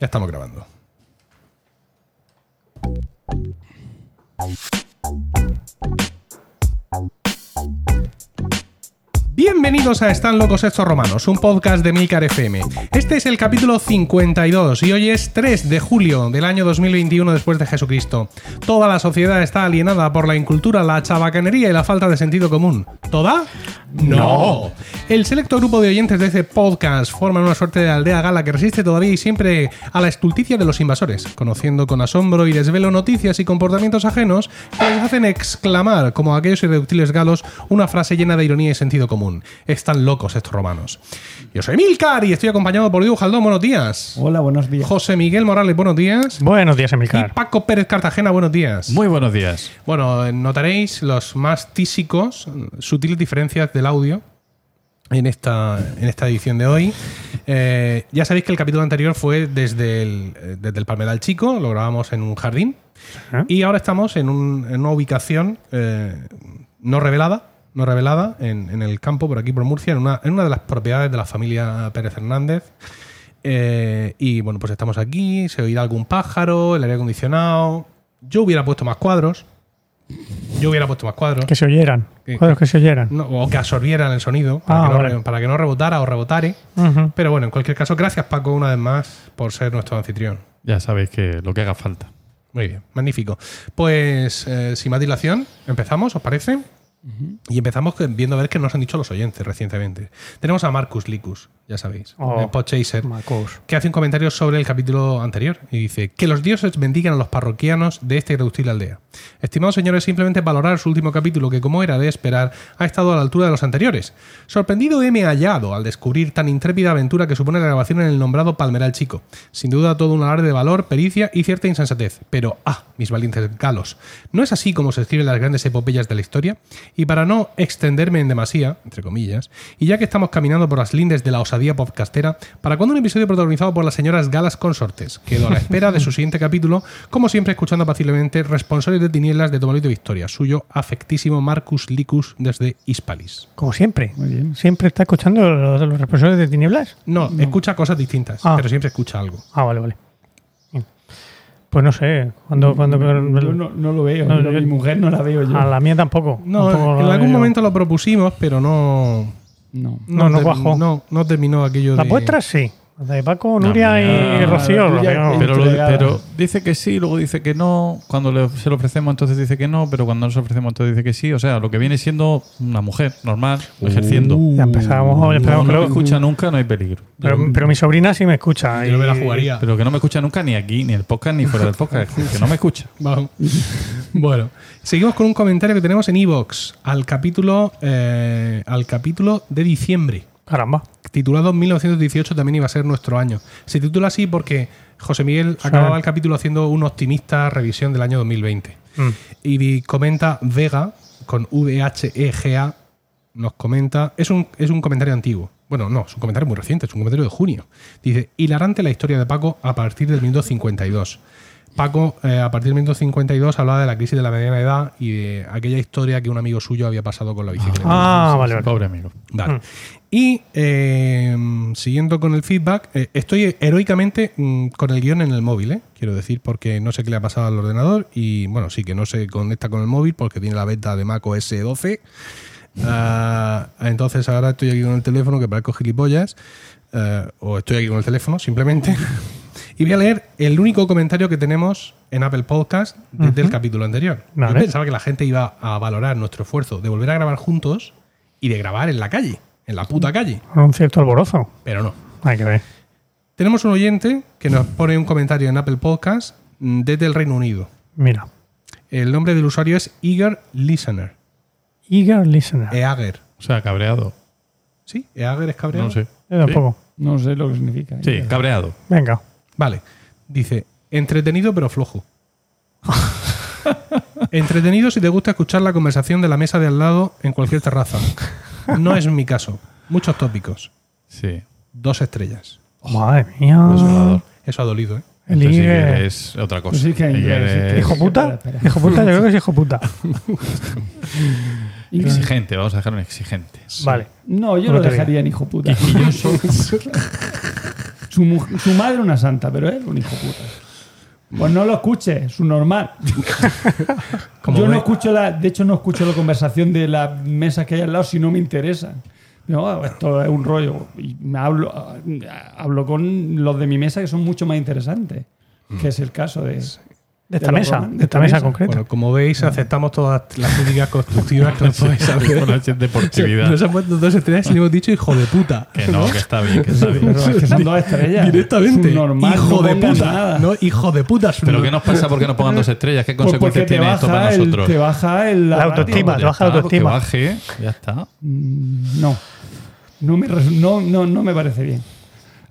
Ya estamos grabando. Bienvenidos a Están locos estos romanos, un podcast de Milcar FM. Este es el capítulo 52 y hoy es 3 de julio del año 2021 después de Jesucristo. Toda la sociedad está alienada por la incultura, la chabacanería y la falta de sentido común. ¿Toda? No. El selecto grupo de oyentes de este podcast forman una suerte de aldea gala que resiste todavía y siempre a la estulticia de los invasores, conociendo con asombro y desvelo noticias y comportamientos ajenos que les hacen exclamar, como aquellos irreductibles galos, una frase llena de ironía y sentido común. Están locos estos romanos. Yo soy Milcar y estoy acompañado por Diego Jaldón, buenos días. Hola, buenos días. José Miguel Morales, buenos días. Buenos días, Y Emilcar. Paco Pérez Cartagena, buenos días. Muy buenos días. Bueno, eh, notaréis los más tísicos, sutiles diferencias del audio en esta, en esta edición de hoy. Eh, ya sabéis que el capítulo anterior fue desde el, eh, desde el Palmeral Chico, lo grabamos en un jardín. Ajá. Y ahora estamos en, un- en una ubicación eh, no revelada, no revelada, en, en el campo, por aquí por Murcia, en una, en una de las propiedades de la familia Pérez Hernández. Eh, y bueno, pues estamos aquí, se oirá algún pájaro, el aire acondicionado. Yo hubiera puesto más cuadros. Yo hubiera puesto más cuadros. Que se oyeran. ¿Qué- Cuadros que se oyeran. No, o que absorbieran el sonido para, Ah, que no, vale. re- para que no rebotara o rebotare. Pero bueno, en cualquier caso, gracias Paco una vez más por ser nuestro anfitrión. Ya sabéis que lo que haga falta. Muy bien, magnífico. Pues eh, sin más dilación, empezamos, ¿os parece? Y empezamos viendo a ver qué nos han dicho los oyentes recientemente. Tenemos a Marcus Licus, ya sabéis, Oh. en Podchaser, que hace un comentario sobre el capítulo anterior y dice que los dioses bendigan a los parroquianos de esta irreductible aldea. Estimados señores, simplemente valorar su último capítulo que, como era de esperar, ha estado a la altura de los anteriores. Sorprendido heme hallado al descubrir tan intrépida aventura que supone la grabación en el nombrado Palmeral Chico. Sin duda todo un alarde de valor, pericia y cierta insensatez. Pero, ah, mis valientes galos, ¿no es así como se escriben las grandes epopeyas de la historia? Y para no extenderme en demasía, entre comillas, y ya que estamos caminando por las lindes de la osadía podcastera, ¿para cuándo un episodio protagonizado por las señoras galas consortes? Quedo a la espera de su siguiente capítulo, como siempre escuchando apaciblemente Responsables de Tinieblas de Tomalito Victoria, suyo afectísimo Marcus Licus desde Hispalis. Como siempre. Muy bien. Siempre está escuchando los, los responsables de tinieblas. No, escucha cosas distintas, Ah. pero siempre escucha algo. Ah, vale, vale. Pues no sé. Cuando, cuando, Yo no, no lo veo. No, yo- yo- mi mujer no la veo yo. A la mía tampoco. No, Tampoco en algún momento lo propusimos, pero no. No. No, no ter- cuajó. No, no terminó aquello Las de. vuestras sí. De Paco, Nuria y Rocío. Ah, Nuria Rocío. Pero, lo- Entregada. pero dice que sí, luego dice que no. Cuando le- se lo ofrecemos, entonces dice que no. Pero cuando nos ofrecemos, entonces dice que sí. O sea, lo que viene siendo una mujer normal, ejerciendo. Ya empezamos. empezamos, no pero, me escucha nunca, no hay peligro. pero, pero mi sobrina sí me escucha. Yo no me la jugaría. Pero que no me escucha nunca ni aquí, ni en el podcast, ni fuera del podcast. que no me escucha. Vamos. bueno, seguimos con un comentario que tenemos en Evox al capítulo eh, al capítulo de diciembre, Caramba. titulado 1918 también iba a ser nuestro año. Se titula así porque José Miguel Sí. acababa el capítulo haciendo una optimista revisión del año 2020 Mm. y comenta Vega con V H E G A nos comenta es un es un comentario antiguo. Bueno, no, es un comentario muy reciente, es un comentario de junio. Dice, hilarante la historia de Paco a partir del minuto 52. Paco, eh, a partir del minuto 52, hablaba de la crisis de la mediana edad y de aquella historia que un amigo suyo había pasado con la bicicleta. Ah, vale, vale. Pobre amigo. Vale. Mm. Y eh, siguiendo con el feedback, eh, estoy heroicamente mm, con el guion en el móvil, ¿eh? quiero decir, porque no sé qué le ha pasado al ordenador y bueno, sí que no se conecta con el móvil porque tiene la beta de Mac OS 12. Ah, entonces ahora estoy aquí con el teléfono que parezco gilipollas, eh, o estoy aquí con el teléfono simplemente. Y voy a leer el único comentario que tenemos en Apple Podcast desde el capítulo anterior. Yo pensaba que la gente iba a valorar nuestro esfuerzo de volver a grabar juntos y de grabar en la calle, en la puta calle. Con un cierto alborozo. Pero no. Hay que ver. Tenemos un oyente que nos pone un comentario en Apple Podcast mm, desde el Reino Unido. Mira. El nombre del usuario es Eager Listener. Eager listener. Eager. O sea, cabreado. ¿Sí? ¿Eager es cabreado? No sé. Yo tampoco. No sé lo que significa. Sí, cabreado. Venga. Vale. Dice, entretenido pero flojo. entretenido si te gusta escuchar la conversación de la mesa de al lado en cualquier terraza. No es mi caso. Muchos tópicos. Sí. Dos estrellas. Madre mía. Eso ha dolido, ¿eh? El Entonces sí que es otra cosa. Pues sí que hay Iger inglés, sí que- es ¿Hijo puta? Espera, espera. Hijo puta, yo creo que es hijo puta. exigente, vamos a dejarlo en exigente. Vale. No, yo No lo dejaría en hijo puta. Quisquilloso. Su, su madre una santa, pero él un hijo puta. Pues no lo escuches, su normal. Como Yo no ve- escucho la, de hecho no escucho la conversación de las mesas que hay al lado si no me interesan. No, "Ah, esto es un rollo. Y me hablo, hablo con los de mi mesa que son mucho más interesantes, que es el caso de, De esta de mesa, de esta mesa concreta. Bueno, como veis, aceptamos todas las críticas constructivas que nos podéis hacer. Con la deportividad. Nos han puesto dos estrellas y le hemos dicho hijo de puta. Que no, que está bien, que está bien. Pero es que son dos estrellas. Directamente. Normal, hijo no de puta. nada. No, hijo de puta. Pero no- ¿qué nos pasa porque nos pongan dos estrellas? ¿Qué Pues consecuencias te tiene esto para baja, el, nosotros? te baja el, La ratio. autoestima. te Ya baja la está, que autoestima. baje, ya está. Mm, No. No me, no, no, no me parece bien.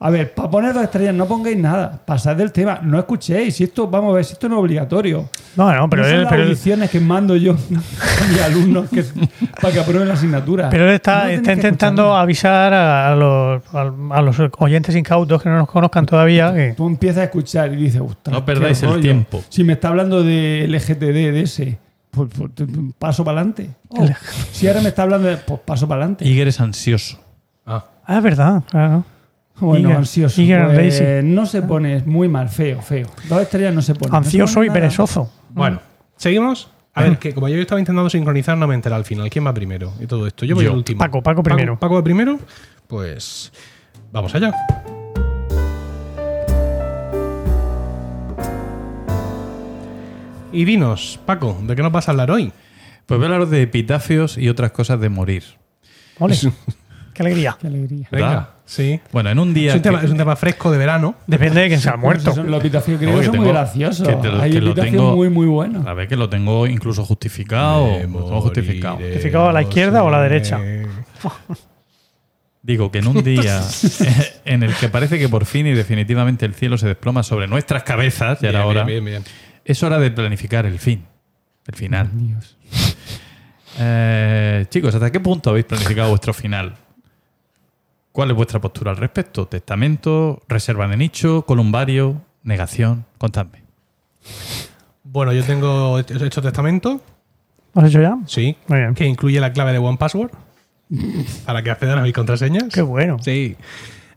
A ver, para poner dos estrellas no pongáis nada. Pasad del tema. No escuchéis. Si esto, vamos a ver, si esto no es obligatorio. No, no, pero no son él, las pero él- que mando yo a mis alumnos que- para que aprueben la asignatura. pero él está, No intentando avisar a los, a los oyentes incautos que no nos conozcan todavía. Que, Tú empiezas a escuchar y dices, No perdáis el rollo. tiempo. Si me está hablando de LGTD, de ese, pues, pues, paso para adelante. si ahora me está hablando de, pues paso para adelante. Iger es ansioso. Ah, ah, es verdad, claro. Bueno, ansioso. pues, no se pone, muy mal, feo, feo. Dos estrellas no se pone. No se Ansioso pone y nada. perezoso. bueno, seguimos. A ver, que como yo estaba intentando sincronizar, no me enteré al final. ¿Quién va primero? Y todo esto. Yo voy Yo. el último. Paco, Paco primero. Paco, va primero. Pues vamos allá. Y dinos, Paco, ¿de qué nos vas a hablar hoy? Pues voy a hablaros de epitafios y otras cosas de morir. Ole, qué alegría. Qué alegría. Venga. Sí. Bueno, en un día. Es un, tema, que- es un tema fresco de verano. Depende de quién se ha muerto. Pues Los epitafios griegos que son muy graciosos. que te Hay que lo epitafios tengo- muy, muy buenos. A ver, que lo tengo incluso justificado. Me Lo tengo justificado. ¿Justificado a la izquierda o a la derecha? Digo que en un día en el que parece que por fin y definitivamente el cielo se desploma sobre nuestras cabezas, ya era hora, bien, bien, bien. es hora de planificar el fin, el final. Dios. Eh, chicos, ¿hasta qué punto habéis planificado vuestro final? ¿Cuál es vuestra postura al respecto? ¿Testamento? ¿Reserva de nicho? ¿Columbario? ¿Negación? Contadme. Bueno, yo tengo he hecho testamento, ¿Lo has hecho ya? sí, Muy bien. que incluye la clave de One Password para que accedan a mis contraseñas. Qué bueno. Sí.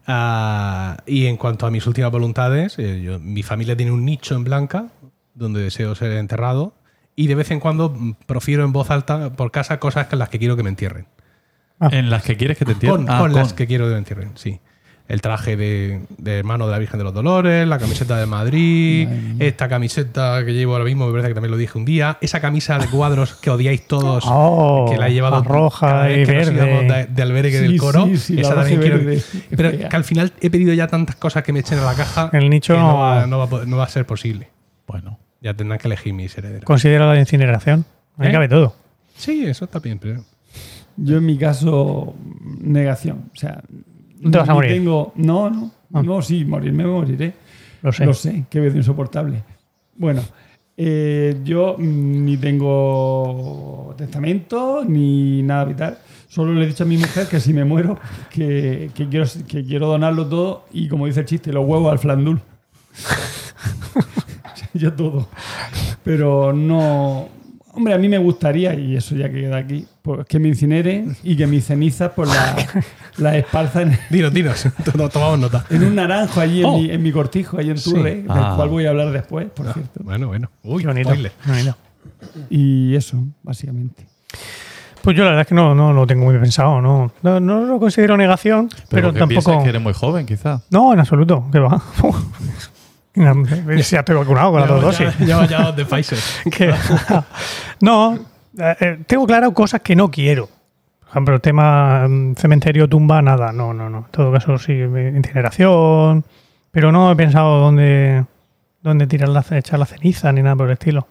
Ah, y en cuanto a mis últimas voluntades, eh, yo- mi familia tiene un nicho en Blanca donde deseo ser enterrado y de vez en cuando mm, profiero en voz alta por casa cosas con las que quiero que me entierren. Ah. ¿En las que quieres que te entierren? Con, Ah, con con. las que quiero que me entierren, sí. El traje de, de hermano de la Virgen de los Dolores, la camiseta de Madrid, esta camiseta que llevo ahora mismo, me parece que también lo dije un día, esa camisa de cuadros que odiáis todos, Oh, que la he llevado la roja y verde. de, de albergue Sí, del coro. sí, esa también quiero verde. Pero fea. que al final he pedido ya tantas cosas que me echen a la caja El nicho que no, va, no va a poder- no va a ser posible. Bueno, Ya tendrán que elegir mis herederos. Considera la incineración. Ahí ¿Eh? cabe todo. Sí, eso está bien, pero... Yo en mi caso, negación. O sea, No te vas a ni morir. Tengo, no, no. Ah. No, sí, morirme me moriré. Lo sé. Lo sé, qué vez insoportable. Bueno, eh, yo mm, ni tengo testamento ni nada vital. Solo le he dicho a mi mujer que si me muero, que, que quiero, que quiero donarlo todo y, como dice el chiste, los huevos al flandul. yo todo. Pero no. Hombre, a mí me gustaría, y eso ya queda aquí, pues que me incineren y que mis cenizas pues las la esparzan Dinos, dinos, to- tomamos nota. en un naranjo allí en, Oh. mi, en mi cortijo, ahí en Sí. Turre, del Ah. cual voy a hablar después, por cierto. Bueno, bueno. Uy, Qué bonito. spoiler. qué bonito. Y eso, básicamente. Pues yo la verdad es que no, no lo tengo muy pensado. No, no, no lo considero negación, pero, pero, que piensas tampoco. que eres muy joven, quizá. No, en absoluto. Que va. ya estoy vacunado con las dos dosis. Ya, ya, de Pfizer. Que- no, eh, eh, tengo claro cosas que no quiero. Por ejemplo, el tema mm, cementerio, tumba, nada. No, no, no. En todo caso, sí, eh, incineración. Pero no he pensado dónde, dónde tirar la, echar la ceniza ni nada por el estilo.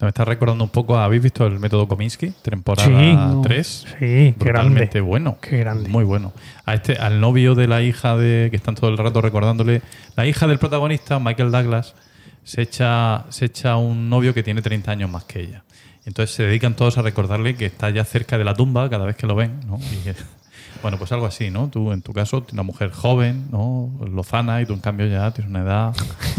Me está recordando un poco, ¿habéis visto el método Kominsky? Temporada Sí. 3. Sí, grande. bueno. Qué grande. Muy bueno. A este, al novio de la hija de. que están todo el rato recordándole. La hija del protagonista, Michael Douglas, se echa, se echa un novio que tiene 30 años más que ella. Entonces se dedican todos a recordarle que está ya cerca de la tumba cada vez que lo ven, ¿no? Y que- bueno, pues algo así, ¿no? Tú, en tu caso, una mujer joven, ¿no? Lozana, y tú, en cambio, ya tienes una edad.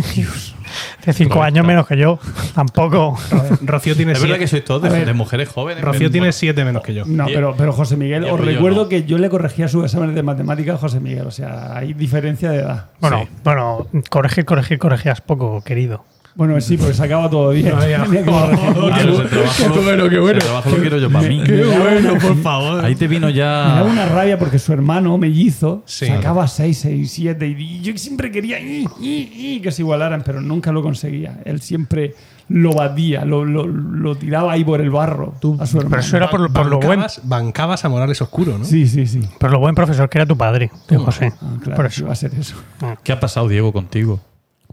Hace cinco Correcto. años menos que yo. Tampoco. Rocío tiene Es verdad siete. que sois todos de, de mujeres jóvenes. Rocío tiene siete menos que yo. No, pero, pero José Miguel, os yo recuerdo no. que yo le corregía sus exámenes de matemáticas a José Miguel. O sea, hay diferencia de edad. Bueno, Sí. bueno, corregir, corregir, corregías poco, querido. Bueno, sí, porque sacaba todo 10. Ay, ya. Tenía que corregir Oh, mucho. Ah, pues el trabajo, Qué bueno, qué bueno. El trabajo lo quiero yo para mí. Qué bueno, por favor. Ahí te vino Me daba ya. una rabia porque su hermano mellizo Sí. sacaba 6, 6, 7 y yo siempre quería y, y, y que se igualaran, pero nunca lo conseguía. Él siempre lo batía, lo, lo, lo tiraba ahí por el barro Tú- a su hermano. Pero eso era por, por lo buen, Bancabas, a Morales Oscuro, ¿no? Sí, sí, sí. por lo buen profesor que era tu padre, tío José. Ah, claro, por eso. iba a ser eso. ¿Qué ha pasado, Diego, contigo?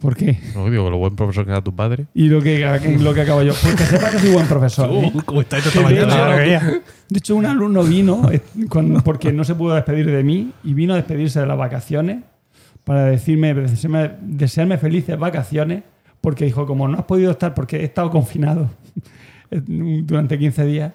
¿Por qué? No digo, lo buen profesor que era tu padre. Y lo que, lo que acabo yo. Porque sepa que soy buen profesor. Uh, ¿Cómo está esta de mañana? De hecho, un alumno vino eh, porque no se pudo despedir de mí y vino a despedirse de las vacaciones para decirme, desearme, desearme felices vacaciones porque dijo, como no has podido estar porque he estado confinado eh, durante 15 días,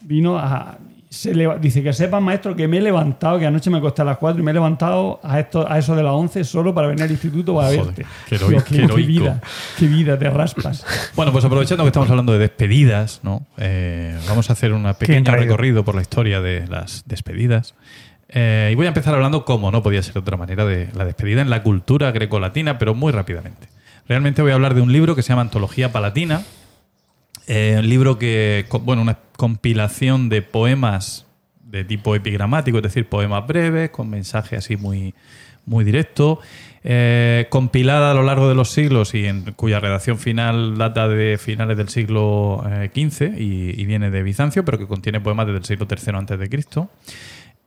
vino a... Se dice que sepa, maestro, que me he levantado, que anoche me acosté a las 4 y me he levantado a, esto, a eso de las 11 solo para venir al instituto para Joder, verte. qué Digo, qué vida, qué vida, te raspas. Bueno, pues aprovechando que estamos hablando de despedidas, ¿no? Eh, vamos a hacer un pequeño recorrido por la historia de las despedidas. Eh, y voy a empezar hablando, como no podía ser de otra manera, de la despedida en la cultura grecolatina, pero muy rápidamente. Realmente voy a hablar de un libro que se llama Antología Palatina. Eh, un libro que, bueno, una compilación de poemas de tipo epigramático, es decir, poemas breves, con mensaje así muy, muy directo, eh, compilada a lo largo de los siglos y en cuya redacción final data de finales del siglo eh, XV y, y viene de Bizancio, pero que contiene poemas desde el siglo III antes de Cristo.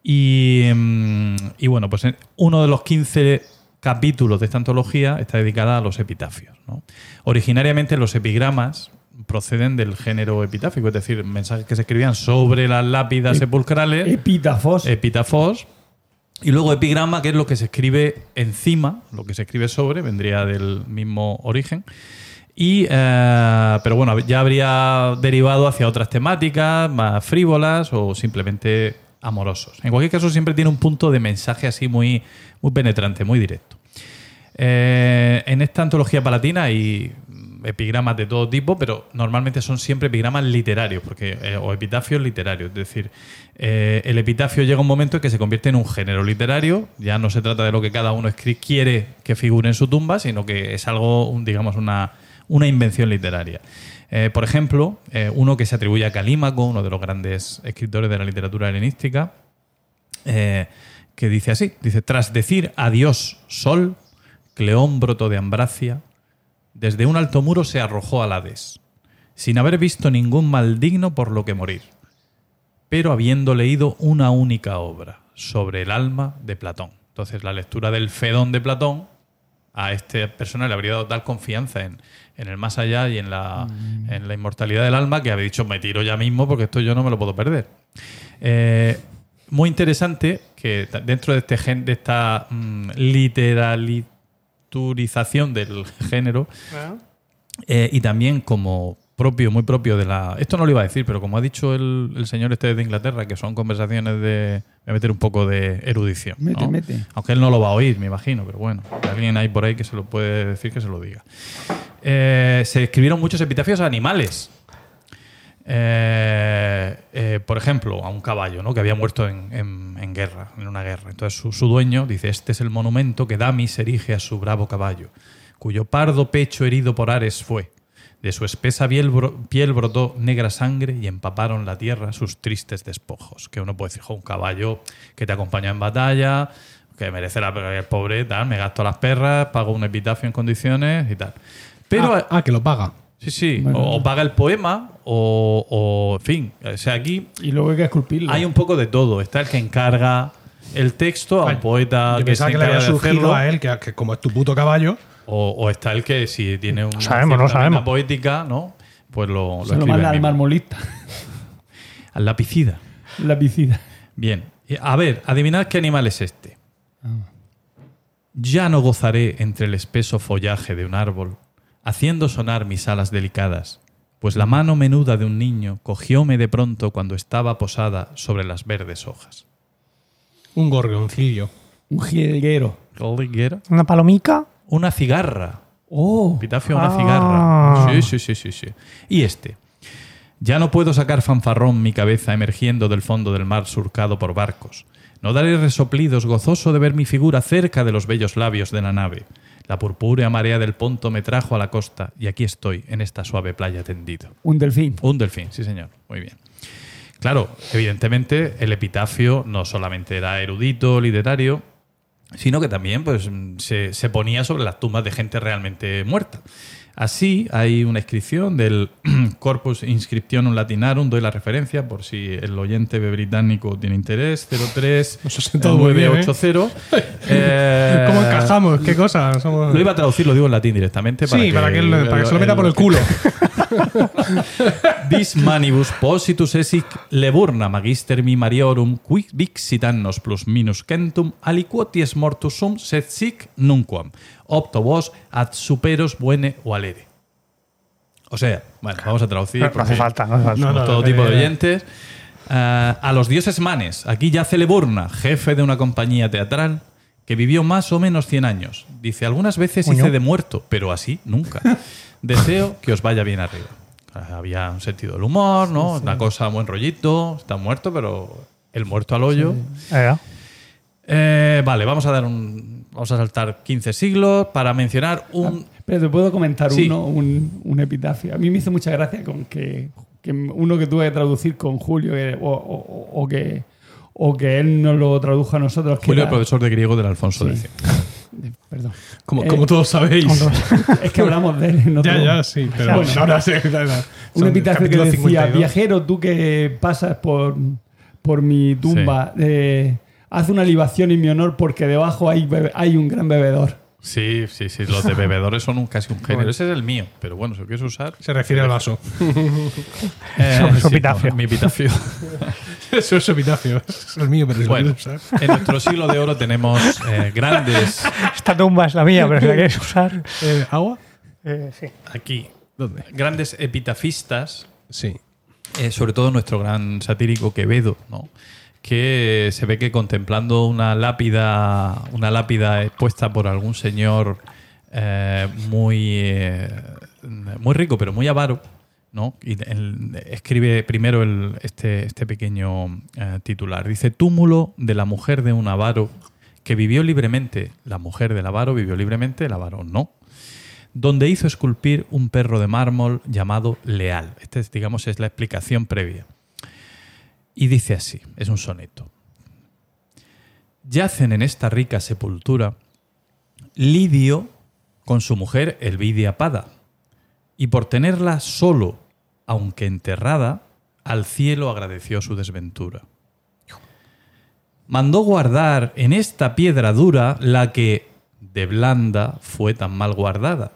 Y, mm, y bueno, pues uno de los 15 capítulos de esta antología está dedicada a los epitafios. ¿no? Originariamente los epigramas proceden del género epitáfico, es decir, mensajes que se escribían sobre las lápidas sepulcrales, Epítafos. epitafos, y luego epigrama, que es lo que se escribe encima, lo que se escribe sobre, vendría del mismo origen. Y, eh, pero bueno, ya habría derivado hacia otras temáticas más frívolas o simplemente amorosos. En cualquier caso, siempre tiene un punto de mensaje así muy, muy penetrante, muy directo. Eh, en esta antología palatina hay epigramas de todo tipo, pero normalmente son siempre epigramas literarios, porque, eh, o epitafios literarios. Es decir, eh, el epitafio llega un momento en que se convierte en un género literario. Ya no se trata de lo que cada uno quiere que figure en su tumba, sino que es algo, digamos, una, una invención literaria. Eh, por ejemplo, uno que se atribuye a Calímaco, uno de los grandes escritores de la literatura helenística, que dice así, dice, tras decir adiós sol, Cleón brotó de Ambracia, desde un alto muro se arrojó al Hades, sin haber visto ningún mal digno por lo que morir, pero habiendo leído una única obra sobre el alma de Platón. Entonces la lectura del Fedón de Platón a este persona le habría dado tal confianza en, en el más allá y en la, en la inmortalidad del alma que había dicho, me tiro ya mismo porque esto yo no me lo puedo perder. Eh, muy interesante que dentro de, este gen, de esta mm, literaliturización del género eh, y también como propio, muy propio de la... Esto no lo iba a decir, pero como ha dicho el, el señor este de Inglaterra, que son conversaciones de... Voy a meter un poco de erudición. Mete, ¿no? mete. Aunque él no lo va a oír, me imagino, pero bueno, si alguien hay por ahí que se lo puede decir, que se lo diga. Eh, se escribieron muchos epitafios a animales. Eh, eh, por ejemplo, a un caballo ¿no? que había muerto en, en- en guerra, en una guerra. Entonces su, su dueño dice, este es el monumento que Damis erige a su bravo caballo, cuyo pardo pecho herido por Ares fue. De su espesa piel, bro- piel brotó negra sangre y empaparon la tierra sus tristes despojos. Que uno puede decir, "Jo, un caballo que te acompaña en batalla, que merece la pena, el pobre, tal, me gasto las perras, pago un epitafio en condiciones y tal. Pero ah, ah, que lo paga. Sí, sí. Bueno. O, o paga el poema o, o, en fin. O sea, aquí Y luego hay que esculpirlo. hay un poco de todo. Está el que encarga el texto a un poeta Yo que pensaba se que le había encarga de surgido a él, que, que como es tu puto caballo, O, o está el que si tiene una sabemos, no sabemos. poética, ¿no? Pues lo, lo Se lo escribe manda al marmolista. Al lapicida. Lapicida. Bien. Y, A ver, adivinad qué animal es este. Ya no gozaré entre el espeso follaje de un árbol, haciendo sonar mis alas delicadas, pues la mano menuda de un niño cogióme de pronto cuando estaba posada sobre las verdes hojas. un gorrioncillo. Un jilguero. Una palomica. Una cigarra. Oh, Epitafio a una Ah. cigarra. Sí, sí, sí, sí, sí. Y este. Ya no puedo sacar fanfarrón mi cabeza emergiendo del fondo del mar surcado por barcos. No daré resoplidos gozoso de ver mi figura cerca de los bellos labios de la nave. La purpúrea marea del ponto me trajo a la costa y aquí estoy, en esta suave playa tendido. un delfín. Un delfín, sí señor. Muy bien. Claro, evidentemente el epitafio no solamente era erudito, literario, sino que también pues, se, se ponía sobre las tumbas de gente realmente muerta. Así hay una inscripción del Corpus Inscriptionum Latinarum, doy la referencia por si el oyente británico tiene interés, 03 Eso se todo muy bien, ¿eh? 980. Eh, ¿Cómo encajamos? ¿Qué cosa? Somos- Lo iba a traducir, lo digo en latín directamente. Sí, para que, para que se lo meta por el culo. Dis manibus positus esic leburna magister mi mariorum qui vixitannos plus minus centum aliquoties mortus sum sed sic nunquam opto vos ad superos buene o alere. O sea, bueno, vamos a traducir. No, no hace porque falta, no hace falta. No, somos no, todo no, tipo de oyentes. Eh, a los dioses manes, aquí yace Leburna, jefe de una compañía teatral, que vivió más o menos 100 años. Dice, algunas veces hice de muerto, pero así nunca. Deseo que os vaya bien arriba. Había un sentido del humor, ¿no? Una cosa buen rollito, está muerto, pero el muerto al hoyo. Eh, Eh, vale, vamos a dar un. Vamos a saltar 15 siglos para mencionar un. Pero te puedo comentar Sí. uno, un, un epitafio. A mí me hizo mucha gracia con que, que uno que tuve que traducir con Julio que- o, o- o que, o que él nos lo tradujo a nosotros. que Julio, era- profesor de griego del Alfonso Sí. X. Perdón. Como, Eh, como todos sabéis. Es que hablamos de él en otro- ya, ya, sí. Pero Bueno. ahora sí. Un epitafio que decía, 52. viajero, tú que pasas por, por mi tumba, eh, haz una libación en mi honor porque debajo hay, hay un gran bebedor. Sí, sí, sí. Los de bebedores son un, casi un género. Ese es el mío, pero bueno, si lo quieres usar. Se refiere al vaso. Eh, Su- su sí, epitafio. Mi epitafio. Eso es epitafio. Es el mío, pero si lo Bueno, quieres usar. en nuestro siglo de oro tenemos eh, grandes. Esta tumba es la mía, pero si la quieres usar. Eh, ¿Agua? eh, sí. Aquí. ¿Dónde? Grandes epitafistas Sí. eh, sobre todo nuestro gran satírico Quevedo, ¿no? Que se ve que contemplando una lápida, una lápida expuesta por algún señor eh, muy, eh, muy rico, pero muy avaro, ¿no? Y escribe primero este, este pequeño eh, titular. Dice, túmulo de la mujer de un avaro que vivió libremente. La mujer del avaro vivió libremente, el avaro no donde hizo esculpir un perro de mármol llamado Leal. Esta, es, digamos, es la explicación previa. Y dice así, es un soneto. Yacen en esta rica sepultura Lidio con su mujer Elvidia Pada, y por tenerla solo, aunque enterrada, al cielo agradeció su desventura. Mandó guardar en esta piedra dura la que de blanda fue tan mal guardada,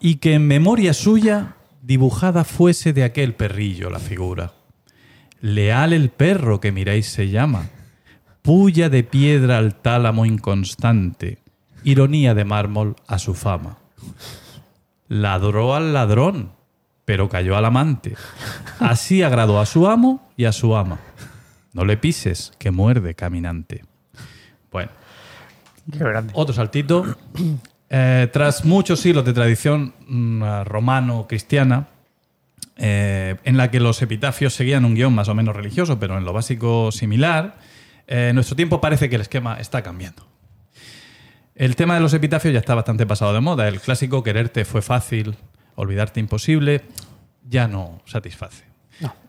y que en memoria suya dibujada fuese de aquel perrillo la figura. Leal el perro que miráis se llama, puya de piedra al tálamo inconstante, ironía de mármol a su fama. Ladró al ladrón, pero cayó al amante. Así agradó a su amo y a su ama. No le pises, que muerde caminante. Bueno, Qué grande. otro saltito. Eh, tras muchos siglos de tradición mm, romano-cristiana, eh, en la que los epitafios seguían un guion más o menos religioso, pero en lo básico similar, eh, en nuestro tiempo parece que el esquema está cambiando. El tema de los epitafios ya está bastante pasado de moda. El clásico quererte fue fácil, olvidarte imposible, ya no satisface.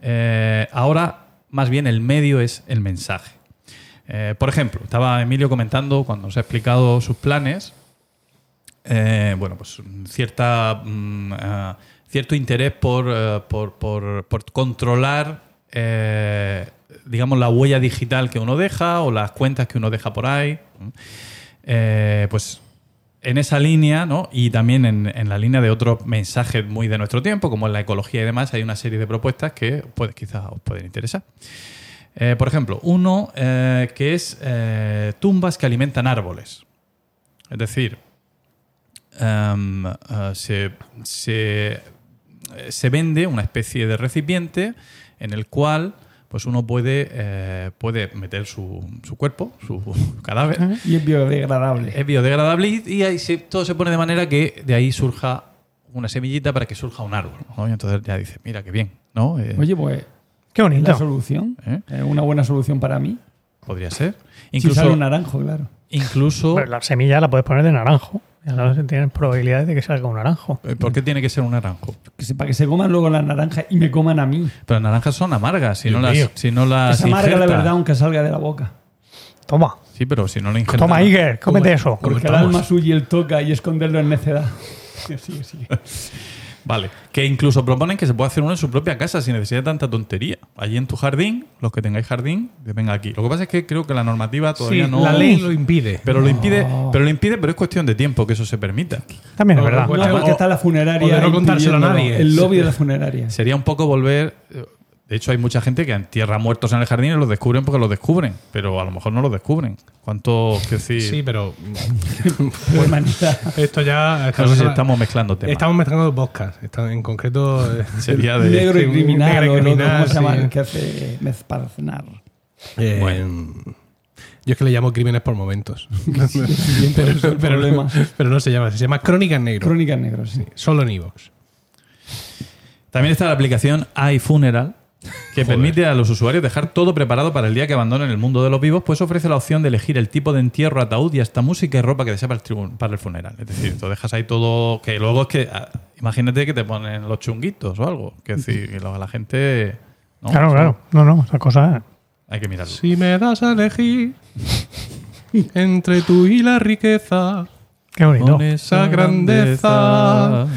Eh, ahora, más bien, el medio es el mensaje. Por ejemplo, estaba Emilio comentando cuando nos ha explicado sus planes, bueno, pues cierta, mm, eh, cierto interés por, eh, por, por- por controlar, eh, digamos, la huella digital que uno deja o las cuentas que uno deja por ahí. Eh, pues en esa línea, ¿no? Y también en, la línea de otros mensajes muy de nuestro tiempo, como en la ecología y demás, hay una serie de propuestas que quizás os pueden interesar. Por ejemplo, uno que es tumbas que alimentan árboles. Es decir, em, se, se- se vende una especie de recipiente en el cual pues uno puede, eh, puede meter su, su cuerpo, su cadáver, Y es biodegradable. es biodegradable y, y ahí se- todo se pone de manera que de ahí surja una semillita para que surja un árbol. ¿no? Y entonces ya dices, mira qué bien, ¿no? Eh, Oye, pues Qué la bonito. solución. ¿eh? Una buena solución para mí. Podría ser. si Incluso, sale un naranjo, claro. incluso Pero la semilla la puedes poner de naranjo. Sabes, tienes probabilidades de que salga un naranjo. eh, ¿por qué tiene que ser un naranjo? Que se- para que se coman luego las naranjas y me coman a mí. Pero las naranjas son amargas, si no las, si no las se amarga la injertas. verdad aunque salga de la boca. Toma. Sí, pero si no la injertas. Toma, Iger, cómete eso. ¿Cómo Porque el estamos? alma suya y el toca y esconderlo en necedad. Sigue, sigue. Vale. Que incluso proponen que se puede hacer uno en su propia casa sin necesidad de tanta tontería. Allí en tu jardín, los que tengáis jardín, que venga aquí. Lo que pasa es que creo que la normativa todavía Sí, no. la ley lo impide. Pero lo impide, pero lo impide, pero es cuestión de tiempo que eso se permita. También es verdad. Porque o- está la funeraria. o de no contárselo a nadie. El lobby de la funeraria. Sería un poco volver. De hecho, hay mucha gente que entierra muertos en el jardín y los descubren porque los descubren. Pero a lo mejor no los descubren. ¿Cuánto que decir? Sí, pero humanidad. esto ya. No sé si estamos mezclando temas. Estamos mezclando dos podcasts. En concreto. eh, Sería de. Negro y Sí, criminal. negro y ¿Cómo se llama? sí. Que hace Mezparznar. eh, Bueno. Yo es que le llamo crímenes por momentos. Pero, no se llama así. Se llama Crónica en Negro. Crónicas negras, sí. Solo en Evox. También está la aplicación iFuneral, que permite a los usuarios dejar todo preparado para el día que abandonen el mundo de los vivos, pues ofrece la opción de elegir el tipo de entierro, ataúd y hasta música y ropa que desea para el, para el funeral. Es decir, tú dejas ahí todo, que luego es que, ah, imagínate que te ponen los chunguitos o algo, que decir, que luego la gente... ¿no? Claro, claro. No, no, esa cosa. Hay que mirarlo. Si me das a elegir entre tú y la riqueza, Qué bonito. Con esa grandeza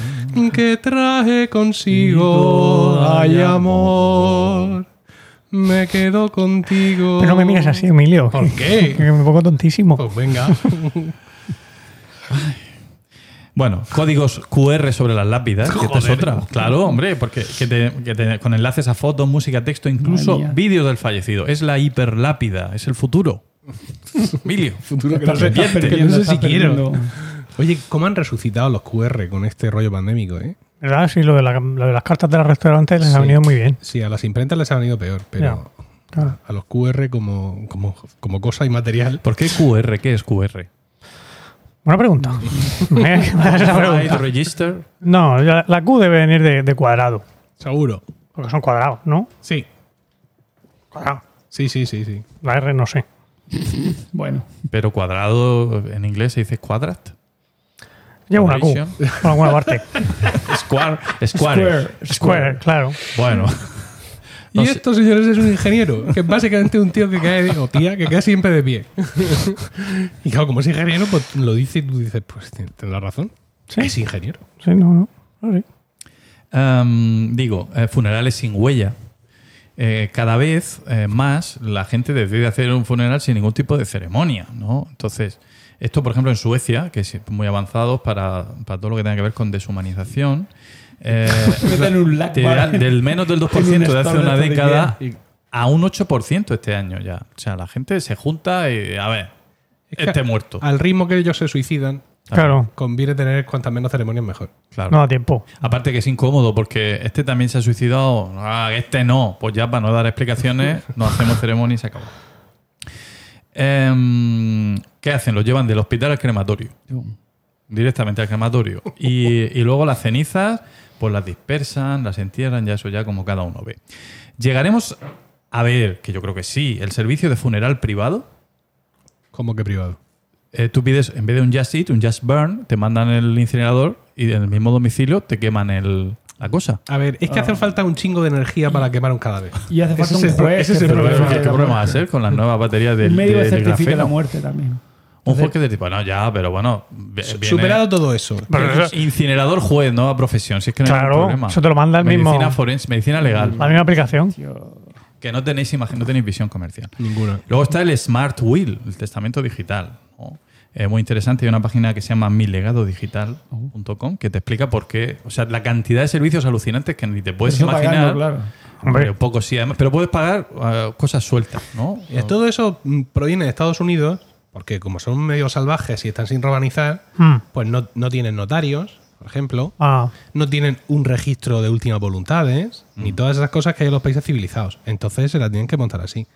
que traje consigo, ay amor, me quedo contigo. Pero no me mires así, Emilio. ¿Por qué? Que me pongo tontísimo. Pues venga. Bueno, códigos QR sobre las lápidas, que esta es otra. Claro, hombre, porque que te- que te- con enlaces a fotos, música, texto, incluso vídeos del fallecido. Es la hiperlápida, es el futuro. Emilio. Futuro que no que no sé si quiero. Oye, ¿cómo han resucitado los QR con este rollo pandémico, eh? ¿Verdad? Sí, lo de, la- lo de las cartas de los restaurantes les ha venido muy bien. Sí, a las imprentas les ha venido peor, pero Claro. a los QR como, como, como cosa inmaterial. ¿Por qué QR? ¿Qué es QR? Buena pregunta. Pregunta. Register. No, la, la Q debe venir de, de cuadrado. Seguro. Porque son cuadrados, ¿no? Sí, Cuadrado. sí, sí, sí, sí. La R no sé. Bueno, Pero cuadrado en inglés se dice quadrat. Lleva una Q por alguna parte. Square. Square. Square. Square, claro. Bueno. Y sé. esto, señores, es un ingeniero, que es básicamente un tío que cae, o tía, que cae siempre de pie. y claro, como es ingeniero, pues lo dice y tú dices, pues tendrás razón. Sí. Es ingeniero. Sí, no, no. no, sí. Em, digo, eh, funerales sin huella. Eh, cada vez eh, más la gente decide hacer un funeral sin ningún tipo de ceremonia, ¿no? Entonces, esto, por ejemplo, en Suecia, que es muy avanzados para, para todo lo que tenga que ver con deshumanización, eh, un lag te bar. da- del menos del 2% En un de hace una década a un 8% este año ya. O sea, la gente se junta y, a ver, Es que este muerto. Al ritmo que ellos se suicidan, Claro. conviene tener cuantas menos ceremonias mejor. Claro. No da tiempo. Aparte que es incómodo porque este también se ha suicidado, ah, este no, pues ya para no dar explicaciones nos hacemos ceremonia y se acabó. Em, ¿Qué hacen? Los llevan del hospital al crematorio, directamente al crematorio. Y, y luego las cenizas, pues las dispersan, las entierran, ya eso ya como cada uno ve. Llegaremos a ver, que yo creo que sí, el servicio de funeral privado. Como que privado. Eh, tú pides, en vez de un Just Eat, un Just Burn, te mandan el incinerador y en el mismo domicilio te queman el, la cosa. A ver, es que hace falta un chingo de energía para quemar un cadáver. Y hace falta Ese un juez. ese es que el problema. ¿qué problema va a ser con las nuevas baterías del, Un médico de- que del certifique la muerte también. Un juez que te dice, bueno, ya, pero bueno, viene- Superado todo eso. Pero eso- incinerador juez, nueva profesión, si es que no hay Claro, ningún problema. eso te lo manda el medicina mismo- forense, medicina legal, La misma aplicación. que no tenéis imagen, no tenéis visión comercial. Ninguna. Luego está el Smart Will, el testamento digital. ¿no? Eh, muy interesante. Hay una página que se llama milegadodigital.com que te explica por qué. O sea, la cantidad de servicios alucinantes que ni te puedes Eso imaginar. pagando, claro. Hombre, poco sí, además, pero puedes pagar eh, cosas sueltas, ¿no? Y todo eso mm, proviene de Estados Unidos, porque como son medio salvajes y están sin romanizar, Mm. pues no, no tienen notarios, por ejemplo, Ah, no tienen un registro de últimas voluntades, ni todas esas cosas que hay en los países civilizados. Entonces se la tienen que montar así.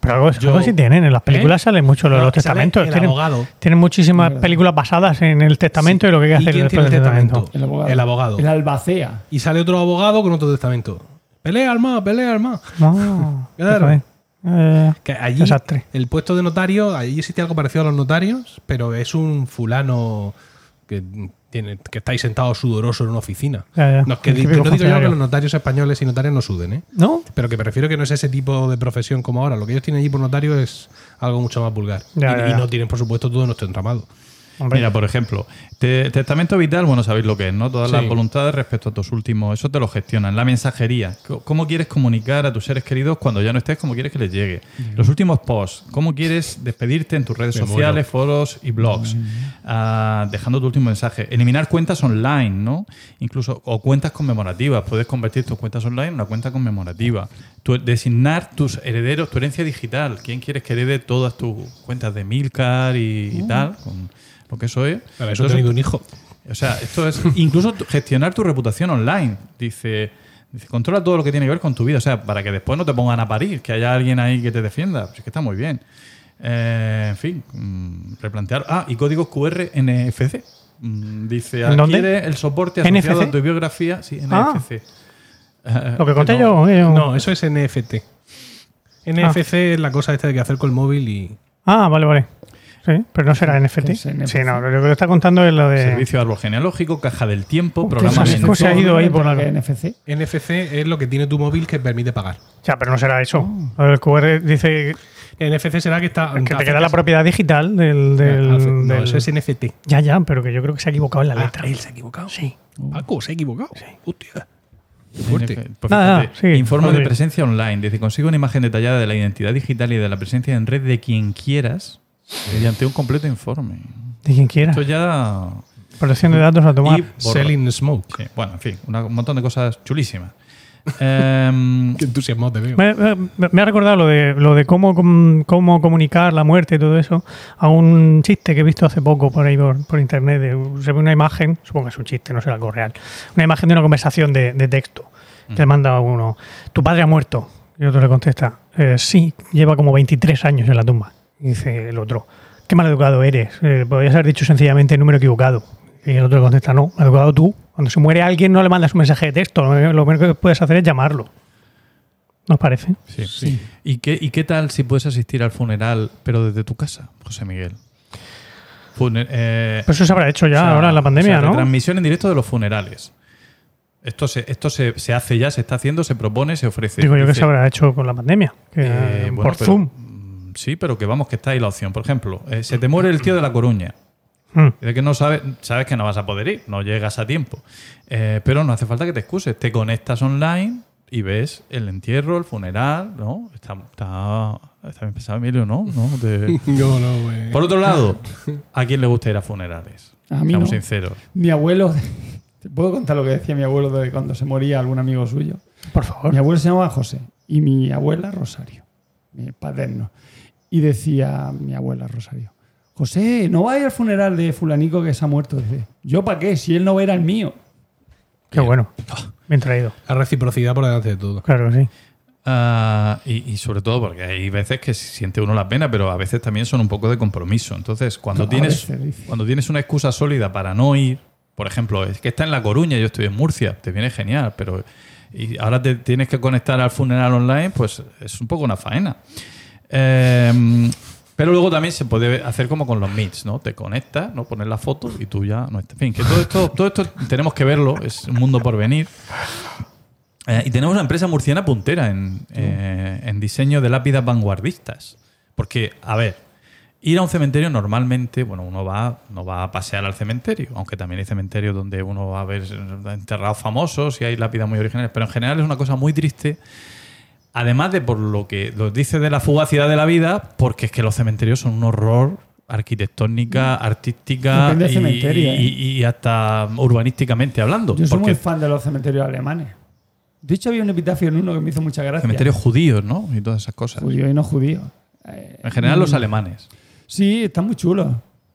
Pero algo, Yo- algo sí tienen. En las películas ¿Eh? salen mucho lo de No, los testamentos. el Tienen, abogado. tienen muchísimas películas basadas en el testamento y lo que hay que ¿Y hacer después del el testamento. testamento? El abogado. El abogado. El albacea. Y sale otro abogado con otro testamento. Pelea al más, pelea al más. No, Claro. Eh, Que allí, Desastre. el puesto de notario, allí existe algo parecido a los notarios, pero es un fulano que, tiene, que está ahí sentado sudoroso en una oficina. Ya, ya. No, es que no digo yo que los notarios españoles y notarios no suden, ¿eh? ¿No? Pero que me refiero que no es ese tipo de profesión como ahora. Lo que ellos tienen allí por notario es algo mucho más vulgar. Ya, y, y no tienen, por supuesto, todo nuestro entramado. Hombre, Mira, por ejemplo, te- testamento vital, bueno, sabéis lo que es, ¿no? Todas Sí. las voluntades respecto a tus últimos, eso te lo gestionan. La mensajería, ¿cómo quieres comunicar a tus seres queridos cuando ya no estés? ¿Cómo quieres que les llegue? Los últimos posts, ¿cómo quieres despedirte en tus redes sociales, foros y blogs? Ah, dejando tu último mensaje. Eliminar cuentas online, ¿no? Incluso, o cuentas conmemorativas. Puedes convertir tus cuentas online en una cuenta conmemorativa. Tu- designar tus herederos, tu herencia digital. ¿Quién quieres que herede todas tus cuentas de Milcar y, y tal? Con lo que eso es. Para eso he tenido un hijo. o sea, esto es incluso gestionar tu reputación online. Dice, dice, controla todo lo que tiene que ver con tu vida. O sea, para que después no te pongan a parir, que haya alguien ahí que te defienda. Pues es que está muy bien. Eh, en fin, mm, replantear. Ah, y códigos QR NFC. Mm, Dice, ¿En dónde? adquiere el soporte asociado NFC? a tu biografía. Sí, Ah. NFC. Lo que conté no. yo. eh, No, eso es NFT. NFC es la cosa esta de que hacer con el móvil y. Ah, vale, vale. Sí, pero no será NFT. Sí, no, lo que está contando es lo de. Servicio de árbol genealógico, caja del tiempo, programa sabe mensual. se ha ido ahí por NFC. NFC es lo que tiene tu móvil que permite pagar. Ya, pero no será eso. El QR dice NFC será que está. que te queda la propiedad digital del. del- hace- no, del- eso es NFT. Ya, ya, pero que yo creo que se ha equivocado en la Ah, letra. él se ha equivocado. Sí. Paco, se ha equivocado. Hostia. Qué fuerte. Pues Nada, fíjate, sí, informe de presencia online. Dice, consigue una imagen detallada de la identidad digital y de la presencia en red de quien quieras mediante un completo informe. De quien quiera. Esto ya... Protección de datos a tomar. Y Selling Smoke. Sí, bueno, en fin, una- un montón de cosas chulísimas. Em, Qué entusiasmado te veo. Me, me- me ha recordado lo de, lo de cómo, cómo comunicar la muerte y todo eso a un chiste que he visto hace poco por ahí por, por internet. de- se ve una imagen, supongo que es un chiste, no será algo real. Una imagen de una conversación de, de texto que le manda a uno: Tu padre ha muerto. Y otro le contesta: "Eh, Sí, lleva como 23 años en la tumba. Y dice el otro: Qué mal educado eres. Eh, podrías haber dicho sencillamente el número equivocado. Y el otro le contesta: No, mal educado tú. Cuando se muere alguien, no le mandas un mensaje de texto. Lo único que puedes hacer es llamarlo. ¿Nos parece? sí. ¿Y, qué, ¿Y qué tal si puedes asistir al funeral, pero desde tu casa, José Miguel? Fune- eh, Pero eso se habrá hecho ya o sea, ahora en la pandemia, o sea, ¿no? Transmisión en directo de los funerales. Esto se, esto se, se hace ya, se está haciendo, se propone, se ofrece. Digo yo que se habrá hecho con la pandemia. que, eh, bueno, por pero- Zoom. Sí, pero que vamos, que está ahí la opción. Por ejemplo, eh, se te muere el tío de La Coruña. De que no sabes, sabes que no vas a poder ir, no llegas a tiempo. Eh, pero no hace falta que te excuses. Te conectas online y ves el entierro, el funeral, ¿no? Está, está, está bien pensado, Emilio, ¿no? ¿No? De- No, no, güey. Por otro lado, ¿a quién le gusta ir a funerales? A mí Seamos no. sinceros. Mi abuelo. ¿Te puedo contar lo que decía mi abuelo de cuando se moría algún amigo suyo? Por favor. Mi abuelo se llamaba José y mi abuela Rosario, mi paterno. Y decía mi abuela Rosario, José, no vayas al funeral de fulanico que se ha muerto. Dice, ¿yo para qué? Si él no era el mío. Qué bueno. Bien traído. La reciprocidad por delante de todo. Claro que sí. Ah, y, y sobre todo porque hay veces que siente uno la pena, pero a veces también son un poco de compromiso. Entonces, cuando, No, a tienes, cuando tienes una excusa sólida para no ir, por ejemplo, es que está en La Coruña, yo estoy en Murcia, te viene genial, pero y ahora te tienes que conectar al funeral online, pues es un poco una faena. Eh, pero luego también se puede hacer como con los meets, ¿no? Te conectas, ¿no? Pones la foto y tú ya no estás. En fin, que todo esto, todo esto tenemos que verlo, es un mundo por venir. Eh, y tenemos una empresa murciana puntera en, eh, en diseño de lápidas vanguardistas. Porque, a ver, ir a un cementerio normalmente, bueno, uno va, no va a pasear al cementerio, aunque también hay cementerios donde uno va a ver enterrados famosos y hay lápidas muy originales, pero en general es una cosa muy triste. Además de por lo que nos dice de la fugacidad de la vida, porque es que los cementerios son un horror arquitectónica, artística y, cementerio, ¿eh? y- y hasta urbanísticamente hablando. Yo soy muy fan de los cementerios alemanes. De hecho, había un epitafio en uno que me hizo mucha gracia. cementerios judíos, ¿no? Y todas esas cosas. Judío y no judío. Eh, En general, los mm, alemanes. Sí, están muy chulos.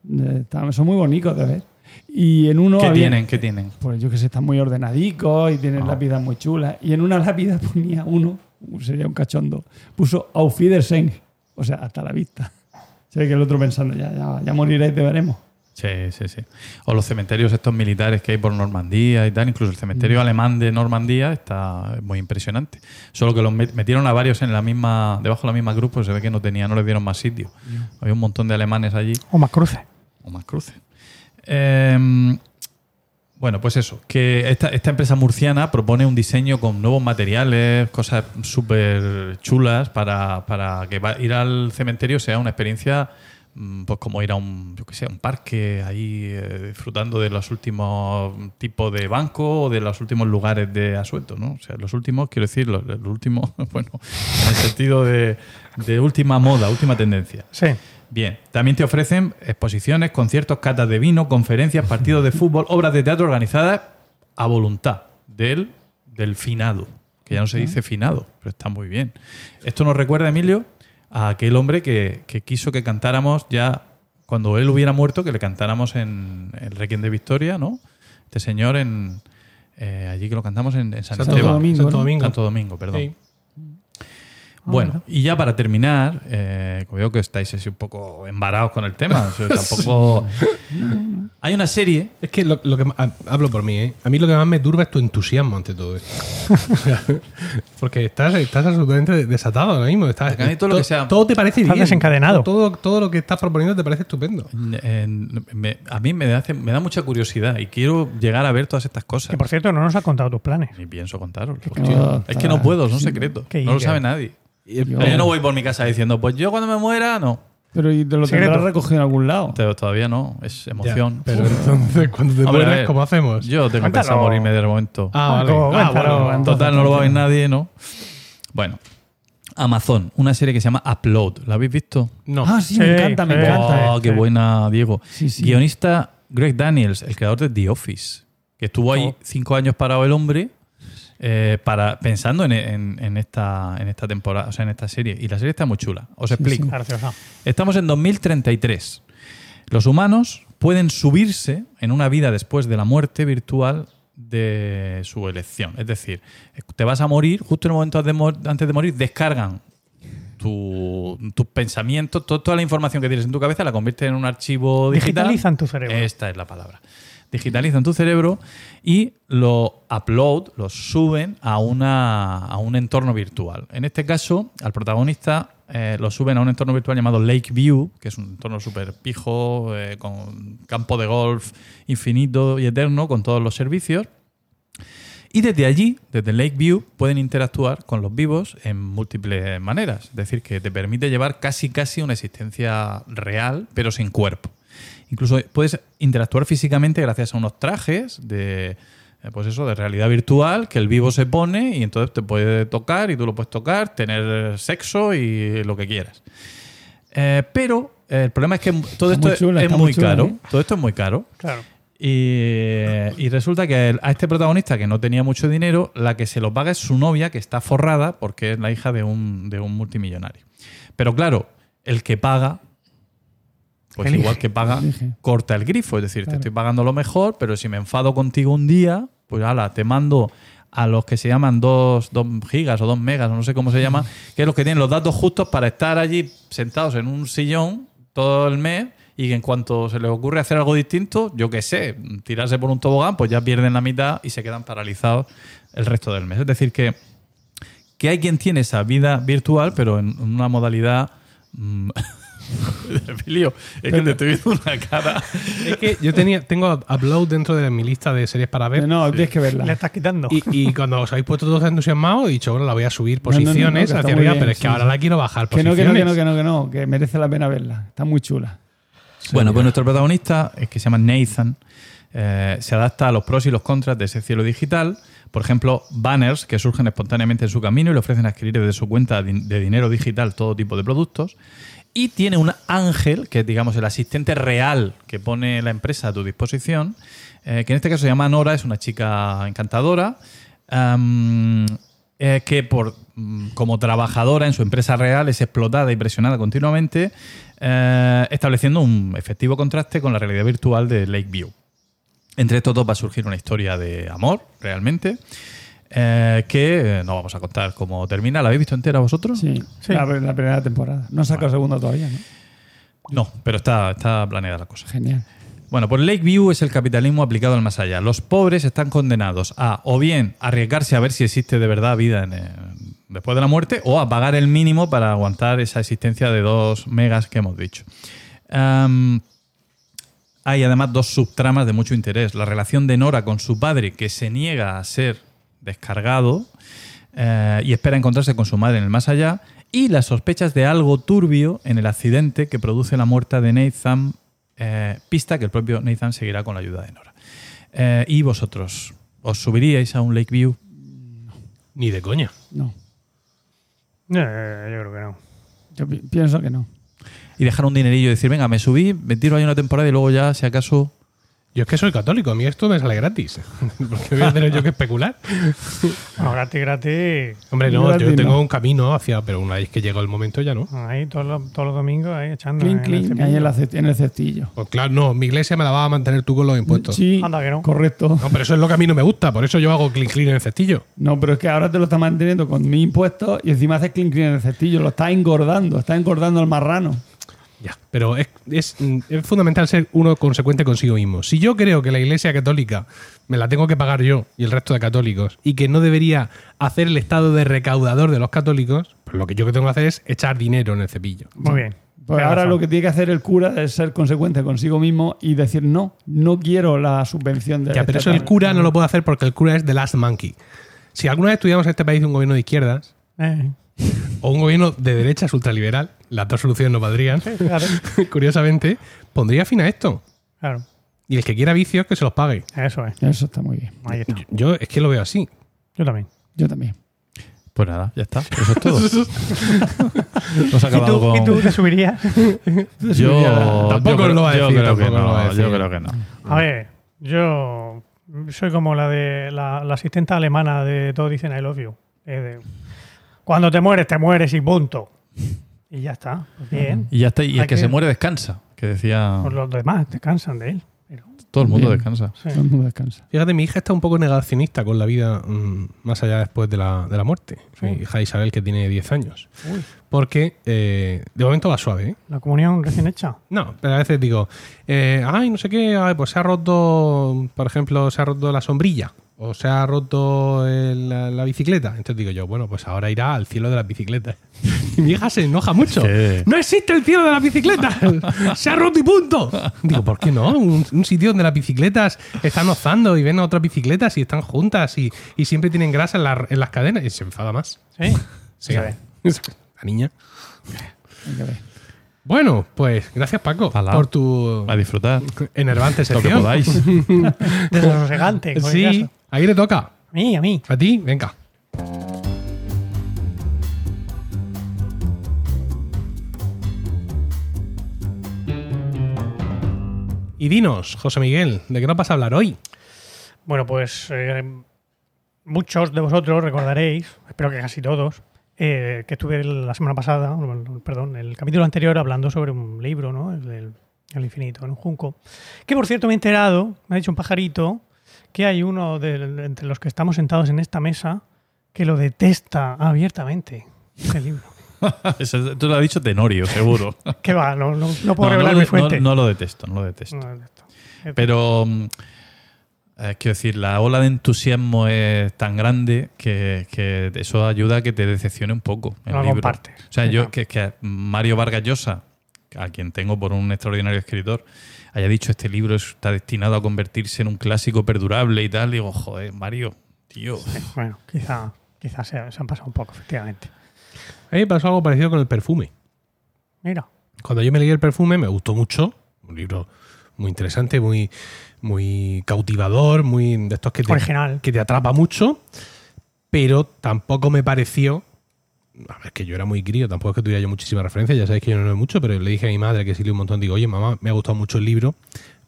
Eh, están- son muy bonitos de ver. Y en uno ¿Qué había- tienen? ¿Qué tienen? Pues yo que sé, están muy ordenadicos y tienen lápidas muy chulas. Y en una lápida ponía uno, sería un cachondo, puso Auf Wiedersehen, o sea, hasta la vista. Se ve que el otro pensando, ya, ya, ya moriréis, te veremos. Sí, sí, sí. O los cementerios estos militares que hay por Normandía y tal. Incluso el cementerio alemán de Normandía está muy impresionante. Solo que los met- metieron a varios en la misma, debajo de la misma cruz, pues se ve que no tenía, no les dieron más sitio. Había un montón de alemanes allí. O más cruces. o más cruces. Eh, bueno, pues eso, que esta, esta empresa murciana propone un diseño con nuevos materiales, cosas súper chulas para, para que va- ir al cementerio sea una experiencia mm, pues como ir a un, yo que sé, un parque ahí eh, disfrutando de los últimos tipos de banco o de los últimos lugares de asueto, ¿no? O sea, los últimos, quiero decir, los, los últimos, bueno, en el sentido de, de última moda, última tendencia. Sí. Bien, también te ofrecen exposiciones, conciertos, catas de vino, conferencias, partidos de fútbol, obras de teatro organizadas a voluntad del, del finado, que ya no se dice finado, pero está muy bien. Esto nos recuerda, Emilio, a aquel hombre que, que quiso que cantáramos ya cuando él hubiera muerto, que le cantáramos en el Requiem de Victoria, ¿no? Este señor en eh, allí que lo cantamos en, en San Santo Esteban. Domingo, Santo. Domingo. Santo Domingo, perdón. Sí. Bueno, y ya para terminar, eh, como veo que estáis así un poco embarados con el tema, o sea, tampoco... Hay una serie Es que lo, lo que ma- hablo por mí, ¿eh? A mí lo que más me turba es tu entusiasmo ante todo esto. Sea, Porque estás, estás absolutamente desatado ahora mismo. Estás, Porque a mí todo lo que sea- todo te parece Estás bien. desencadenado. Todo, todo lo que estás proponiendo te parece estupendo. me- a mí me, hace, me da mucha curiosidad y quiero llegar a ver todas estas cosas. Que por cierto, no nos has contado tus planes. Ni pienso contaros. no, es que no puedo, son secretos. No lo sabe nadie. Yo- Pero yo no voy por mi casa diciendo, pues yo cuando me muera, no. Pero ¿y te lo Secreto. tendrás recogido en algún lado? Pero todavía no, es emoción. Ya, pero entonces, cuando te Hombre, a mueras, ver, ¿cómo hacemos? Yo tengo Cuéntalo. pensado morirme de momento. Ah, vale. Ah, Cuéntalo. bueno, bueno. Total, no lo va a ver nadie, ¿no? Bueno, Amazon, una serie que se llama Upload. ¿La habéis visto? No. Ah, sí, Sí, me encanta, me sí. encanta. Oh, qué sí. buena, Diego. Sí, sí. Guionista Greg Daniels, el creador de The Office, que estuvo ahí Oh. cinco años parado el hombre eh, para, pensando en, en- en esta, en esta temporada, o sea, en esta serie. Y la serie está muy chula. Os explico. Graciosa. Estamos en 2033. Los humanos pueden subirse en una vida después de la muerte virtual de su elección. Es decir, te vas a morir, justo en el momento antes de morir, descargan tu- tus pensamientos, to- toda la información que tienes en tu cabeza, la convierten en un archivo digital. Digitalizan tu cerebro. Esta es la palabra. Digitalizan tu cerebro y lo upload, lo suben a, una, a un entorno virtual. En este caso, al protagonista eh, lo suben a un entorno virtual llamado Lakeview, que es un entorno súper pijo, eh, con campo de golf infinito y eterno, con todos los servicios. Y desde allí, desde Lakeview, pueden interactuar con los vivos en múltiples maneras. Es decir, que te permite llevar casi casi una existencia real, pero sin cuerpo. Incluso puedes interactuar físicamente gracias a unos trajes de, eh, pues eso, de realidad virtual que el vivo se pone y entonces te puede tocar y tú lo puedes tocar, tener sexo y lo que quieras. Eh, pero el problema es que todo Está esto muy chula, es muy muy chula, caro. ¿eh? Todo esto es muy caro. Claro. Y, y resulta que a este protagonista que no tenía mucho dinero, la que se lo paga es su novia, que está forrada porque es la hija de un, de un multimillonario. Pero claro, el que paga, pues Elige. igual que paga, Elige. corta el grifo. Es decir, te estoy pagando lo mejor, pero si me enfado contigo un día, pues ala, te mando a los que se llaman 2 gigas o 2 megas, o no sé cómo se llama, que es los que tienen los datos justos para estar allí sentados en un sillón todo el mes y que en cuanto se les ocurre hacer algo distinto, yo qué sé, tirarse por un tobogán, pues ya pierden la mitad y se quedan paralizados el resto del mes. Es decir, que, que hay quien tiene esa vida virtual, pero en una modalidad... Emilio, es que te estoy viendo una cara. Es que yo tenía, tengo Upload dentro de mi lista de series para ver. No, tienes que verla. Le estás quitando. Y, y cuando os habéis puesto todos entusiasmados, he dicho, bueno, la voy a subir No, no, no, no, posiciones hacia arriba, bien, pero es que sí, ahora sí. la quiero bajar Que no, que no, que no, que no, que no, que merece la pena verla. Está muy chula. Bueno, pues nuestro protagonista, eh, que se llama Nathan, eh, se adapta a los pros y los contras de ese cielo digital. Por ejemplo, banners que surgen espontáneamente en su camino y le ofrecen adquirir desde su cuenta de dinero digital todo tipo de productos. Y tiene un ángel, que es digamos el asistente real que pone la empresa a tu disposición, eh, que en este caso se llama Nora, es una chica encantadora, am, eh, que por, mm, como trabajadora en su empresa real es explotada y presionada continuamente eh, estableciendo un efectivo contraste con la realidad virtual de Lakeview. Entre estos dos va a surgir una historia de amor, realmente, eh, que no vamos a contar cómo termina. ¿La habéis visto entera vosotros? Sí, Sí. La, la primera temporada. No ha sacado segunda todavía, ¿no? No, pero está, está planeada la cosa. Genial. Bueno, pues Lakeview es el capitalismo aplicado al más allá. Los pobres están condenados a o bien arriesgarse a ver si existe de verdad vida en, eh, después de la muerte o a pagar el mínimo para aguantar esa existencia de dos megas que hemos dicho. Hay además dos subtramas de mucho interés. La relación de Nora con su padre, que se niega a ser descargado eh, y espera encontrarse con su madre en el más allá, y las sospechas de algo turbio en el accidente que produce la muerte de Nathan, eh, pista que el propio Nathan seguirá con la ayuda de Nora. Eh, ¿Y vosotros? ¿Os subiríais a un Lakeview? Ni de coña. No. Eh, yo creo que no. Yo pi- pienso que no. Y dejar un dinerillo y decir, venga, me subí, me tiro ahí una temporada y luego ya, si acaso... Yo es que soy católico, a mí esto me sale gratis. Porque voy a tener yo que especular. Bueno, gratis, gratis. Hombre, no, Gratis yo tengo no. un camino hacia, pero una vez que llega el momento ya no. Ahí todos los, todos los domingos ahí echando. Clean, en el clean, cepillo. ahí en, la en el cestillo. Pues claro, no, mi iglesia me la va a mantener tú con los impuestos. Sí, Anda que no. correcto. No, pero eso es lo que a mí no me gusta, por eso yo hago clean clean en el cestillo. No, pero es que ahora te lo está manteniendo con mis impuestos y encima haces clean clean en el cestillo. Lo está engordando, está engordando al marrano. Ya, pero es, es, es fundamental ser uno consecuente consigo mismo. Si yo creo que la Iglesia Católica me la tengo que pagar yo y el resto de católicos y que no debería hacer el estado de recaudador de los católicos, pues lo que yo que tengo que hacer es echar dinero en el cepillo. Muy bien. Pues ahora razón. lo que tiene que hacer el cura es ser consecuente consigo mismo y decir no, no quiero la subvención de Ya, pero este eso el tal". cura no lo puede hacer porque el cura es the last monkey. Si alguna vez estudiamos en este país un gobierno de izquierdas Eh, o un gobierno de derechas ultraliberal, las dos soluciones no valdrían, curiosamente, pondría fin a esto. Claro, Y el que quiera vicios, que se los pague. eso es. Eso está muy bien. Ahí está. Yo es que lo veo así. Yo también. Yo también. Pues nada, ya está. Eso es todo. Hemos ¿Y acabado tú, con... ¿Y tú te subirías? Yo, Tampoco yo lo va a yo decir, creo que no. Yo creo que no. A ver, yo soy como la de la, la asistente alemana de Todos dicen I love you. Es de, cuando te mueres, te mueres y punto. Y ya está. Pues bien. Y ya está. Y el que que- se muere descansa. Que decía. Pues los demás descansan de él. Pero, Todo el mundo Bien. descansa. sí. Todo el mundo descansa. Fíjate, mi hija está un poco negacionista con la vida mm, más allá después de la, de la muerte. Sí. Mi hija Isabel, que tiene 10 años. Uy, Porque eh, de momento va suave, ¿eh? la comunión recién hecha. No, pero a veces digo, eh, ay, no sé qué, ay, pues se ha roto, por ejemplo, se ha roto la sombrilla o se ha roto el- la, la bicicleta. Entonces digo yo, bueno, pues ahora irá al cielo de las bicicletas. Y mi hija se enoja mucho. ¿Qué? No existe el cielo de las bicicletas. se ha roto y punto. Digo, ¿por qué no? Un, un sitio donde las bicicletas están ozando y ven a otras bicicletas y están juntas y, y siempre tienen grasa en, la- en las cadenas. Y se enfada más. Sí. Sí. La niña. Bueno, pues gracias Paco Hala. por tu A disfrutar. enervante Lo que sección. podáis. Desasosegante. Sí, caso. Ahí le toca. A mí, a mí. A ti, venga. Y dinos, José Miguel, ¿de qué nos vas a hablar hoy? Bueno, pues eh, muchos de vosotros recordaréis, espero que casi todos, eh, que estuve la semana pasada, perdón, el capítulo anterior hablando sobre un libro, ¿no? El del el infinito, en un junco. Que por cierto me he enterado, me ha dicho un pajarito, que hay uno de, entre los que estamos sentados en esta mesa que lo detesta abiertamente, ese libro. Eso, tú lo has dicho Tenorio, seguro. ¿Qué va? No, no, no puedo No, revelar mi fuente. no lo detesto, no lo detesto. No detesto. Pero mm, eh, quiero decir, la ola de entusiasmo es tan grande que, que eso ayuda a que te decepcione un poco. El No lo libro. compartes. O sea, yo que, que Mario Vargas Llosa, a quien tengo por un extraordinario escritor, haya dicho este libro está destinado a convertirse en un clásico perdurable y tal, digo, joder, Mario, tío. Bueno, quizá, quizá se, se han pasado un poco, efectivamente. A mí me pasó algo parecido con el perfume. Mira, Cuando yo me leí el perfume me gustó mucho. Un libro muy interesante, muy, muy cautivador, muy de estos que te, Original. que te atrapa mucho. Pero tampoco me pareció. A ver, que yo era muy crío, tampoco es que tuviera yo muchísima referencia, ya sabéis que yo no leo mucho, pero le dije a mi madre que sí leí un montón, digo, oye, mamá, me ha gustado mucho el libro,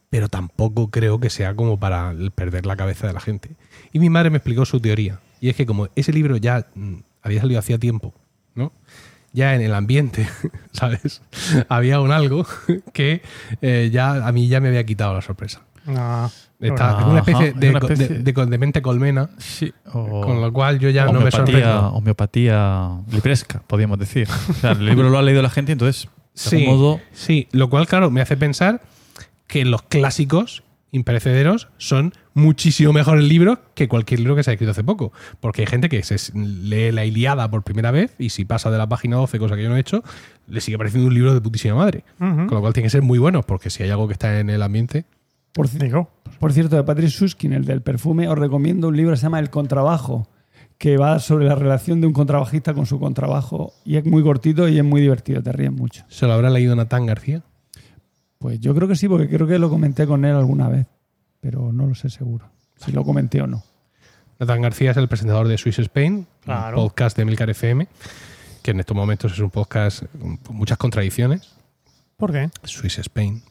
pero tampoco creo que sea como para perder la cabeza de la gente. Y mi madre me explicó su teoría, y es que como ese libro ya mm, había salido hacía tiempo, ¿no? ya en el ambiente, ¿sabes? Había un algo que eh, ya a mí ya me había quitado la sorpresa. Ah, Está Ajá, una especie, es de, una especie- de- de- de mente colmena, Sí, o- con lo cual yo ya no me sorprendo. homeopatía libresca, podríamos decir. O sea, el libro lo ha leído la gente entonces, de Sí, modo, sí, lo cual, claro, me hace pensar que los clásicos imperecederos son muchísimo mejores libros que cualquier libro que se ha escrito hace poco. Porque hay gente que se lee la Iliada por primera vez y si pasa de la página 12, cosa que yo no he hecho, le sigue pareciendo un libro de putísima madre. Con lo cual tiene que ser muy bueno, porque si hay algo que está en el ambiente. Por, por cierto, de Patrick Suskin, el del perfume, os recomiendo un libro que se llama El contrabajo, que va sobre la relación de un contrabajista con su contrabajo. Y es muy cortito y es muy divertido, te ríes mucho. ¿Se lo habrá leído Natán García? Pues yo creo que sí, porque creo que lo comenté con él alguna vez, pero no lo sé seguro, si lo comenté o no. Natán García es el presentador de Swiss Spain, Claro. un podcast de Emilcar FM, que en estos momentos es un podcast con muchas contradicciones. ¿por qué? Swiss Spain.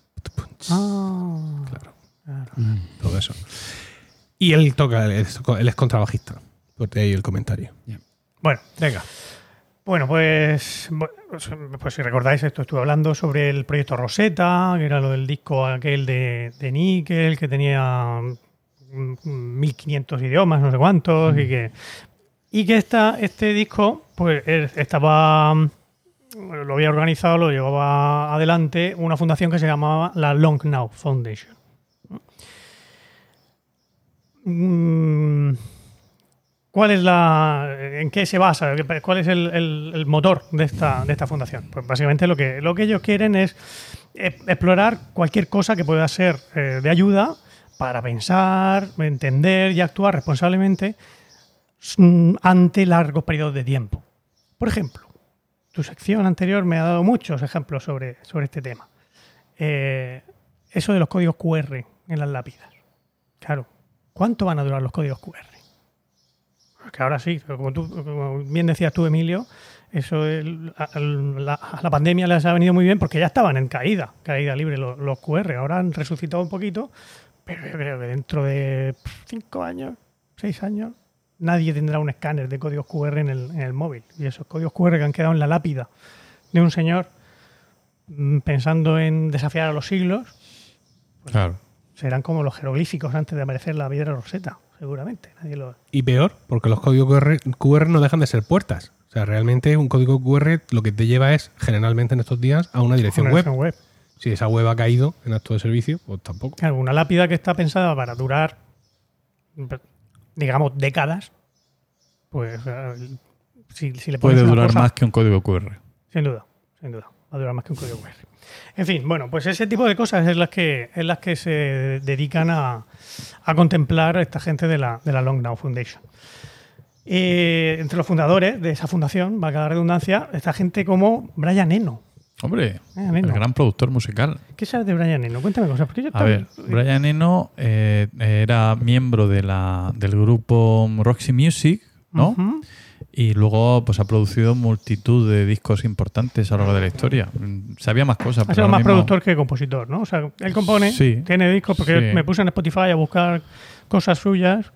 Ah, Claro. Claro. todo eso. Y él toca, él es, él es contrabajista. Por ahí el comentario. Bueno, venga. Bueno, pues, bu- pues si recordáis, esto estuve hablando sobre el proyecto Rosetta, que era lo del disco aquel de, de Nickel, que tenía mm, 1500 idiomas, no sé cuántos, y que, y que esta, este disco pues estaba, mm, bueno, lo había organizado, lo llevaba adelante una fundación que se llamaba la Long Now Foundation. Mm, ¿Cuál es la, ¿En qué se basa? ¿Cuál es el, motor de esta, de esta fundación? Pues básicamente lo que, lo que ellos quieren es eh, explorar cualquier cosa que pueda ser eh, de ayuda para pensar, entender y actuar responsablemente mm, ante largos periodos de tiempo. Por ejemplo, tu sección anterior me ha dado muchos ejemplos sobre, sobre este tema. Eh, eso de los códigos QR en las lápidas. Claro, ¿cuánto van a durar los códigos QR? Que ahora sí, como, tú, bien decías tú, Emilio, eso el- a, la, pandemia les ha venido muy bien porque ya estaban en caída, caída libre los, QR. Ahora han resucitado un poquito, pero yo creo que dentro de cinco años, seis años, nadie tendrá un escáner de códigos QR en el, móvil. Y esos códigos QR que han quedado en la lápida de un señor mm, pensando en desafiar a los siglos, claro. Serán como los jeroglíficos antes de aparecer la piedra roseta, seguramente. Nadie lo... Y peor, porque los códigos QR, QR no dejan de ser puertas. O sea, realmente un código QR lo que te lleva es, generalmente en estos días, a una dirección web. Si esa web ha caído en acto de servicio, pues tampoco. Claro, una lápida que está pensada para durar, digamos, décadas, pues eh, si, si le pones Puede durar cosa- más que un código QR. Sin duda, sin duda. Va a durar más que un código QR. En fin, bueno, pues ese tipo de cosas es las que, es las que se dedican a, a contemplar esta gente de la, de la Long Now Foundation. Eh, entre los fundadores de esa fundación, valga la redundancia, está gente como Brian Eno. Hombre, el gran productor musical. ¿Qué sabes de Brian Eno? Cuéntame cosas. Porque yo A ver, Brian Eno eh, era miembro de la, del grupo Roxy Music, ¿no? Y luego pues ha producido multitud de discos importantes a lo largo de la historia. Mm, Sabía más cosas. Ha sido más mismo- productor que compositor, ¿no? O sea, él compone, Sí. tiene discos, porque Sí. me puse en Spotify a buscar cosas suyas.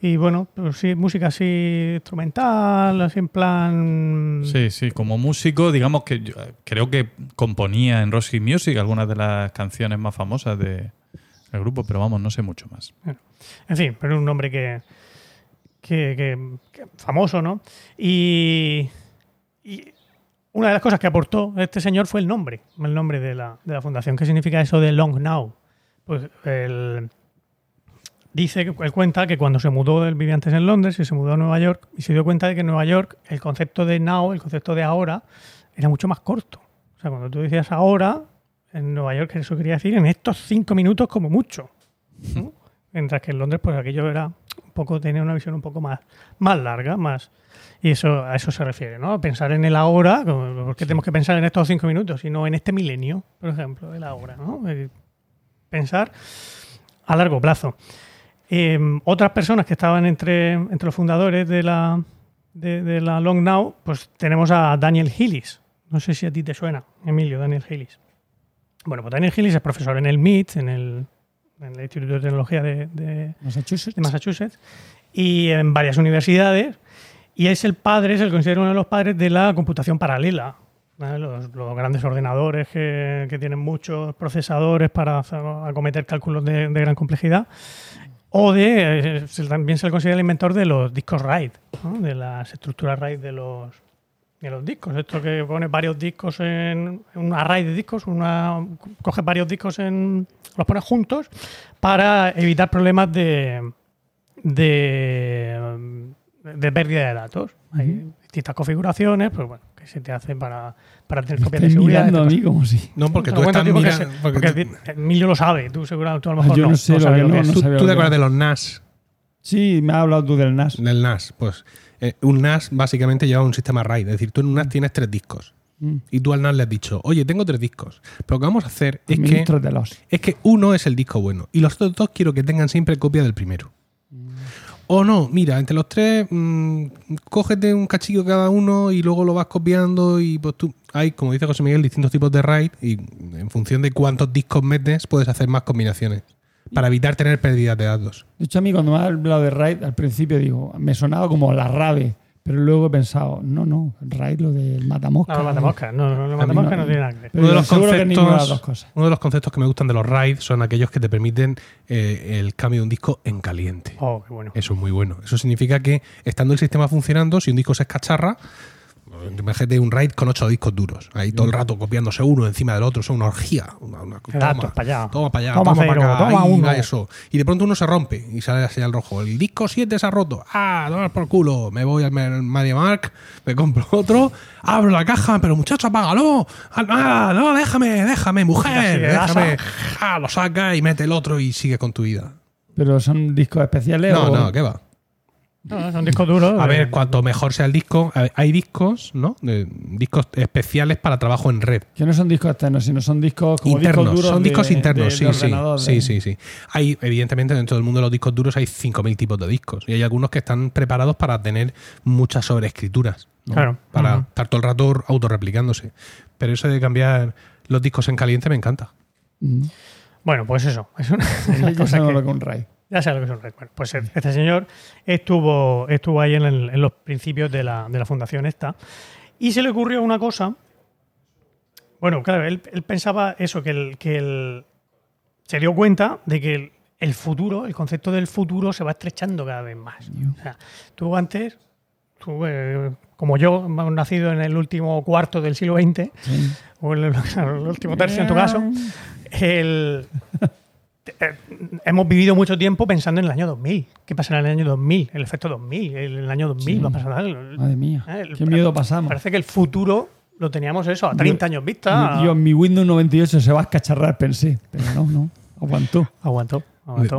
Y bueno, pues sí, música así instrumental, así en plan. Sí, sí, como músico, digamos que yo, creo que componía en Roxy Music algunas de las canciones más famosas de- del grupo, pero vamos, no sé mucho más. En fin, pero es un nombre que, que, que- que famoso, ¿no? Y, y una de las cosas que aportó este señor fue el nombre, el nombre de la, de la fundación. ¿Qué significa eso de Long Now? Pues él dice, él cuenta que cuando se mudó, él vivía antes en Londres y se mudó a Nueva York y se dio cuenta de que en Nueva York el concepto de now, el concepto de ahora, era mucho más corto. O sea, cuando tú decías ahora, en Nueva York eso quería decir en estos cinco minutos como mucho. ¿no? Mientras que en Londres, pues aquello era un poco, tenía una visión un poco más, más larga, más. Y eso, a eso se refiere, ¿no? Pensar en el ahora, como, ¿por qué tenemos que pensar en estos cinco minutos y no en este milenio, por ejemplo, el ahora, ¿no? Pensar a largo plazo. Eh, otras personas que estaban entre, entre los fundadores de la, de, de la Long Now, pues tenemos a Daniel Hillis. No sé si a ti te suena, Emilio, Daniel Hillis. Bueno, pues Daniel Hillis es profesor en el MIT, en el, en el Instituto de Tecnología de, de- Massachusetts. de Massachusetts, y en varias universidades. Y es el padre, se le considera uno de los padres de la computación paralela. ¿vale? Los, los grandes ordenadores que, que tienen muchos procesadores para hacer- acometer cálculos de, de gran complejidad. O de, eh, también se le considera el inventor de los discos RAID, ¿no? de las estructuras RAID de los, de los discos. Esto que pone varios discos en un array de discos, una, coges varios discos en, los pones juntos para evitar problemas de, de, de pérdida de datos. Hay distintas configuraciones, pues bueno, que se te hacen para, para tener copias de Estoy seguridad. mirando a mí como si... No, porque tú estás porque mirando. se- porque porque tú- Emilio lo sabe, tú seguro, tú a lo Ah, mejor yo no, no sé lo sabes que lo no- que es. no tú, tú te acuerdas de los NAS. Sí, me has hablado tú del NAS. Del NAS, pues eh, un NAS básicamente lleva un sistema RAID. Es decir, tú en un NAS tienes tres discos. Mm. Y tú al NAS le has dicho, oye, tengo tres discos. Pero lo que vamos a hacer es que, es que uno es el disco bueno. Y los otros dos quiero que tengan siempre copia del primero. O no, mira, entre los tres, mm, cógete un cachillo cada uno y luego lo vas copiando y pues tú... Hay, como dice José Miguel, distintos tipos de RAID y en función de cuántos discos metes puedes hacer más combinaciones para evitar tener pérdidas de datos. De hecho, a mí cuando me has hablado de RAID, al principio digo, me sonaba como la rave. Pero luego he pensado, no, no, RAID lo del matamosca. No, no, matamosca, no, no, mí matamosca no. no tiene nada que ver. Pero uno, de los seguro que ninguna de las conceptos, dos cosas. uno de los conceptos que me gustan de los RAID son aquellos que te permiten eh, el cambio de un disco en caliente. Oh, qué bueno. Eso es muy bueno. Eso significa que estando el sistema funcionando, si un disco se escacharra, imagínate un RAID con ocho discos duros. Ahí todo el rato copiándose uno encima del otro. Son una orgía. Una, una- Datos para allá. Toma para allá, Toma toma, cero, para acá. toma ahí uno. va eso. Y de pronto uno se rompe y sale la señal rojo. El disco 7 se ha roto. Ah, toma por culo. Me voy al MediaMark, me compro otro, abro la caja, pero muchacho, apágalo. Ah, no, déjame, déjame, mujer, déjame. Ah, lo saca y mete el otro y sigue con tu vida. Pero son discos especiales No, o- no, ¿qué va? No, discos duros. A ver, cuanto mejor sea el disco, ver, hay discos, ¿no? De- discos especiales para trabajo en red. Que no son discos externos, sino son discos como internos, discos duros son de- discos internos, de- de sí, sí, sí, de- sí, sí. Hay, evidentemente, dentro del mundo de los discos duros hay 5.000 tipos de discos. Y hay algunos que están preparados para tener muchas sobreescrituras. ¿no? Claro. Para estar todo el rato autorreplicándose. Pero eso de cambiar los discos en caliente me encanta. Mm. Bueno, pues eso. Es una, una Ya cosa que- es un RAID. Ya sabes lo que es un RAID. Bueno, pues este señor estuvo, estuvo ahí en, el- en los principios de la, de la fundación esta y se le ocurrió una cosa. Bueno, claro, él, él pensaba eso, que, el, que el, se dio cuenta de que el, el futuro, el concepto del futuro se va estrechando cada vez más. O sea, tú antes, tú, eh, como yo, hemos nacido en el último cuarto del siglo XX, Sí. o el, el último tercio en tu caso, el, eh, hemos vivido mucho tiempo pensando en el año 2000. ¿Qué pasará en el año 2000? El efecto 2000. El, el año 2000 Sí. va a pasar algo. Madre mía. Eh, el- Qué miedo pasamos. Parece que el futuro lo teníamos eso, a 30 años vista. Yo, mi Windows 98 se va a escacharrar, pensé. Pero no, no. Aguantó. Aguantó.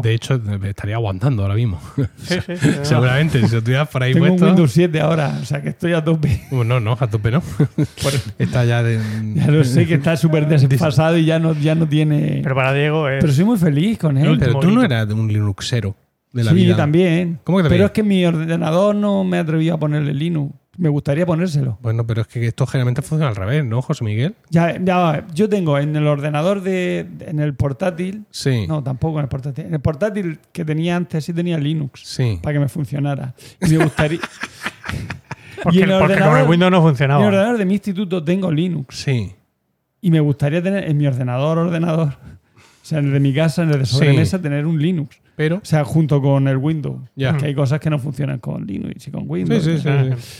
De, hecho, me estaría aguantando ahora mismo. Sí, sí, sí, no. Seguramente, si lo tuvieras por ahí Tengo un puesto. Windows 7 ahora, o sea que estoy a tope. Bueno, no, a tope no. Está ya de. Ya lo sé que está súper desfasado y ya no, ya no tiene. Pero para Diego es. Pero soy muy feliz con él. Pero tú no eras de un Linuxero de la sí, vida. también. ¿Cómo que también? Pero es que mi ordenador no me atreví a ponerle Linux. Me gustaría ponérselo. Bueno, pero es que esto generalmente funciona al revés, ¿no, José Miguel? Ya, ya, yo tengo en el ordenador de. en el portátil. Sí. No, tampoco en el portátil. En el portátil que tenía antes sí tenía Linux. Sí. Para que me funcionara. Y me gustaría. porque, el porque con el Windows no en el funcionaba. ordenador de mi instituto tengo Linux. Sí. Y me gustaría tener en mi ordenador, ordenador. O sea, en el de mi casa, en el de Sí. sobremesa, tener un Linux. Pero. O sea, junto con el Windows. Ya. Que hay cosas que no funcionan con Linux y con Windows. sí, sí. Sí.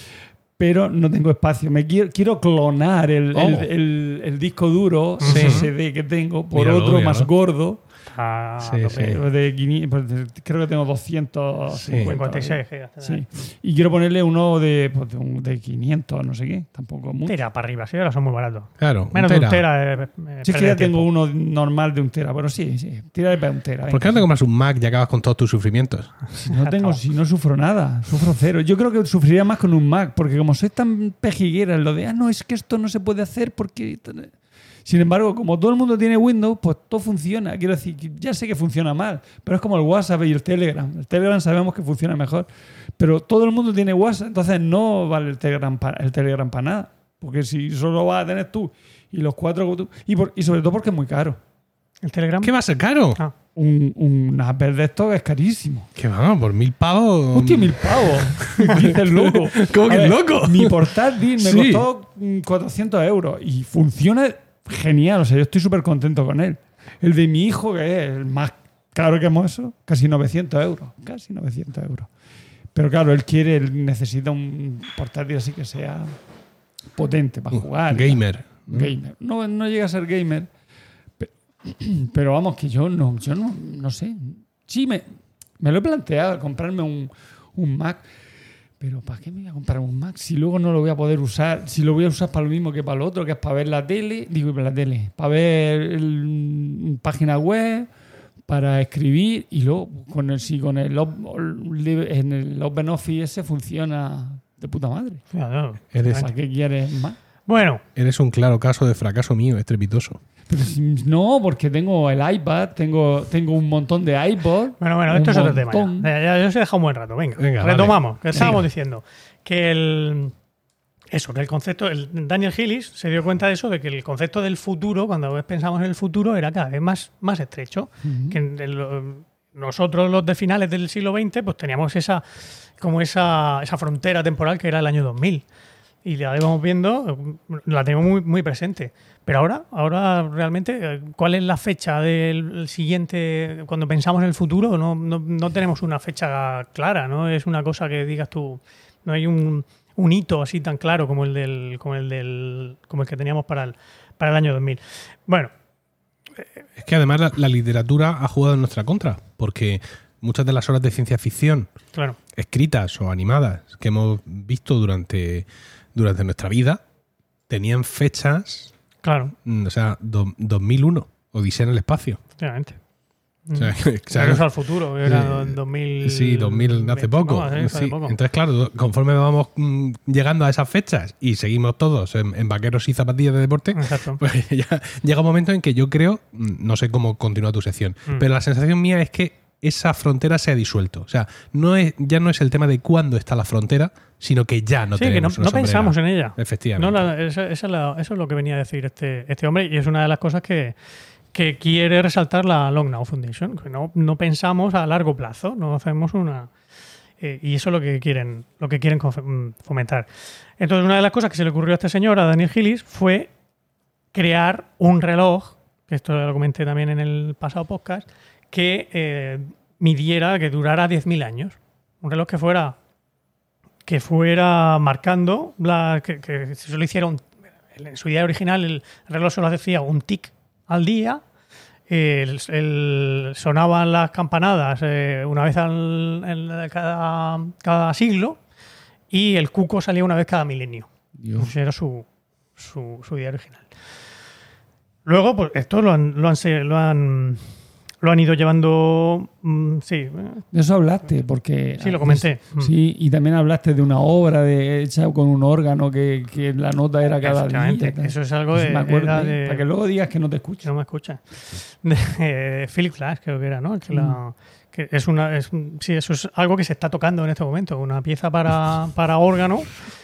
Pero no tengo espacio. Me quiero, quiero clonar el, Oh. el- el- el disco duro Sí. SSD que tengo por Míralo, otro míralo. más gordo. A Sí, tope. sí. de 500, pues, de- creo que tengo 250. 56 gigas. Sí. Y quiero ponerle uno de, pues, de, un- de 500, no sé qué. Tampoco mucho. Tera para arriba, sí, ahora son muy baratos. Claro. Menos un de un tera. tera. eh, eh, Si es que ya tengo uno normal de un tera, pero sí, sí. Tírale para un tera. ¿Por qué no te compras un Mac y acabas con todos tus sufrimientos? Si no tengo, si no sufro nada, sufro cero. Yo creo que sufriría más con un Mac, porque como soy tan pejiguera en lo de, ah, no, es que esto no se puede hacer porque... Sin embargo, como todo el mundo tiene Windows, pues todo funciona. Quiero decir, ya sé que funciona mal, pero es como el WhatsApp y el Telegram. El Telegram sabemos que funciona mejor, pero todo el mundo tiene WhatsApp, entonces no vale el Telegram para, el Telegram para nada. Porque si solo vas a tener tú y los cuatro... Y, por- y sobre todo porque es muy caro. ¿El Telegram? ¿Qué va a ser caro? Ah, Un, un Apple de estos es carísimo. Que vamos, por mil pavos. Hostia, mil pavos. Dices loco. ¿Cómo que ver, loco? Mi portátil me Sí. costó mm, 400 euros y funciona genial. O sea, yo estoy súper contento con él. El de mi hijo, que es el más caro que hemos hecho, casi 900 euros. Casi 900 euros. Pero claro, él quiere, él necesita un portátil así que sea potente para jugar. Gamer. Gamer. No, no llega a ser gamer. pe- Pero vamos, que yo no, yo no, no sé. Sí, me, me lo he planteado, comprarme un, un Mac. Pero ¿para qué me voy a comprar un Mac si luego no lo voy a poder usar? Si lo voy a usar para lo mismo que para lo otro, que es para ver la tele, digo, para la tele, para ver el- página web, para escribir y luego con el, si con el, op- en el OpenOffice ese funciona de puta madre. Eres, ¿Para qué quieres más? Bueno, eres un claro caso de fracaso mío, estrepitoso. Si- no, porque tengo el iPad, tengo, tengo un montón de iPod. Bueno, bueno, esto es otro tema. Ya, ya, ya os he dejado un buen rato. Venga, Venga, retomamos. vale. Que estábamos Venga. diciendo que el. Eso, que el concepto. El Daniel Hillis se dio cuenta de eso, de que el concepto del futuro, cuando pensamos en el futuro, era cada vez más, más estrecho. Que en el- nosotros, los de finales del siglo XX, pues teníamos esa, como esa, esa frontera temporal que era el año 2000. Y la íbamos viendo, la tenemos muy, muy presente. Pero ahora, ahora realmente, eh, ¿cuál es la fecha del siguiente? Cuando pensamos en el futuro, no, no, no tenemos una fecha clara, no es una cosa que digas tú, no hay un, un hito así tan claro como el del, como el del, como el que teníamos para el, para el año 2000. Bueno, Es que además la, la literatura ha jugado en nuestra contra, porque muchas de las obras de ciencia ficción claro, escritas o animadas que hemos visto durante, durante nuestra vida tenían fechas, claro, mm, o sea, do- 2001, Odisea en el espacio. efectivamente. O sea, Regreso al futuro, era eh, 2000. Sí, 2000 de hace poco. No, hace- hace Sí. poco. Entonces, claro, conforme vamos mm, llegando a esas fechas y seguimos todos en, en vaqueros y zapatillas de deporte, Exacto. pues ya llega un momento en que yo creo, mm, no sé cómo continúa tu sección, Mm. pero la sensación mía es que esa frontera se ha disuelto. O sea, no es, ya no es el tema de cuándo está la frontera, sino que ya no sí, que no, tenemos una no pensamos en ella. Efectivamente. No, la- esa- esa es la- eso es lo que venía a decir este, este hombre y es una de las cosas que, que quiere resaltar la Long Now Foundation, que no, no pensamos a largo plazo, no hacemos una... eh, y eso es lo que quieren, lo que quieren mm, fomentar. Entonces, una de las cosas que se le ocurrió a este señor, a Daniel Gillis, fue crear un reloj, que esto lo comenté también en el pasado podcast, que eh, midiera, que durara 10.000 años. Un reloj que fuera que fuera marcando la, que, que se lo hiciera un- en su idea original el reloj solo hacía un tic al día el, el- sonaban las campanadas eh, una vez al, en cada, cada siglo y el cuco salía una vez cada milenio. Esa era su, su, su idea original luego pues esto lo han, lo han, lo han, lo han ido llevando mm, sí De eso hablaste, porque. Sí, lo comenté. Mm. Sí, y también hablaste de una obra de, hecha con un órgano que, que la nota era cada Efectivamente, día. eso es algo Pues de- me acuerdo, ¿eh? de- Para que luego digas que no te que escucho. no me escucha. De eh, Philip Glass, creo que era, ¿no? Que, Mm. la- que es una, es, sí, eso es algo que se está tocando en este momento. Una pieza para, para órgano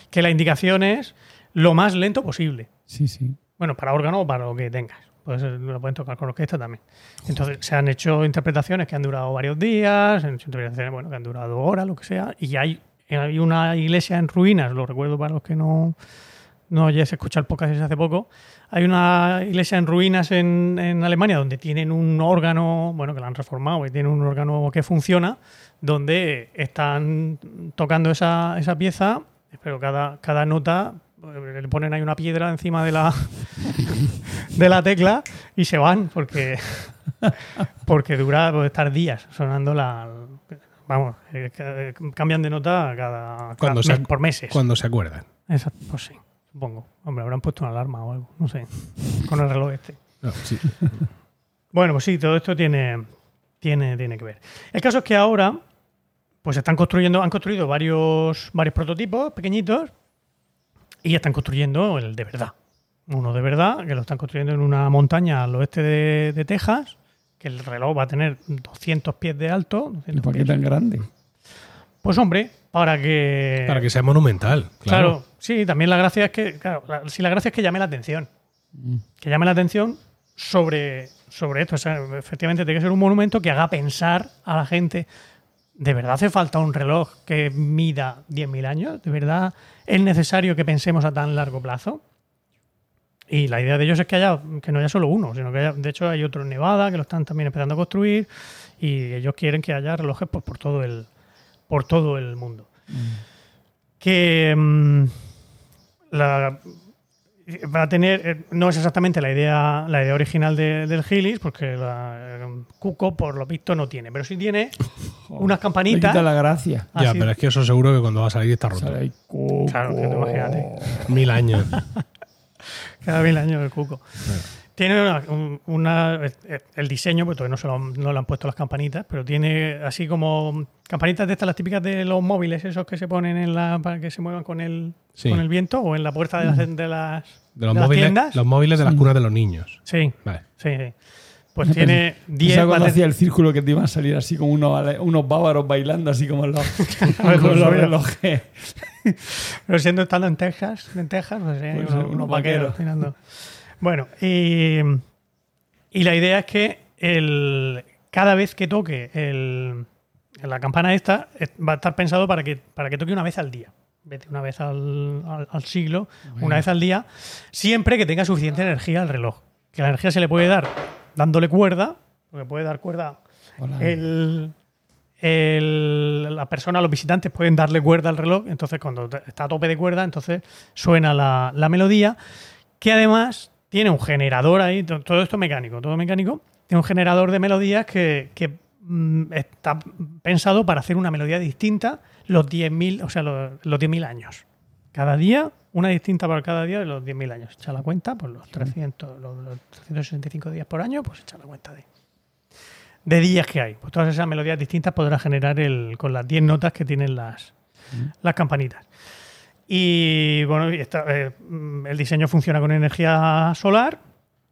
que la indicación es lo más lento posible. Sí, sí. Bueno, para órgano o para lo que tengas. Pues lo pueden tocar con orquesta también. Entonces, se han hecho interpretaciones que han durado varios días, han hecho interpretaciones bueno, que han durado horas, lo que sea, y hay, hay una iglesia en ruinas, lo recuerdo para los que no, no hayáis escuchado el podcast desde hace poco. Hay una iglesia en ruinas en, en Alemania donde tienen un órgano, bueno, que lo han reformado y tienen un órgano que funciona, donde están tocando esa, esa pieza, pero cada, cada nota le ponen ahí una piedra encima de la, de la tecla y se van porque, porque dura puede estar días sonando la... Vamos, eh, ca- cambian de nota cada, cada se- por meses. Cuando se acuerdan. Exacto, pues sí, supongo. Hombre, habrán puesto una alarma o algo, no sé, con el reloj este. No, sí. Bueno, pues sí, todo esto tiene, tiene, tiene que ver. El caso es que ahora, pues están construyendo, han construido varios, varios prototipos pequeñitos y están construyendo el de verdad. Uno de verdad, que lo están construyendo en una montaña al oeste de, de Texas, que el reloj va a tener 200 pies de alto. ¿Y 200 para qué pies. tan grande? Pues hombre, para que... Para que sea monumental. Claro. Claro. sí, también la gracia es que, claro, la, sí, la gracia es que llame la atención. Mm. Que llame la atención sobre sobre esto. O sea, efectivamente, tiene que ser un monumento que haga pensar a la gente. ¿De verdad hace falta un reloj que mida 10.000 años? ¿De verdad es necesario que pensemos a tan largo plazo? Y la idea de ellos es que haya que no haya solo uno, sino que haya, de hecho hay otro en Nevada que lo están también empezando a construir y ellos quieren que haya relojes pues, por todo el por todo el mundo. Que mm, la- va a tener eh, no es exactamente la idea la idea original de- del Gilis porque la, eh, Cuco por lo visto no tiene, pero sí tiene unas campanitas. quita la gracia. Ah, ya, pero es que eso seguro que cuando va a salir está roto. Sale ahí, Cuco. Claro, que te imagínate. Mil años. Cada mil años el cuco. Tiene una, un- una- el diseño, porque todavía no, se lo, han- no le han puesto las campanitas, pero tiene así como campanitas de estas, las típicas de los móviles, esos que se ponen en la para que se muevan con el, Sí. con el viento o en la puerta de las, de las, De los, de las móviles, tiendas. los móviles de las cunas de los niños. Sí, Vale. sí, sí. Pues tiene 10 Pensaba cuando hacía el círculo que te iban a salir así como unos, unos bávaros bailando, así como en los, ver, con los relojes. Pero siendo estando en Texas, en Texas, pues, sí, hay Pues, unos, unos unos vaqueros. vaqueros. Bueno, y, y la idea es que el, cada vez que toque el, la campana esta, va a estar pensado para que, para que toque una vez al día. Vete una vez al, al- al siglo, una vez al día, siempre que tenga suficiente energía al reloj. Que la energía se le puede dar dándole cuerda, porque puede dar cuerda Hola. el, el- la persona, los visitantes pueden darle cuerda al reloj, entonces cuando está a tope de cuerda, entonces suena la, la melodía, que además tiene un generador ahí, to- todo esto mecánico, todo mecánico, tiene un generador de melodías que, que, mm, está pensado para hacer una melodía distinta los 10.000, o sea, los, los 10.000 años. Cada día, una distinta para cada día de los 10.000 años. Echa la cuenta, pues los 300, los, los 365 días por año, pues echa la cuenta de, de días que hay. Pues todas esas melodías distintas podrá generar el, con las 10 notas que tienen las, las campanitas. Y bueno, y esta- eh, el diseño funciona con energía solar,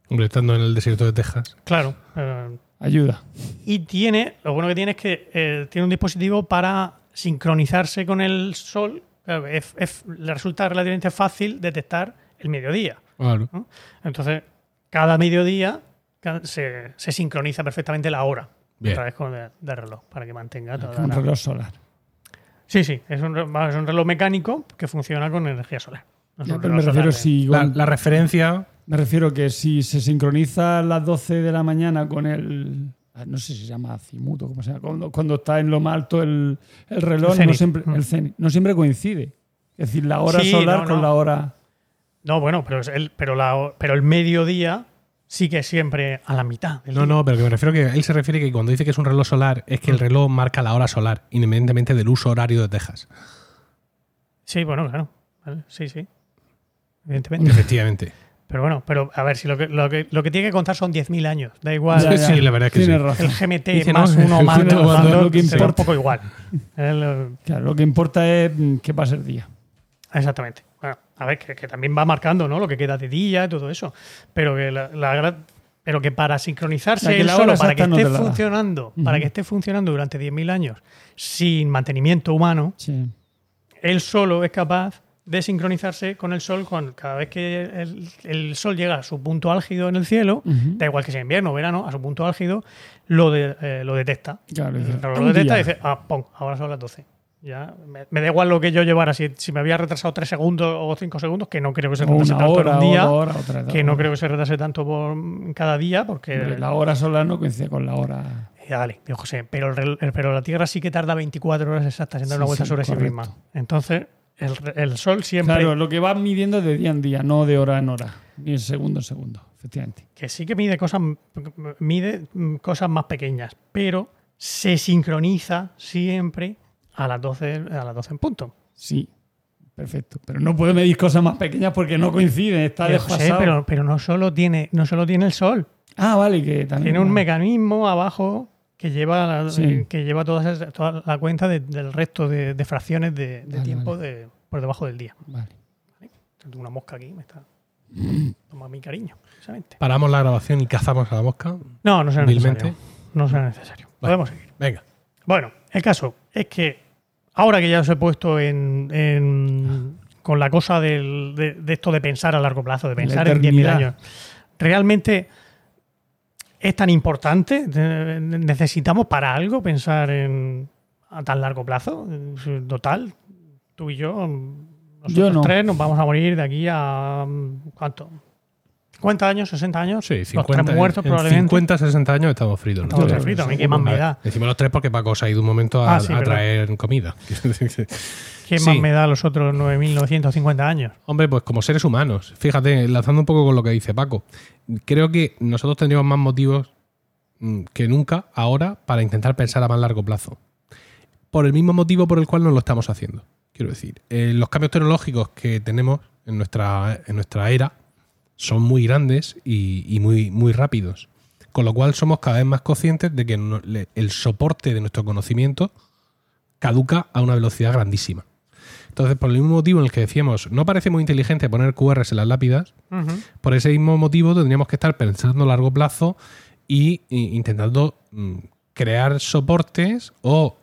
Hombre, estando en el desierto de Texas. claro. eh, Ayuda. y tiene, lo bueno que tiene es que eh, tiene un dispositivo para sincronizarse con el sol. Claro, es- es- le resulta relativamente fácil detectar el mediodía. Claro. ¿no? Entonces, cada mediodía se, se sincroniza perfectamente la hora. Bien. A través con el, del reloj, para que mantenga toda Un la- reloj solar. Sí, sí, es un, es un reloj mecánico que funciona con energía solar. No Ya, pero me refiero solar si La, igual- la referencia. me refiero que si se sincroniza a las 12 de la mañana con el no sé si se llama azimuto, como se llama, cuando, cuando está en lo más alto el, el reloj, El no siempre, Mm. el cenit, no siempre coincide. Es decir, la hora Sí, solar no, con la hora. No, bueno, pero, es el, pero, la, pero el mediodía sí que es siempre a la mitad. del No, día. no, pero que me refiero que él se refiere que cuando dice que es un reloj solar, es que el reloj marca la hora solar, independientemente del uso horario de Texas. Sí, bueno, claro. Vale, Sí, sí. Evidentemente. Efectivamente. Pero bueno, pero a ver, si lo que, lo que, lo que tiene que contar son 10.000 años. Da igual. Ya, ya, sí, la verdad es que sí. razón. El GMT Dice, más no, uno más dos, más dos, da un importa. poco igual. El- Claro, lo que importa es mm, que pase el día. Exactamente. Bueno, a ver, que, que también va marcando ¿no? lo que queda de día y todo eso. Pero que, la, la pero que para sincronizarse O sea, que él la solo, hora para que no esté funcionando, para que esté funcionando durante 10.000 años sin mantenimiento humano, Sí. él solo es capaz de sincronizarse con el sol con cada vez que el, el sol llega a su punto álgido en el cielo, da igual que sea invierno o verano, a su punto álgido, lo, de- eh, lo detecta. Claro, El lo detecta día. y dice, ah, pum, ahora son las 12. Ya, me, me da igual lo que yo llevara, si, si me había retrasado 3 segundos o 5 segundos, que no creo que se retrase tanto hora en un día, otra que no creo que se retrase tanto por cada día, porque... La hora solar no coincide con la hora. Eh, Dale, viejo José, pero, el pero la Tierra sí que tarda 24 horas exactas en dar Sí, una vuelta sí, sobre sí misma. Entonces, el, el Sol siempre... Claro, lo que vas midiendo de día en día, no de hora en hora, ni de segundo en segundo, efectivamente. que sí que mide cosas, mide cosas más pequeñas, pero se sincroniza siempre a las 12, a las 12 en punto. Sí, perfecto. Pero no puede medir cosas más pequeñas porque no coinciden, está Pero, José, desfasado. pero, pero no, solo tiene, no solo tiene el Sol, Ah, vale, que también. tiene un vale. mecanismo abajo que lleva, la, Sí. que lleva toda la cuenta de- del resto de, de fracciones de, de Vale, tiempo de, por debajo del día. Vale. Tengo una mosca aquí, me está. Toma mi cariño, precisamente. Paramos la grabación y cazamos a la mosca. No, no será Vilmente. necesario. No será necesario. Vale. Podemos seguir. Venga. Bueno, el caso es que ahora que ya os he puesto en, en- con la cosa del- de, de esto de pensar a largo plazo, de pensar en 10.000 eternidad. años, realmente ¿Es tan importante? ¿Ne- ¿Necesitamos para algo pensar en a tan largo plazo? Total, tú y yo, nosotros Yo no. tres nos vamos a morir de aquí a ¿cuánto? ¿50 años? ¿60 años? Sí, Los 50, tres muertos en probablemente. 50, 60 años estamos fritos. Estamos fritos, a mí qué más me da. Decimos los tres porque Paco se ha ido un momento a, Ah, sí, a verdad. traer comida. ¿Quién Sí. más me da los otros 9.950 años? Hombre, pues como seres humanos, fíjate, lanzando un poco con lo que dice Paco, creo que nosotros tendríamos más motivos mm, que nunca ahora para intentar pensar a más largo plazo. Por el mismo motivo por el cual no lo estamos haciendo. Quiero decir, eh, los cambios tecnológicos que tenemos en nuestra, en nuestra era son muy grandes y, y muy, muy rápidos. Con lo cual somos cada vez más conscientes de que no- le- el soporte de nuestro conocimiento caduca a una velocidad grandísima. Entonces, por el mismo motivo en el que decíamos, no parece muy inteligente poner QRs en las lápidas, por ese mismo motivo tendríamos que estar pensando a largo plazo y, y intentando mm, crear soportes o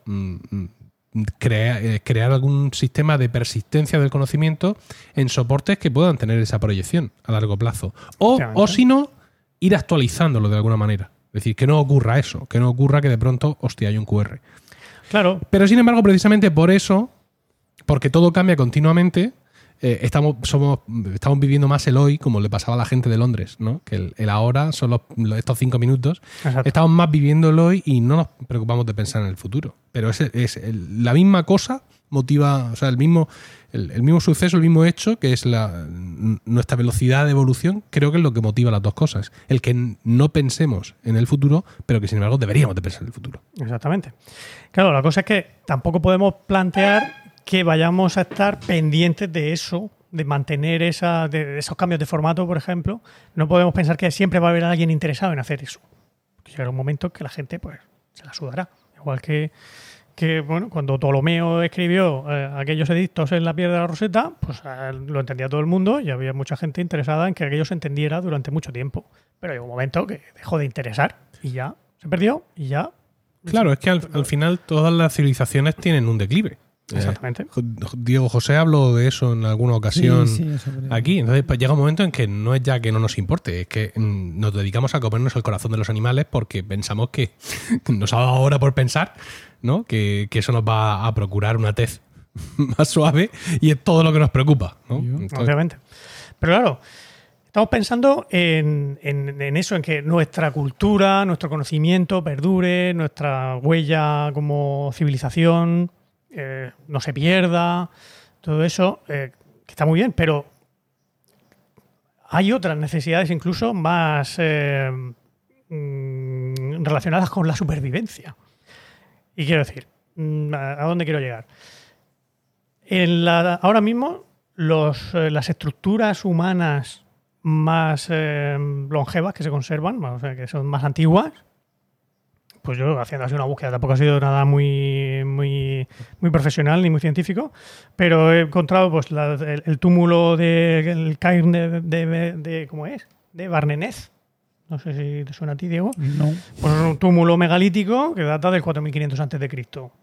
mm, mm, crea- eh, crear algún sistema de persistencia del conocimiento en soportes que puedan tener esa proyección a largo plazo. O, o si no, ir actualizándolo de alguna manera. Es decir, que no ocurra eso, que no ocurra que de pronto, hostia, hay un QR. Claro, Pero sin embargo, precisamente por eso, porque todo cambia continuamente, eh, estamos, somos, estamos viviendo más el hoy, como le pasaba a la gente de Londres, ¿no? Que el, el ahora son los- los- estos cinco minutos. Exacto. Estamos más viviendo el hoy y no nos preocupamos de pensar en el futuro. Pero es, es el- la misma cosa motiva, o sea, el mismo, el, el mismo suceso, el mismo hecho, que es la, nuestra velocidad de evolución, creo que es lo que motiva las dos cosas. El que no pensemos en el futuro, pero que sin embargo deberíamos de pensar en el futuro. Exactamente. Claro, la cosa es que tampoco podemos plantear que vayamos a estar pendientes de eso, de mantener esa, de esos cambios de formato, por ejemplo. No podemos pensar que siempre va a haber alguien interesado en hacer eso. Porque llegará un momento en que la gente pues, se la sudará. Igual que, que bueno, cuando Ptolomeo escribió eh, aquellos edictos en la piedra de la Roseta, pues lo entendía todo el mundo y había mucha gente interesada en que aquello se entendiera durante mucho tiempo. Pero llegó un momento que dejó de interesar y ya se perdió y ya Claro, es que al final todas las civilizaciones tienen un declive. Exactamente. Eh, Diego José habló de eso en alguna ocasión Sí, sí, aquí. Entonces pues, llega un momento en que no es ya que no nos importe, es que mm, nos dedicamos a comernos el corazón de los animales porque pensamos que nos ha dado ahora por pensar ¿no? que, que eso nos va a procurar una tez más suave y es todo lo que nos preocupa. ¿no? Entonces, obviamente. Pero claro, estamos pensando en, en- en eso, en que nuestra cultura, nuestro conocimiento perdure, nuestra huella como civilización eh, no se pierda, todo eso, eh, que está muy bien, pero hay otras necesidades incluso más eh, mm, relacionadas con la supervivencia. Y quiero decir, mm, ¿a dónde quiero llegar? Ahora mismo, los, las estructuras humanas más longevas que se conservan, o sea, que son más antiguas, pues yo haciendo así una búsqueda, tampoco ha sido nada muy, muy, muy profesional ni muy científico, pero he encontrado pues, la- el, el túmulo de el cairn de, de- de- ¿cómo es? De Barnenez. No sé si te suena a ti, Diego. No. Pues es un túmulo megalítico que data del 4500 a.C.,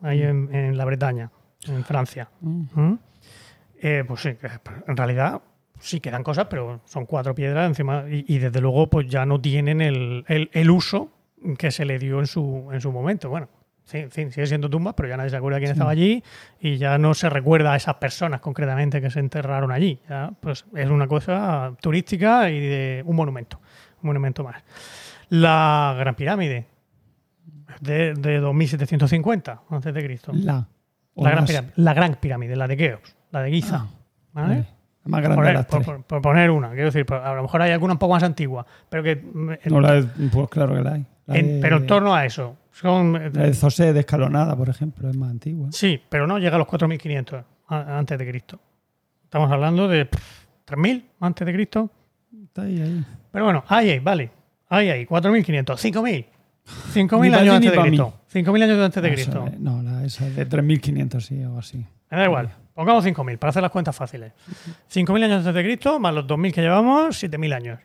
ahí en, en la Bretaña, en Francia. ¿Mm? Eh, pues sí, en realidad sí quedan cosas, pero son cuatro piedras encima y, y desde luego pues ya no tienen el, el- el uso que se le dio en su, en su momento. Bueno, sí, sigue siendo tumbas, pero ya nadie se acuerda quién estaba allí y ya no se recuerda a esas personas concretamente que se enterraron allí. Ya, pues es una cosa turística y de un monumento, un monumento más. La Gran Pirámide, de, de 2750 antes de Cristo. La. La gran, pirámide, la gran pirámide, la de Keops, la de Giza. Ah, ¿vale? más grande Poner- por, tres. por- por poner una, quiero decir, pues, a lo mejor hay alguna un poco más antigua, pero que mm, No, la pues claro que la hay. La en- de- pero en torno a eso. Son, eh, La de José de Escalonada, por ejemplo, es más antigua. sí, pero no llega a los 4500 a- antes de Cristo. Estamos hablando de pff, 3000 antes de Cristo. Está ahí, ahí. Pero bueno, ahí, ahí, vale. Ahí, ahí, 4500, 5000. 5000 Ni pa' años antes de. Cristo. 5000 años antes de Cristo. no, la, esa es de 3500, sí, algo así. Me da igual. Pongamos 5.000 para hacer las cuentas fáciles. 5.000 años antes de Cristo más los 2.000 que llevamos, 7.000 años.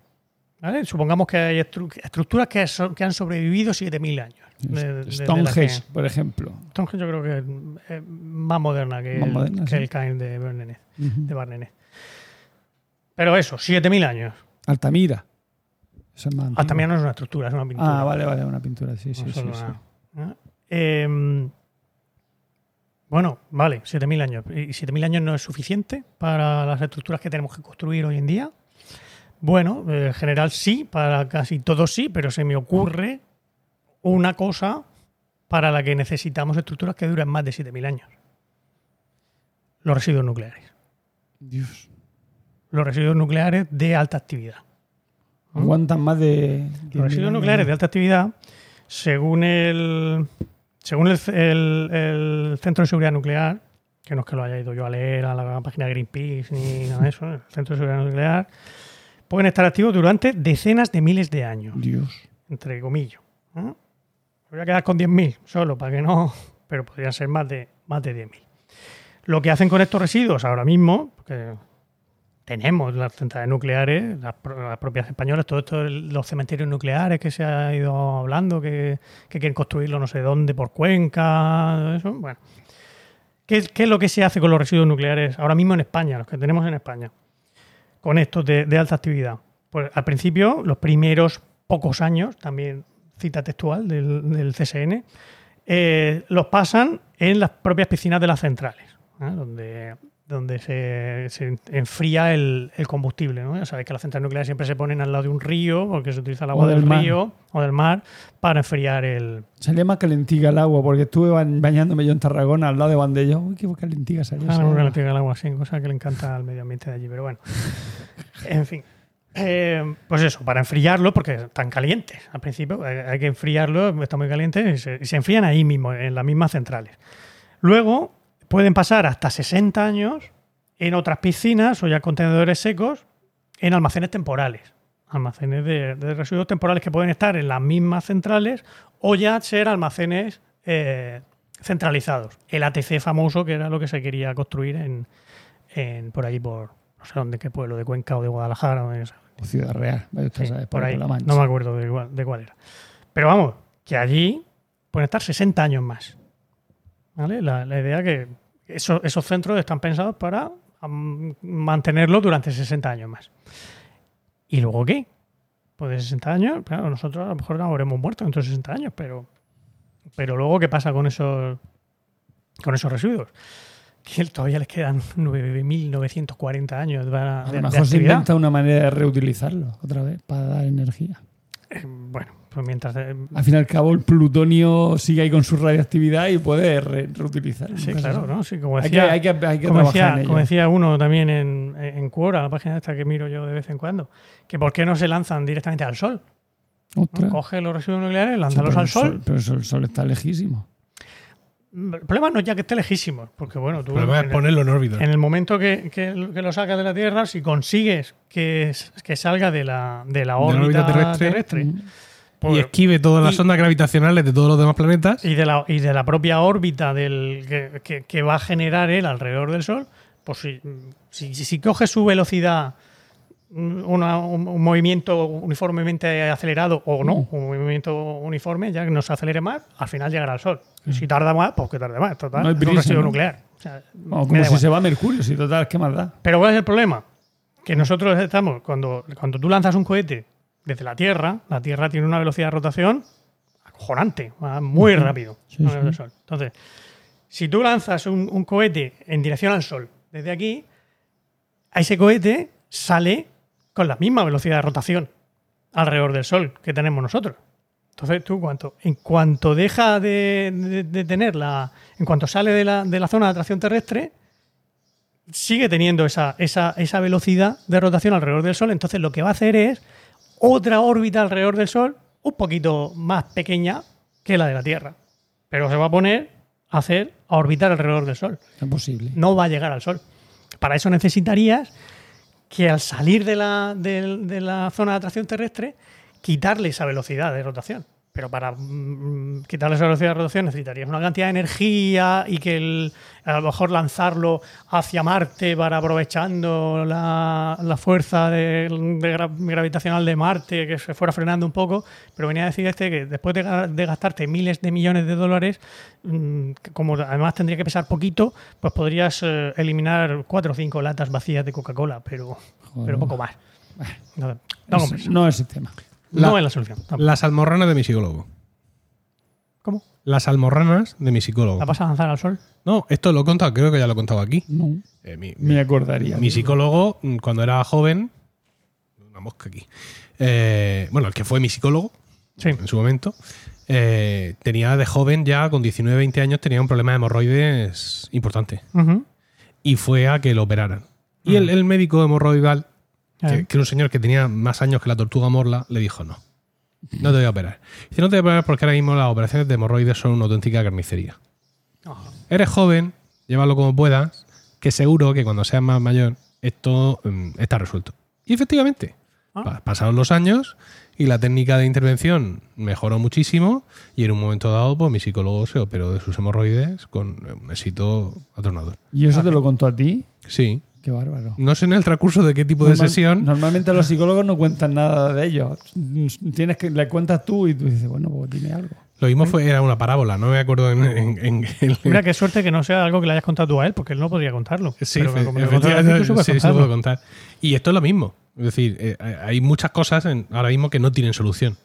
¿Vale? Supongamos que hay estru- estructuras que, so- que han sobrevivido 7.000 años. de- Stonehenge, por ejemplo. Stonehenge yo creo que es más moderna que, Más el, moderna, que sí. el Cairn de Barnenez. Pero eso, 7.000 años. Altamira. Eso es más Hasta antiguo. mira no es una estructura, es una pintura. Ah, vale, vale, una pintura, sí, sí, No sí. solo sí. una- ¿eh? Eh, bueno, vale, 7.000 años. ¿Y 7.000 años no es suficiente para las estructuras que tenemos que construir hoy en día? Bueno, eh, en general sí, para casi todos sí, pero se me ocurre una cosa para la que necesitamos estructuras que duren más de 7.000 años. Los residuos nucleares. Dios. Los residuos nucleares de alta actividad. Aguantan más de. 10.000 Los residuos nucleares de alta actividad, según el según el, el- el Centro de Seguridad Nuclear, que no es que lo haya ido yo a leer a la página de Greenpeace ni nada de eso, el Centro de Seguridad Nuclear, pueden estar activos durante decenas de miles de años, Dios. entre comillas. ¿eh? Me voy a quedar con 10.000 solo, para que no, pero podrían ser más de, más de 10.000. Lo que hacen con estos residuos ahora mismo, porque tenemos las centrales nucleares, las, las propias españolas, todos estos los cementerios nucleares que se ha ido hablando, que, que quieren construirlo no sé dónde, por Cuenca, eso. Bueno, ¿Qué, es- qué es lo que se hace con los residuos nucleares ahora mismo en España, los que tenemos en España, con estos de, de alta actividad? Pues al principio, los primeros pocos años, también cita textual del, del CSN, eh, los pasan en las propias piscinas de las centrales, ¿eh? donde, donde se, se enfría el, el combustible. ¿no? Ya sabéis que las centrales nucleares siempre se ponen al lado de un río, porque se utiliza el agua O del río o del mar para enfriar el... Salía más calentica el agua, porque estuve ba- bañándome yo en Tarragona al lado de Bandello. Uy, qué calentica salió. Ah, no, pega el agua así, cosa que le encanta al medio ambiente de allí, pero bueno. En fin. Eh, pues eso, para enfriarlo, porque están calientes. Al principio hay que enfriarlo, está muy caliente y se, y se enfrían ahí mismo, en las mismas centrales. Luego pueden pasar hasta 60 años en otras piscinas o ya contenedores secos en almacenes temporales. Almacenes de, de residuos temporales que pueden estar en las mismas centrales o ya ser almacenes eh, centralizados. El ATC famoso, que era lo que se quería construir en, en- por ahí, por no sé dónde, qué pueblo, de Cuenca o de Guadalajara. o de esa- O Ciudad Real. Sí, por ahí. la Mancha. No me acuerdo de de cuál era. Pero vamos, que allí pueden estar 60 años más. ¿Vale? La, la idea que eso- esos centros están pensados para mantenerlo durante 60 años más. ¿Y luego qué? Pues de 60 años, claro, nosotros a lo mejor no habremos muerto dentro de 60 años, pero, pero luego ¿qué pasa con esos, con esos residuos? Que todavía les quedan 9.940 años para, A de, lo de mejor se inventa una manera de reutilizarlo otra vez para dar energía. Eh, Bueno, pues mientras. eh, Al fin y al cabo, el plutonio sigue ahí con su radioactividad y puede re- reutilizarlo. sí, claro. ¿no? Sí, como Hay que, decía, hay que, hay que como, trabajar decía, en ello. como decía uno también en, en Quora, la página esta que miro yo de vez en cuando, que por qué no se lanzan directamente al sol. ¿no? Ostras. Coge los residuos nucleares, Sí, lánzalos pero al sol. Pero eso- el sol está lejísimo. El problema no es ya que esté lejísimo, porque bueno, tú El problema en es ponerlo en órbita. En el momento que, que- que lo sacas de la Tierra, si consigues que, que salga de la, de la la órbita, terrestre, Mm. Y esquive todas las y- ondas gravitacionales de todos los demás planetas. y de la, y de la propia órbita del, que, que- que va a generar él alrededor del Sol, pues si, si, si coge su velocidad, mm, una- un, un movimiento uniformemente acelerado o no, un movimiento uniforme, ya que no se acelere más, al final llegará al Sol. Y si tarda más, pues que tarde más. Total, No hay es un prisa, residuo ¿no? nuclear. O sea, como si igual. se va a Mercurio, si total, ¿qué más da? Pero ¿cuál es el problema? Que nosotros estamos, cuando, cuando tú lanzas un cohete desde la Tierra, la Tierra tiene una velocidad de rotación acojonante, va muy rápido. Sí, ¿no? sí. del Sol. Entonces, si tú lanzas un, un cohete en dirección al Sol desde aquí, a ese cohete sale con la misma velocidad de rotación alrededor del Sol que tenemos nosotros. Entonces tú, cuanto, en cuanto deja de, de- de tener la. En cuanto sale de la, de la zona de atracción terrestre, sigue teniendo esa, esa, esa velocidad de rotación alrededor del Sol. Entonces lo que va a hacer es otra órbita alrededor del Sol, un poquito más pequeña que la de la Tierra. Pero se va a poner a hacer, a orbitar alrededor del Sol. Es posible. No va a llegar al Sol. Para eso necesitarías que al salir de la, del- de la zona de atracción terrestre, quitarle esa velocidad de rotación. Pero para mm, quitarle esa velocidad de rotación necesitarías una cantidad de energía y que el- a lo mejor lanzarlo hacia Marte para aprovechando la, la fuerza de, de gra- gravitacional de Marte, que se fuera frenando un poco. Pero venía a decir este que después de, ga- de gastarte miles de millones de dólares, mm, como además tendría que pesar poquito, pues podrías eh, eliminar cuatro o cinco latas vacías de Coca-Cola, pero, Joder. pero poco más. No, no Es- compensa. no es el tema. La- no es la solución. tampoco. Las almorranas de mi psicólogo. ¿Cómo? Las almorranas de mi psicólogo. ¿La vas a lanzar al sol? No, esto lo he contado, creo que ya lo he contado aquí. No, Eh, mi, me acordaría. mi psicólogo, mm, cuando era joven, una mosca aquí. Eh, bueno, el que fue mi psicólogo Sí. en su momento, eh, tenía de joven ya, con 19, 20 años, tenía un problema de hemorroides importante. Y fue a que lo operaran. Y el, el médico hemorroidal, que, Eh. que un señor que tenía más años que la tortuga morla, le dijo no. No te voy a operar. Dice, no te voy a operar porque ahora mismo las operaciones de hemorroides son una auténtica carnicería. Eres joven, llévalo como puedas, que seguro que cuando seas más mayor esto mm, está resuelto. Y efectivamente, Ah. pa- pasaron los años y la técnica de intervención mejoró muchísimo y en un momento dado pues mi psicólogo se operó de sus hemorroides con un éxito atronador. ¿Y eso te lo contó a ti? Sí, Qué bárbaro. no sé en el transcurso de qué tipo de sesión. Normalmente los psicólogos no cuentan nada de ellos. Tienes que le cuentas tú y tú dices, bueno, pues dime algo. Lo mismo fue, era una parábola, no me acuerdo en, en- en- en- Mira, qué suerte que no sea algo que le hayas contado tú a él, porque él no podría contarlo. Sí, Pero como tú sí lo puedo contar. Y esto es lo mismo. Es decir, eh, hay muchas cosas en- ahora mismo que no tienen solución.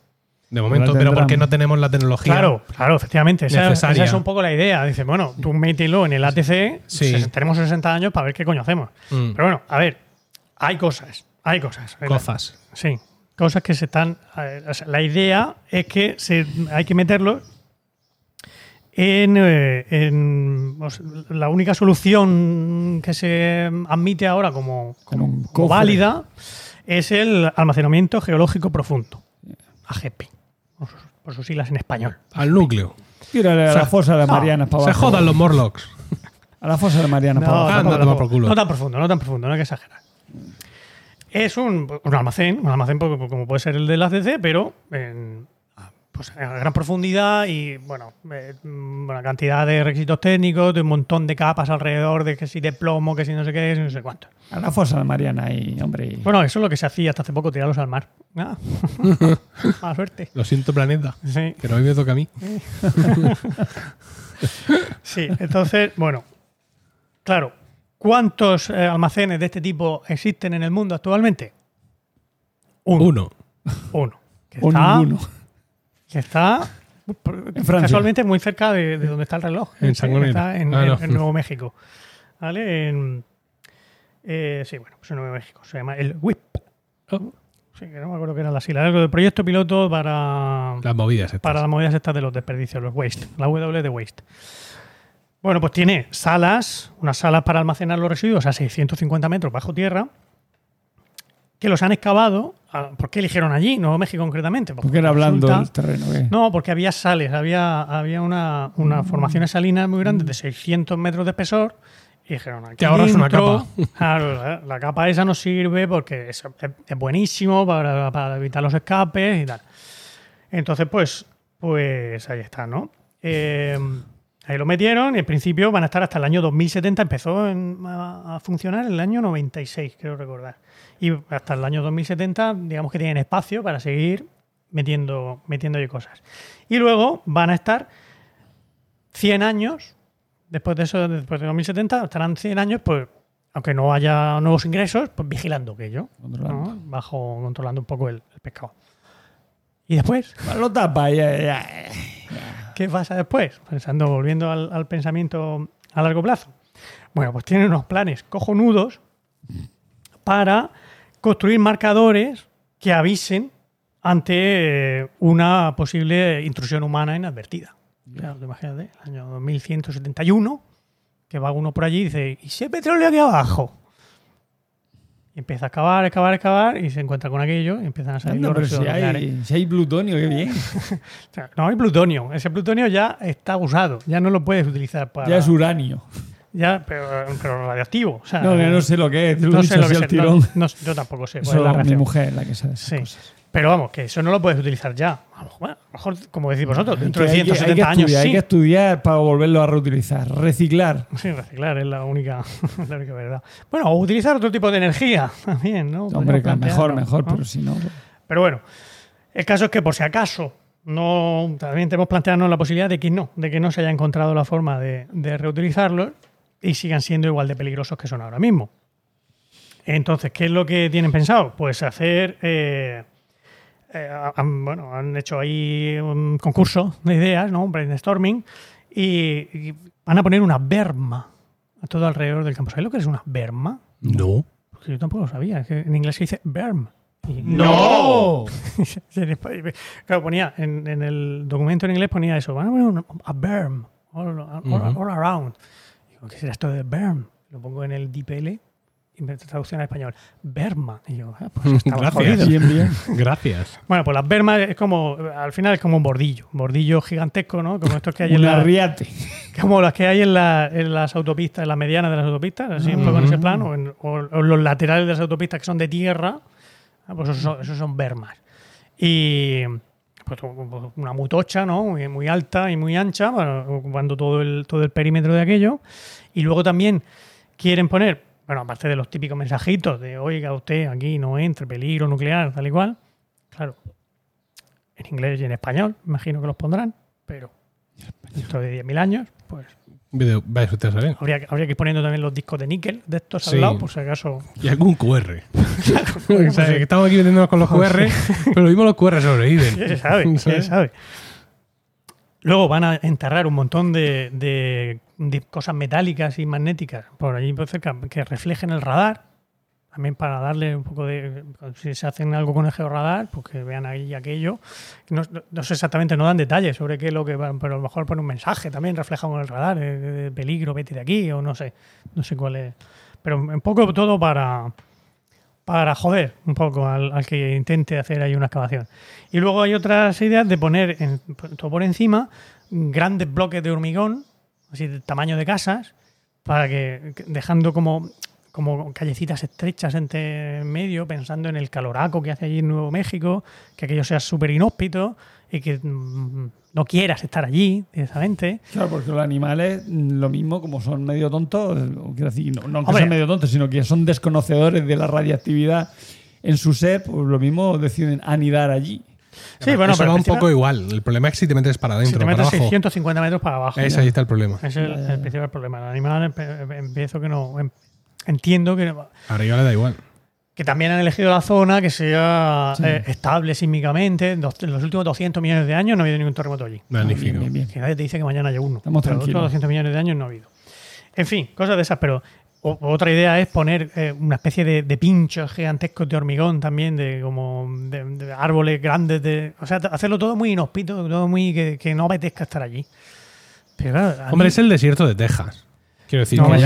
De momento, pero porque no tenemos la tecnología. Claro, claro, efectivamente. Esa, es un poco la idea. Dice, bueno, tú mételo en el ATC, Sí. tenemos 60 años para ver qué coño hacemos. Mm. Pero bueno, a ver, hay cosas, hay cosas. Cosas. Sí, cosas que se están... o sea, la idea es que se, hay que meterlo en, eh, en, o sea, la única solución que se admite ahora como, como cofre. válida es el almacenamiento geológico profundo, AGP, por sus, por sus siglas en español. Al núcleo. Tírale a la fosa de Marianas para Se abajo. jodan los Morlocks. A la fosa de Marianas para No, abajo. Ah, anda, toma por culo. No tan profundo, no tan profundo, no hay que exagerar. Es un, un almacén, un almacén po- como puede ser el del ACC, pero en, pues, a gran profundidad y bueno, eh, mm, una cantidad de requisitos técnicos, de un montón de capas alrededor, de que si de plomo, que si no sé qué, no sé cuánto. A la fosa de Mariana y, hombre. y- Bueno, eso es lo que se hacía hasta hace poco, tirarlos al mar. Ah. Mala suerte. Lo siento, planeta. Sí. Pero hoy me toca a mí. Sí, entonces, bueno, claro, ¿cuántos eh, almacenes de este tipo existen en el mundo actualmente? Uno. Uno. Uno. Que o está, ninguno. Que está En casualmente muy cerca de, de donde está el reloj. En Sí, Sangonera. Está en, Ah, en- no. en Nuevo México. ¿Vale? En, eh, sí, bueno, pues en Nuevo México. Se llama el WIP. Oh. Sí, que no me acuerdo qué era la sigla. Algo de proyecto piloto para Las movidas estas. para las movidas estas de los desperdicios, los waste, la W de waste. Bueno, pues tiene salas, unas salas para almacenar los residuos a 650 metros bajo tierra, que los han excavado. ah, ¿Por qué eligieron allí, Nuevo México concretamente? Pues Porque era blando resulta- el terreno. ¿qué? No, porque había sales, había, había una, una formaciones salinas muy grandes de 600 metros de espesor. Y dijeron, aquí Te ahorras una Claro, la, la capa esa nos sirve porque es, es- es buenísimo para, para evitar los escapes y tal. Entonces, pues, pues ahí está, ¿no? Eh, ahí lo metieron y en principio van a estar hasta el año 2070. Empezó en- a, a funcionar en el año 96, creo recordar. Y hasta el año 2070, digamos que tienen espacio para seguir metiendo, metiendo ahí cosas. Y luego van a estar 100 años, después de eso, después de 2070, estarán 100 años, pues, aunque no haya nuevos ingresos, pues vigilando aquello, Controlando. ¿no? bajo, controlando un poco el, el pescado. Y después, Pues Lo tapa ya, ya. ¿qué pasa después? Pensando, volviendo al, al pensamiento a largo plazo. Bueno, pues tienen unos planes cojonudos para construir marcadores que avisen ante eh, una posible intrusión humana inadvertida. Claro, imagínate, el año 2171, que va uno por allí y dice, ¿y si hay petróleo aquí abajo? Y empieza a excavar, excavar, excavar y se encuentra con aquello y empiezan a salir Anda, los pero si hay, si hay plutonio, qué bien. No hay plutonio. Ese plutonio ya está usado. Ya no lo puedes utilizar para. Ya es uranio. Ya, pero, pero radioactivo. O sea, No, no sé lo que es. no lo sé lo que es. tirón. No, no- yo tampoco sé. Eso es la mi mujer la que sabe esas Sí. cosas. Pero vamos, que eso no lo puedes utilizar ya. A lo mejor, bueno, a lo mejor, como decís vosotros, dentro de Hay que- hay que 170 años estudiar, sí. Hay que estudiar para volverlo a reutilizar. Reciclar. Sí, reciclar es la única, la única verdad. Bueno, o utilizar otro tipo de energía también, ¿no? Hombre, que mejor, mejor, ¿no? pero si no. pues, Pero bueno, el caso es que por si acaso no también tenemos plantearnos la posibilidad de que no, de que no se haya encontrado la forma de, de reutilizarlos y sigan siendo igual de peligrosos que son ahora mismo. Entonces, ¿qué es lo que tienen pensado? Pues hacer eh, eh, han, bueno, han hecho ahí un concurso de ideas, ¿no? Un brainstorming, y, y van a poner una berma a todo alrededor del campo. ¿Sabéis lo que es una berma? No. Porque yo tampoco lo sabía. es que en inglés se dice berm. Y- ¡No! Claro, ponía en, en el documento en inglés ponía eso, van a poner un- a berm, all, all- all around. ¿Qué será esto de berm? Lo pongo en el DPL y me traducción al español. Berma. Y yo, ah, pues estaba Gracias. Bien, bien. Gracias. Bueno, pues las bermas es como, al final es como un bordillo, un bordillo gigantesco, ¿no? Como estos que hay en la, como las que hay en, la- en las autopistas, en las medianas de las autopistas, así un poco en ese plan, o en, o- o en los laterales de las autopistas que son de tierra, ah, pues esos son, esos son bermas. Y pues una mutocha, ¿no? Muy, muy alta y muy ancha, ocupando todo el, todo el perímetro de aquello. Y luego también quieren poner, bueno, aparte de los típicos mensajitos de, oiga, usted aquí no entre, peligro nuclear, tal y cual, claro, en inglés y en español, imagino que los pondrán, pero dentro de 10.000 años, pues Video- ver. habría, que- habría que ir poniendo también los discos de níquel de estos Sí. al lado, por si acaso. Y algún QR. Claro, O sea, que estamos aquí metiéndonos con los QR, pero lo mismo los QR sobreviven. ¿Quién sabe? ¿Quién ¿Sabes? sabe? Luego van a enterrar un montón de, de- de cosas metálicas y magnéticas por allí por cerca que reflejen el radar. También para darle un poco de. Si se hacen algo con el georradar, pues que vean ahí aquello. No, sé exactamente, no dan detalles sobre qué es lo que van, pero a lo mejor pone un mensaje también reflejado en el radar, peligro, vete de aquí, o no sé. No sé cuál es. Pero un poco todo para, para joder un poco al, al que intente hacer ahí una excavación. Y luego hay otras ideas de poner en- todo por encima grandes bloques de hormigón, así de tamaño de casas, para que- dejando como, como callecitas estrechas entre medio, pensando en el caloraco que hace allí en Nuevo México, que aquello sea súper inhóspito y que mm, no quieras estar allí directamente. Claro, porque los animales, mm, lo mismo, como son medio tontos, eh, quiero decir, no, no que sean medio tontos, sino que son desconocedores de la radiactividad en su ser, pues lo mismo deciden anidar allí. Sí, bueno, Eso pero va un poco igual. El problema es que si te metes para si adentro, te para metes abajo. 650 metros para abajo. Ese ahí está el problema. Ese es el, el principal problema. El animal empe- empiezo que no. Entiendo que, Arriba le da igual. que también han elegido la zona que sea Sí. eh, estable sísmicamente. Dos- En los últimos 200 millones de años no ha habido ningún terremoto allí. Magnífico. Bien, bien, bien. Que nadie te dice que mañana haya uno. Estamos pero los tranquilos. últimos 200 millones de años no ha habido. En fin, cosas de esas, pero o- otra idea es poner eh, una especie de, de pinchos gigantescos de hormigón también, de como de, de árboles grandes, de, o sea, hacerlo todo muy inhóspito, todo muy que, que no apetezca estar allí. Pero claro, a Hombre, mí- es el desierto de Texas. Quiero decir, No, que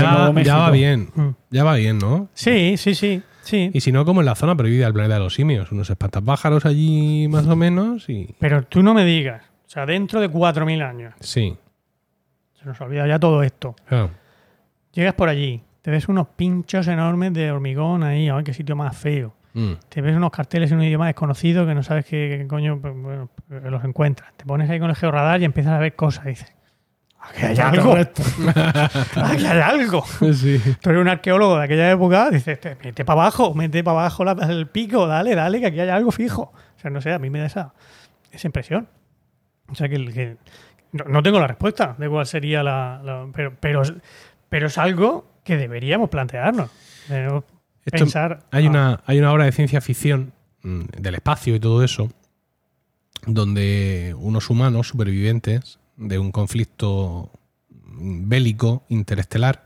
ya, va bien. Mm. Ya va bien, ¿no? Sí, sí, sí, sí. Y si no, como en la zona prohibida del planeta de los simios. Unos espantapájaros allí, más o menos, y. Pero tú no me digas, o sea, dentro de 4.000 años, Sí. se nos olvida ya todo esto. Llegas por allí, te ves unos pinchos enormes de hormigón ahí, ay, qué sitio más feo. Mm. Te ves unos carteles en un idioma desconocido que no sabes qué, qué coño pues, bueno, los encuentras. Te pones ahí con el georradar y empiezas a ver cosas. Dices, aquí hay algo, aquí hay algo. Sí. Tú eres un arqueólogo de aquella época, dices, "Te- mete para abajo, mete para abajo la- el pico, dale, dale, que aquí hay algo fijo. O sea, no sé, a mí me da esa, esa impresión. O sea, que, no, no tengo la respuesta de cuál sería la... la- pero, pero, es- pero es algo que deberíamos plantearnos. Esto- pensar... hay, ah, una, hay una obra de ciencia ficción mm, del espacio y todo eso, donde unos humanos supervivientes de un conflicto bélico interestelar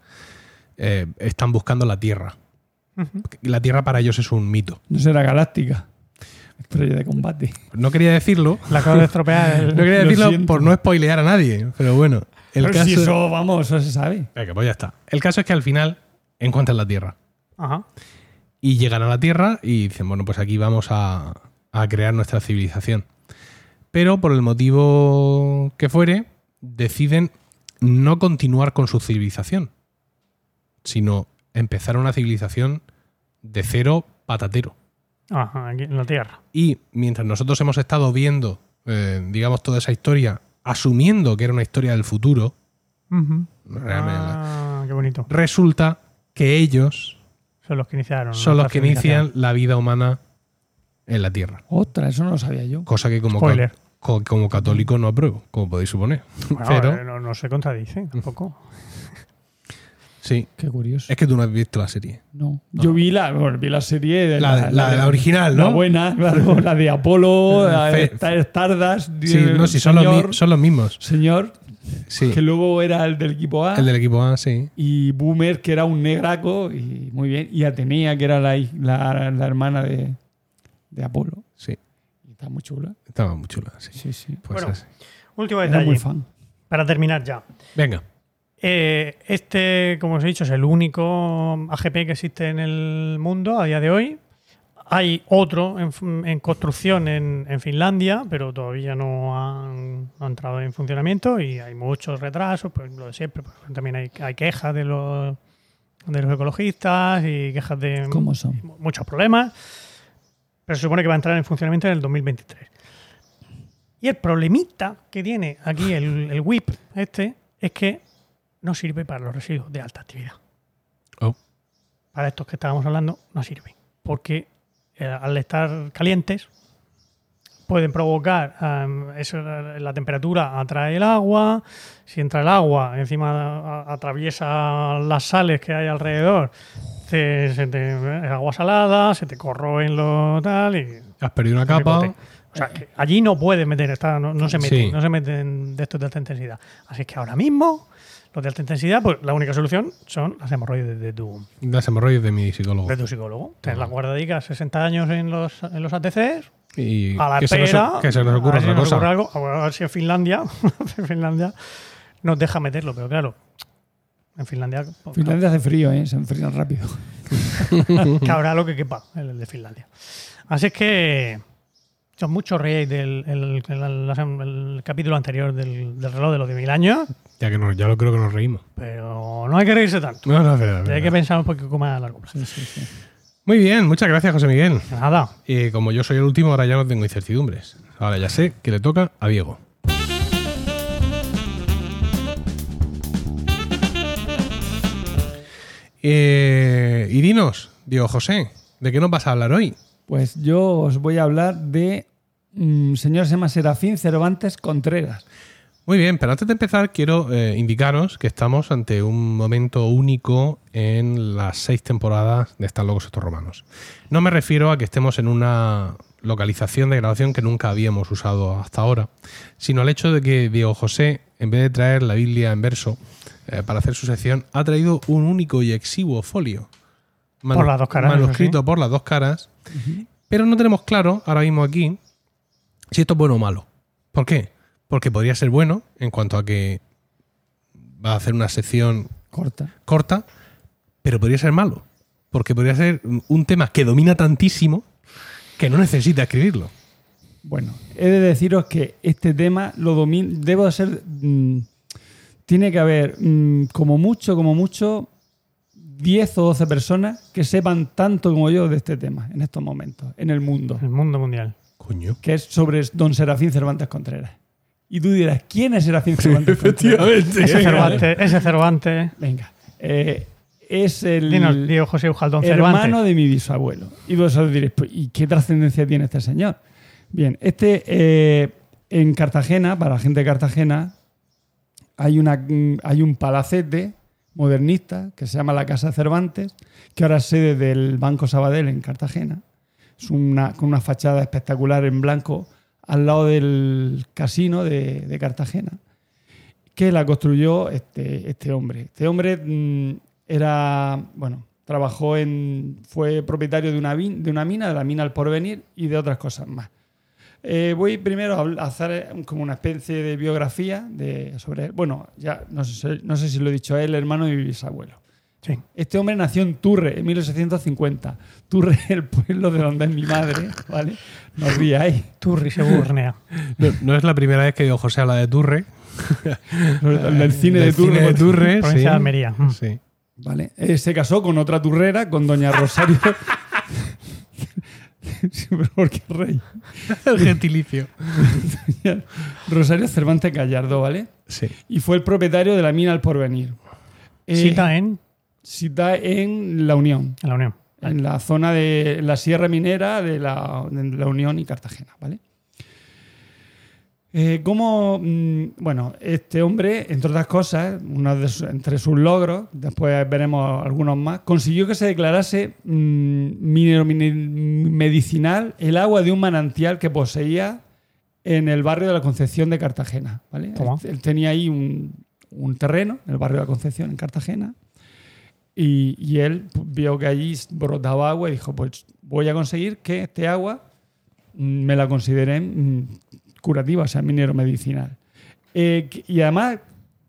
eh, están buscando la Tierra. La Tierra para ellos es un mito. No será galáctica. Estrella de combate. No quería decirlo, La acabo de estropear. el- no quería Lo decirlo por no spoilear a nadie, pero bueno, el Pero caso... si eso, vamos, eso se sabe. Venga, pues ya está. El caso es que al final encuentran la Tierra. Ajá. Y llegan a la Tierra y dicen, bueno, pues aquí vamos a, a crear nuestra civilización. Pero por el motivo que fuere, deciden no continuar con su civilización, sino empezar una civilización de cero patatero. Ajá, aquí en la Tierra. Y mientras nosotros hemos estado viendo, eh, digamos, toda esa historia, asumiendo que era una historia del futuro, realmente, Ah, qué bonito. resulta que ellos Son los que iniciaron. son los que inician la vida humana en la Tierra. Otra, eso no lo sabía yo. Cosa que como, Spoiler. ca- co- como católico no apruebo, como podéis suponer. Bueno, Pero eh, no, no se contradice tampoco. Sí. Qué curioso. Es que tú no has visto la serie. No. Yo vi la, bueno, vi la serie de La- la de la original, ¿no? La buena, claro, la de Apolo, la de Stardust. Sí, no, sí, son los, señor, son los mismos. señor, Sí. que luego era el del equipo A. El del equipo A, sí. Y Boomer, que era un negraco, y muy bien. Y Atenea, que era la, la, la hermana de, de Apolo. Sí. Y está muy chula. Estaba muy chula, sí. Sí, sí. Pues Bueno. así. Último Era detalle. muy fan. Para terminar ya. Venga. Eh, este, como os he dicho, es el único AGP que existe en el mundo a día de hoy. Hay otro en, construcción en, en Finlandia, pero todavía no han, no entrado en funcionamiento y hay muchos retrasos, pues lo de siempre. pues, también hay, hay quejas de los, de los ecologistas y quejas de ¿Cómo son? muchos problemas, pero se supone que va a entrar en funcionamiento en el 2023. Y el problemita que tiene aquí el, el WIP este es que no sirve para los residuos de alta actividad. Oh. Para estos que estábamos hablando, no sirve. Porque eh, al estar calientes, pueden provocar em, eso, la, temperatura atrae el agua, si entra el agua, encima atraviesa las sales que hay alrededor, te- se te- es agua salada, se te corroen lo tal y Has perdido una capa. O sea, que allí no puedes meter, está, no, no se meten, Sí. no se meten de estos de alta intensidad. Así que ahora mismo, los de alta intensidad, pues la única solución son las hemorroides de tu, Las hemorroides de mi psicólogo. de tu psicólogo. Tener la guardadica 60 años en los, en los ATCs, Y a la que, se nos, espera, que se nos ocurra a ver si otra nos cosa. ocurre algo, a ver si en Finlandia, Finlandia nos deja meterlo, pero claro, en Finlandia, pues, Finlandia hace frío, ¿eh? Se enfrían rápido. cabrá lo que quepa el de Finlandia. Así es que son muchos reíais del el, el- el- el capítulo anterior del, del reloj de los 10.000 años, Ya que nos, ya lo creo que nos reímos. pero no hay que reírse tanto. No, no, verdad, es Hay que pensar un poquito más a largo plazo. Sí, sí, sí. Muy bien, muchas gracias, José Miguel. Nada, Y como yo soy el último, ahora ya no tengo incertidumbres. Ahora ya sé que le toca a Diego. Eh, y dinos, Diego José, ¿de qué nos vas a hablar hoy? Pues yo os voy a hablar de un señor se llama Serafín Cervantes Contreras. Muy bien, pero antes de empezar quiero eh, indicaros que estamos ante un momento único en las seis temporadas de Están locos estos romanos. No me refiero a que estemos en una localización de grabación que nunca habíamos usado hasta ahora, sino al hecho de que Diego José, en vez de traer la Biblia en verso eh, para hacer su sección, ha traído un único y exiguo folio. Por las dos caras, Manuscrito sí. por las dos caras. Pero no tenemos claro, ahora mismo aquí, si esto es bueno o malo. ¿Por qué? Porque podría ser bueno en cuanto a que va a hacer una sección Corta. corta, pero podría ser malo. Porque podría ser un- tema que domina tantísimo que no necesita escribirlo. Bueno, he de deciros que este tema lo domino. Debo de ser. mm, tiene que haber, mm, como mucho, como mucho, 10 o 12 personas que sepan tanto como yo de este tema en estos momentos, en el mundo, el mundo mundial. Coño. que es sobre don Serafín Cervantes Contreras. Y tú dirás, ¿quién es Serafín Cervantes Contreras? Ese Cervantes, ese Cervantes. Venga. eh, es el Dinos, Diego José Ujaldón Cervantes. hermano de mi bisabuelo. Y vosotros diréis, pues, ¿y qué trascendencia tiene este señor? Bien, este eh, en Cartagena, para la gente de Cartagena, hay, una, mm, hay un palacete modernista que se llama la Casa Cervantes, que ahora es sede del Banco Sabadell en Cartagena. Es una, con una fachada espectacular en blanco al lado del casino de, Cartagena, que la construyó este, este hombre. Este hombre mm, era, bueno, trabajó en, fue propietario de una, de una mina, de la mina El Porvenir y de otras cosas más. Eh, voy primero a a hacer como una especie de biografía de, sobre él. Bueno, ya no sé, no sé si lo he dicho, es el hermano mi bisabuelo. Sí. Este hombre nació en Turre en 1850. Turre es el pueblo de donde es mi madre, ¿vale? No os riáis. Turri se burnea. No, no es la primera vez que José habla de Turre. El cine de Turre. cine de Turre, Provincia sí. de Almería. Mm. Sí. ¿Vale? Eh, se casó con otra turrera, con doña Rosario. Sí, pero ¿Por qué rey? El gentilicio. Rosario Cervantes Gallardo, ¿vale? Sí. Y fue el propietario de la mina El Porvenir. Eh, Cita en, Cita en La Unión, en la Unión. en la zona de la Sierra Minera de la, de la Unión y Cartagena, ¿vale? Eh, ¿Cómo, mm, bueno, este hombre, entre otras cosas, uno de su- entre sus logros, después veremos algunos más, consiguió que se declarase mm, minero- mine- medicinal el agua de un manantial que poseía en el barrio de la Concepción de Cartagena. ¿vale? Él, él tenía ahí un, un terreno, en el barrio de la Concepción, en Cartagena, y, y él vio que allí brotaba agua y dijo, pues voy a conseguir que este agua mm, me la consideren mm, curativa, o sea, minero medicinal. Eh, y además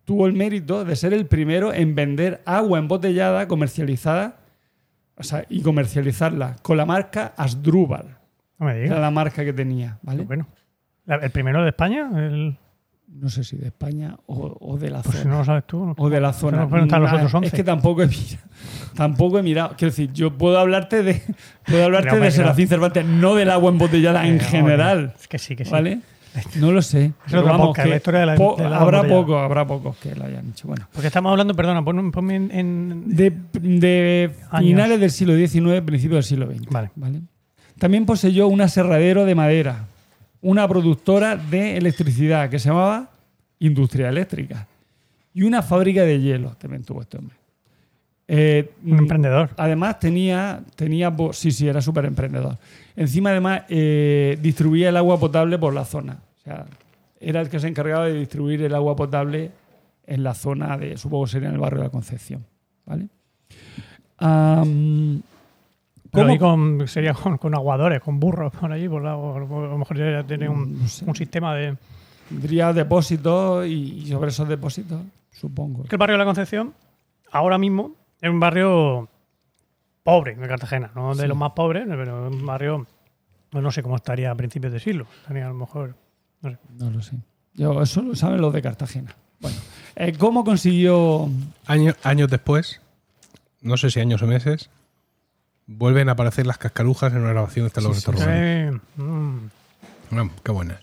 tuvo el mérito de ser el primero en vender agua embotellada comercializada o sea, y comercializarla con la marca Asdrúbal. No me Era digas. la marca que tenía, ¿vale? Bueno. ¿El primero de España? El- No sé si de España o, o de la pues si zona. no lo sabes tú. O de la zona. no estar los otros 11. Es que tampoco he mirado. Tampoco he mirado. Quiero decir, yo puedo hablarte de, puedo hablarte de Serafín Cervantes, no del agua embotellada en general. Es que sí, que sí. ¿Vale? No lo sé. Pero otro vamos, podcast, que la historia de la- po- del agua habrá poco, habrá pocos que lo hayan hecho. Bueno. Porque estamos hablando, perdona, pon- ponme en, en- De, finales del siglo XIX, principios del siglo XX. Vale. También poseyó un aserradero de madera, una productora de electricidad que se llamaba Industria Eléctrica y una fábrica de hielo. También tuvo este hombre. Eh, un emprendedor. Además tenía, tenía sí, sí, era súper emprendedor. Encima además eh, distribuía el agua potable por la zona. O sea, era el que se encargaba de distribuir el agua potable en la zona de, supongo que sería en el barrio de la Concepción. ¿Vale? ¿Cómo- con, sería con, con aguadores, con burros por allí, por la, o a lo mejor ya tiene un, No sé. un sistema de. Tendría depósitos y, y sobre esos depósitos, supongo. Que el barrio de la Concepción, ahora mismo, es un barrio pobre de Cartagena, no de Sí. los más pobres, pero es un barrio. pues no sé cómo estaría a principios de siglo. Estaría a lo mejor. No sé. No lo sé. Yo, eso lo saben los de Cartagena. Bueno, eh, ¿cómo consiguió Año- años después, no sé si años o meses, vuelven a aparecer las cascarujas en una grabación de Lobos Sí, sí. Eh, mm, qué buenas.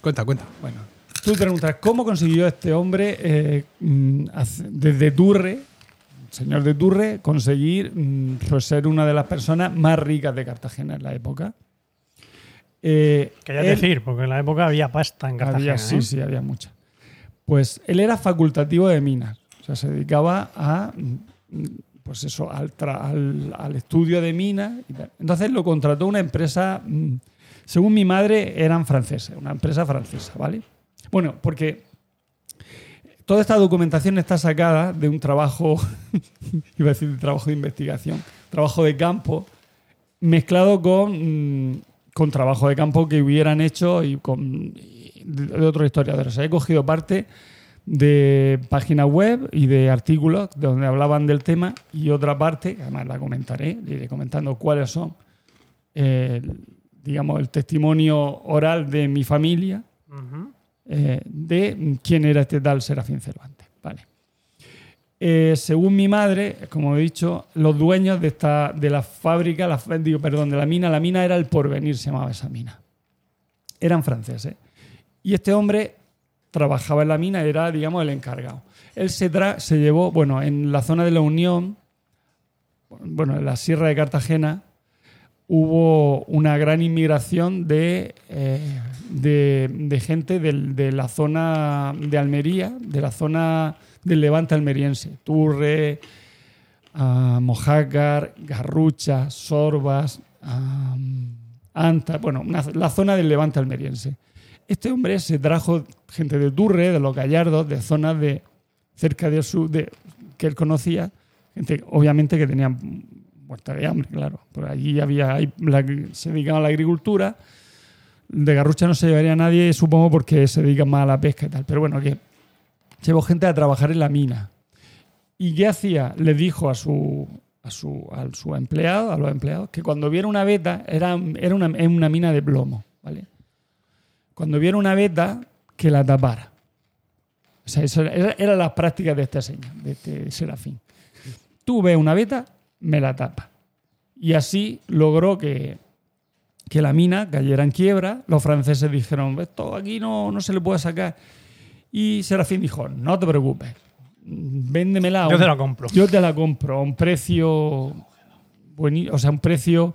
Cuenta, cuenta. Bueno, tú te preguntas, ¿cómo consiguió este hombre eh, mm, desde Turre, señor de Turre, conseguir mm, pues, ser una de las personas más ricas de Cartagena en la época? Eh, quería él- decir, porque en la época había pasta en Cartagena. había, sí, ¿eh? sí, había mucha. Pues él era facultativo de minas, o sea, se dedicaba a, mm, pues eso, al, al- estudio de minas. Entonces lo contrató una empresa, mm, según mi madre, eran franceses, una empresa francesa, ¿vale? Bueno, porque toda esta documentación está sacada de un trabajo, iba a decir de trabajo de investigación, trabajo de campo, mezclado con, mm, con trabajo de campo que hubieran hecho y con de otros historiadores. He cogido parte de páginas web y de artículos donde hablaban del tema y otra parte, además la comentaré, le iré comentando cuáles son, eh, digamos, el testimonio oral de mi familia eh, de quién era este tal Serafín Cervantes. Vale. Eh, según mi madre, como he dicho, los dueños de esta de la fábrica, la, digo, perdón, de la mina, la mina era el porvenir, se llamaba esa mina. Eran franceses. Y este hombre trabajaba en la mina, era, digamos, el encargado. Él se, se llevó, bueno, en la zona de la Unión, bueno, en la Sierra de Cartagena, hubo una gran inmigración de, eh, de, de gente del- de la zona de Almería, de la zona del levante almeriense. Turre, ah, Mojácar, Garrucha, Sorbas, ah, Anta, bueno, la zona del levante almeriense. Este hombre se trajo gente de Turre, de los Gallardos, de zonas de cerca de su, que él conocía, gente obviamente que tenía muerta de hambre, claro. Por allí había, se dedicaban a la agricultura. De Garrucha no se llevaría a nadie, supongo, porque se dedican más a la pesca y tal. Pero bueno, que llevó gente a trabajar en la mina. ¿Y qué hacía? Le dijo a su, a su, a su empleado, a los empleados, que cuando viera una veta, era, era una, una mina de plomo, ¿vale? Cuando viera una veta, que la tapara. O sea, eso era, era las prácticas de este señor, de este serafín. Tú ves una veta, me la tapa. Y así logró que, que la mina cayera en quiebra. Los franceses dijeron, esto aquí no, no se le puede sacar. Y Serafín dijo, no te preocupes, véndemela. Yo te la compro. Yo te la compro a un precio, bueni- o sea, un precio,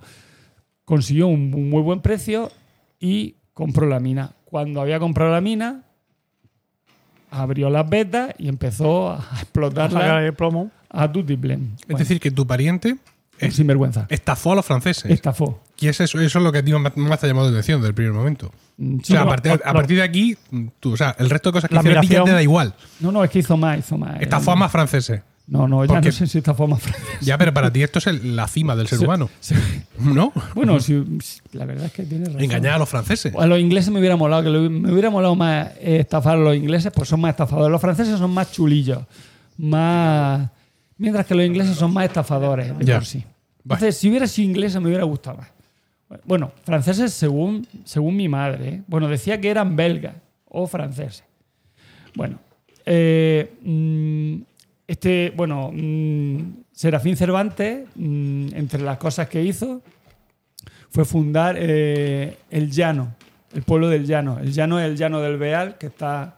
consiguió un muy buen precio y compró la mina. Cuando había comprado la mina, abrió las vetas y empezó a explotarla el plomo. a. Es decir, que tu pariente Es sinvergüenza. estafó a los franceses. Estafó. Y es eso, eso es lo que a ti más más te ha llamado la atención desde el primer momento. Mm, o sea, a partir, a lo- partir de aquí, tú, o sea, el resto de cosas que hicieron te da igual. no, no, es que hizo más, hizo más. Estafó a más franceses. No, no, ya Porque- no sé si estafó a más francés. Ya, pero para ti esto es el- la cima del ser Sí, humano. sí. ¿No? Bueno, si- la verdad es que tiene razón. Engañar a los franceses. A los ingleses me hubiera molado, que me hubiera molado más eh, estafar a los ingleses, pues son más estafadores. Los franceses son más chulillos, más. Mientras que los ingleses son más estafadores de Ya. por sí. Entonces, si hubiera sido inglesa, me hubiera gustado más. Bueno, franceses según, según mi madre. ¿eh? Bueno, decía que eran belgas o franceses. Bueno, eh, mm, este, bueno, mm, Serafín Cervantes, mm, entre las cosas que hizo, fue fundar eh, el Llano, el pueblo del Llano. El Llano es el Llano del Beal, que está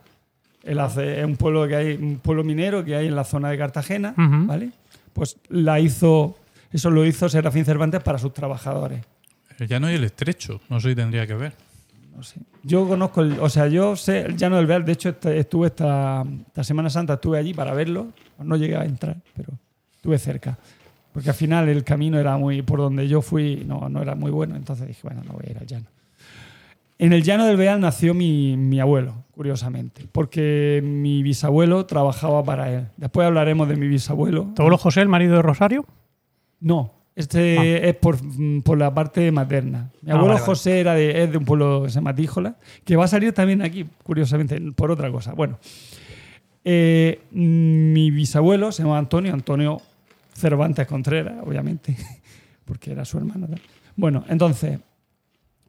ce- es un pueblo que hay, un pueblo minero que hay en la zona de Cartagena. ¿vale? Pues la hizo, eso lo hizo Serafín Cervantes para sus trabajadores. El llano y el estrecho. No sé si tendría que ver. No sé. Yo conozco, el, o sea, yo sé el Llano del Beal, de hecho estuve esta, esta Semana Santa, estuve allí para verlo, no llegué a entrar, pero estuve cerca. Porque al final el camino era muy, por donde yo fui, no, no era muy bueno, entonces dije, bueno, no voy a ir al llano. En el llano del Beal nació mi, mi abuelo, curiosamente, porque mi bisabuelo trabajaba para él. Después hablaremos de mi bisabuelo. ¿Todo lo José, el marido de Rosario? No, este es por, por la parte materna. Mi Ah, abuelo vale. José era de, es de un pueblo que se llama Tíjola, que va a salir también aquí, curiosamente, por otra cosa. Bueno, eh, mi bisabuelo se llama Antonio, Antonio Cervantes Contreras, obviamente, porque era su hermano. ¿no? Bueno, entonces,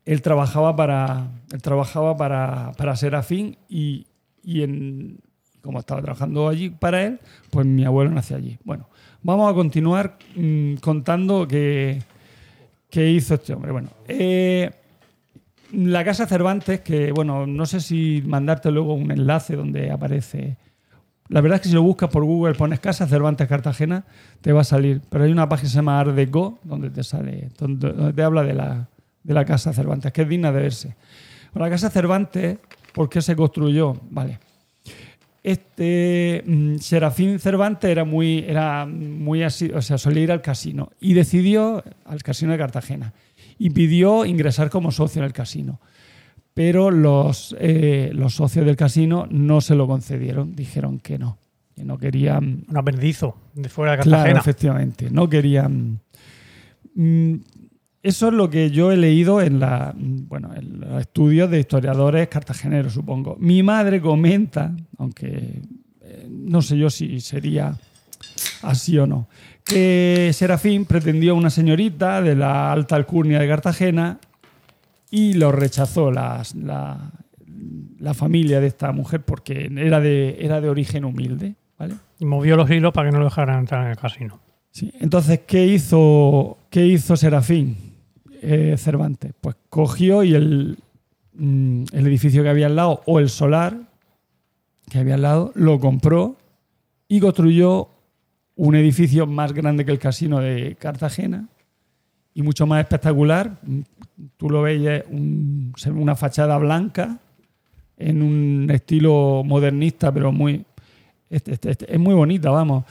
él trabajaba para, él trabajaba para, para Serafín y, y en, como estaba trabajando allí para él, pues mi abuelo nació allí. Bueno, vamos a continuar mm, contando qué, qué hizo este hombre. Bueno, eh, la Casa Cervantes, que bueno, no sé si mandarte luego un enlace donde aparece. La verdad es que si lo buscas por Google, pones Casa Cervantes Cartagena, te va a salir. Pero hay una página que se llama Art Deco, donde te sale, donde te habla de la, de la Casa Cervantes, que es digna de verse. Bueno, la Casa Cervantes, ¿por qué se construyó? Vale. Este mm, Serafín Cervantes era muy, era muy así, o sea, solía ir al casino y decidió al casino de Cartagena y pidió ingresar como socio en el casino. Pero los, eh, los socios del casino no se lo concedieron, dijeron que no, que no querían Un aprendizo de fuera de Claro, Cartagena. efectivamente. No querían. Mm, Eso es lo que yo he leído en, la, bueno, en los estudios de historiadores cartageneros, supongo. Mi madre comenta, aunque eh, no sé yo si sería así o no, que Serafín pretendió una señorita de la alta alcurnia de Cartagena y lo rechazó la, la familia de esta mujer porque era de, era de origen humilde. ¿vale? Y movió los hilos para que no lo dejaran entrar en el casino. Sí, Entonces, ¿qué hizo, qué hizo Serafín eh, Cervantes? Pues cogió y el, mm, el edificio que había al lado, o el solar que había al lado, lo compró y construyó un edificio más grande que el casino de Cartagena y mucho más espectacular. Tú lo ves, un- una fachada blanca en un estilo modernista, pero muy. este- este- este- es muy bonita, vamos.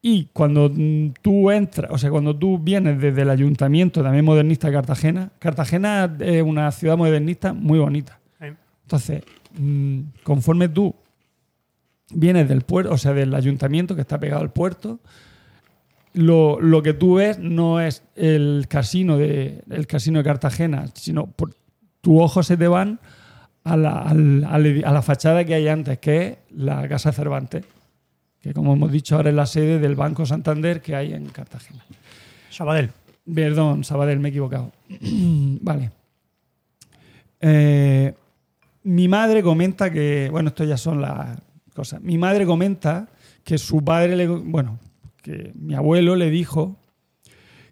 Y cuando tú entras, o sea, cuando tú vienes desde el ayuntamiento también modernista de Cartagena, Cartagena es una ciudad modernista muy bonita. Entonces, mm, conforme tú vienes del puerto, o sea, del ayuntamiento que está pegado al puerto, lo, lo que tú ves no es el casino de, el casino de Cartagena, sino por, tus ojos se te van a la, a la fachada que hay antes, que es la Casa Cervantes, que como hemos dicho ahora es la sede del Banco Santander que hay en Cartagena. Sabadell. Perdón, Sabadell, me he equivocado. vale. Eh, mi madre comenta que, bueno, esto ya son las cosas. Mi madre comenta que su padre, le, bueno, que mi abuelo le dijo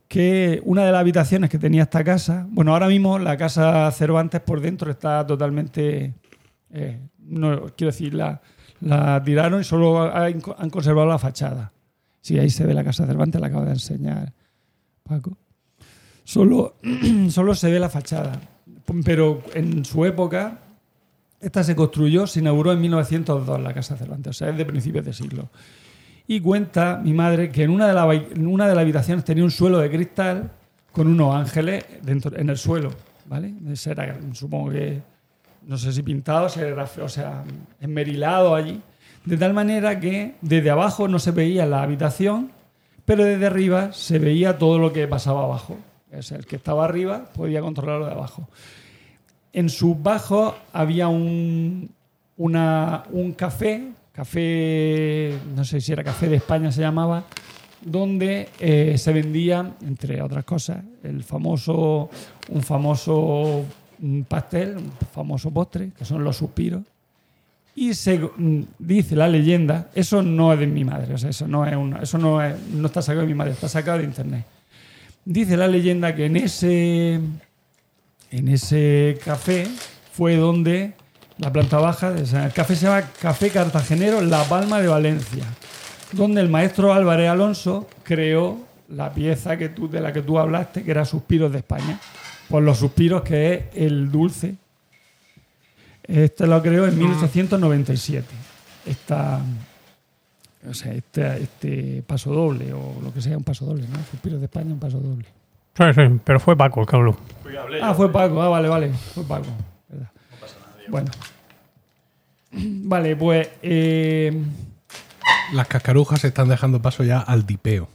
que una de las habitaciones que tenía esta casa, bueno, ahora mismo la casa Cervantes por dentro está totalmente, eh, no quiero decir, la, tiraron y solo han, conservado la fachada. Sí, ahí se ve la casa Cervantes, la acabo de enseñar Paco. Solo, solo se ve la fachada. pero en su época, esta se construyó, se inauguró en 1902 la Casa Cervantes, o sea, es de principios de siglo. Y cuenta mi madre que en una de, una de las habitaciones tenía un suelo de cristal con unos ángeles dentro, en el suelo, ¿vale? Supongo que, no sé si pintado, o sea, esmerilado allí. De tal manera que desde abajo no se veía la habitación, pero desde arriba se veía todo lo que pasaba abajo. El que estaba arriba podía controlar lo de abajo. En sus bajos había un, una- un café, café, no sé si era café de España se llamaba, donde eh, se vendía, entre otras cosas, el famoso, un famoso pastel, un famoso postre, que son los suspiros. Y se mm, dice la leyenda, eso no es de mi madre, o sea, eso no es una- eso no, es- no está sacado de mi madre, está sacado de internet. Dice la leyenda que en ese en ese café fue donde la planta baja, o sea, el café se llama Café Cartagenero La Palma de Valencia, donde el maestro Álvarez Alonso creó la pieza que tú, de la que tú hablaste, que era Suspiros de España. Por los suspiros, que es el dulce. Este lo creó en 1897. Esta, o sea, este, este paso doble, o lo que sea, un paso doble, ¿no? Suspiros de España, un paso doble. Sí, sí, pero fue Paco el que habló. Ah, fue Paco. Ah, vale, vale. Fue Paco. Bueno. Vale, pues. eh, Las cascarujas están dejando paso ya al dipeo.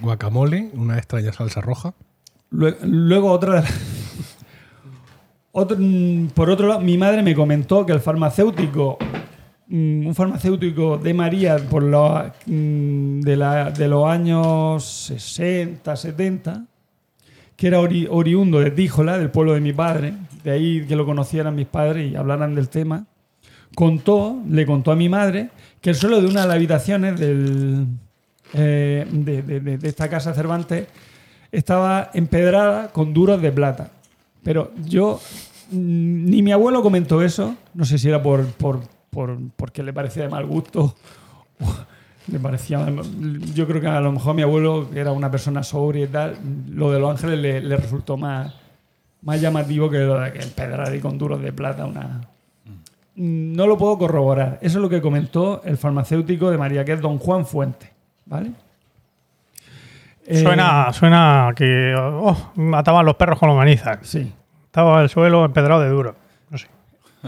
Guacamole, una extraña salsa roja. lue- luego otra. Otro- por otro lado, mi madre me comentó que el farmacéutico. mm, Un farmacéutico de María por los, mm, de, la- de los años 60, 70, que era ori- oriundo de Tíjola, del pueblo de mi padre, de ahí que lo conocieran mis padres y hablaran del tema, contó, le contó a mi madre que el suelo de una de las habitaciones del, eh, de, de- de- de esta casa Cervantes estaba empedrada con duros de plata. Pero yo, mm, ni mi abuelo comentó eso, no sé si era por, por, por- porque le parecía de mal gusto. Le parecía, yo creo que a lo mejor mi abuelo, que era una persona sobria y tal, lo de los ángeles le, le resultó más, más llamativo que lo de que empedrar y con duros de plata una, no lo puedo corroborar. Eso es lo que comentó el farmacéutico de María, que es don Juan Fuente. ¿Vale? Eh, Suena, suena que oh, mataban los perros con longanizas. Sí. Estaba el suelo empedrado de duro.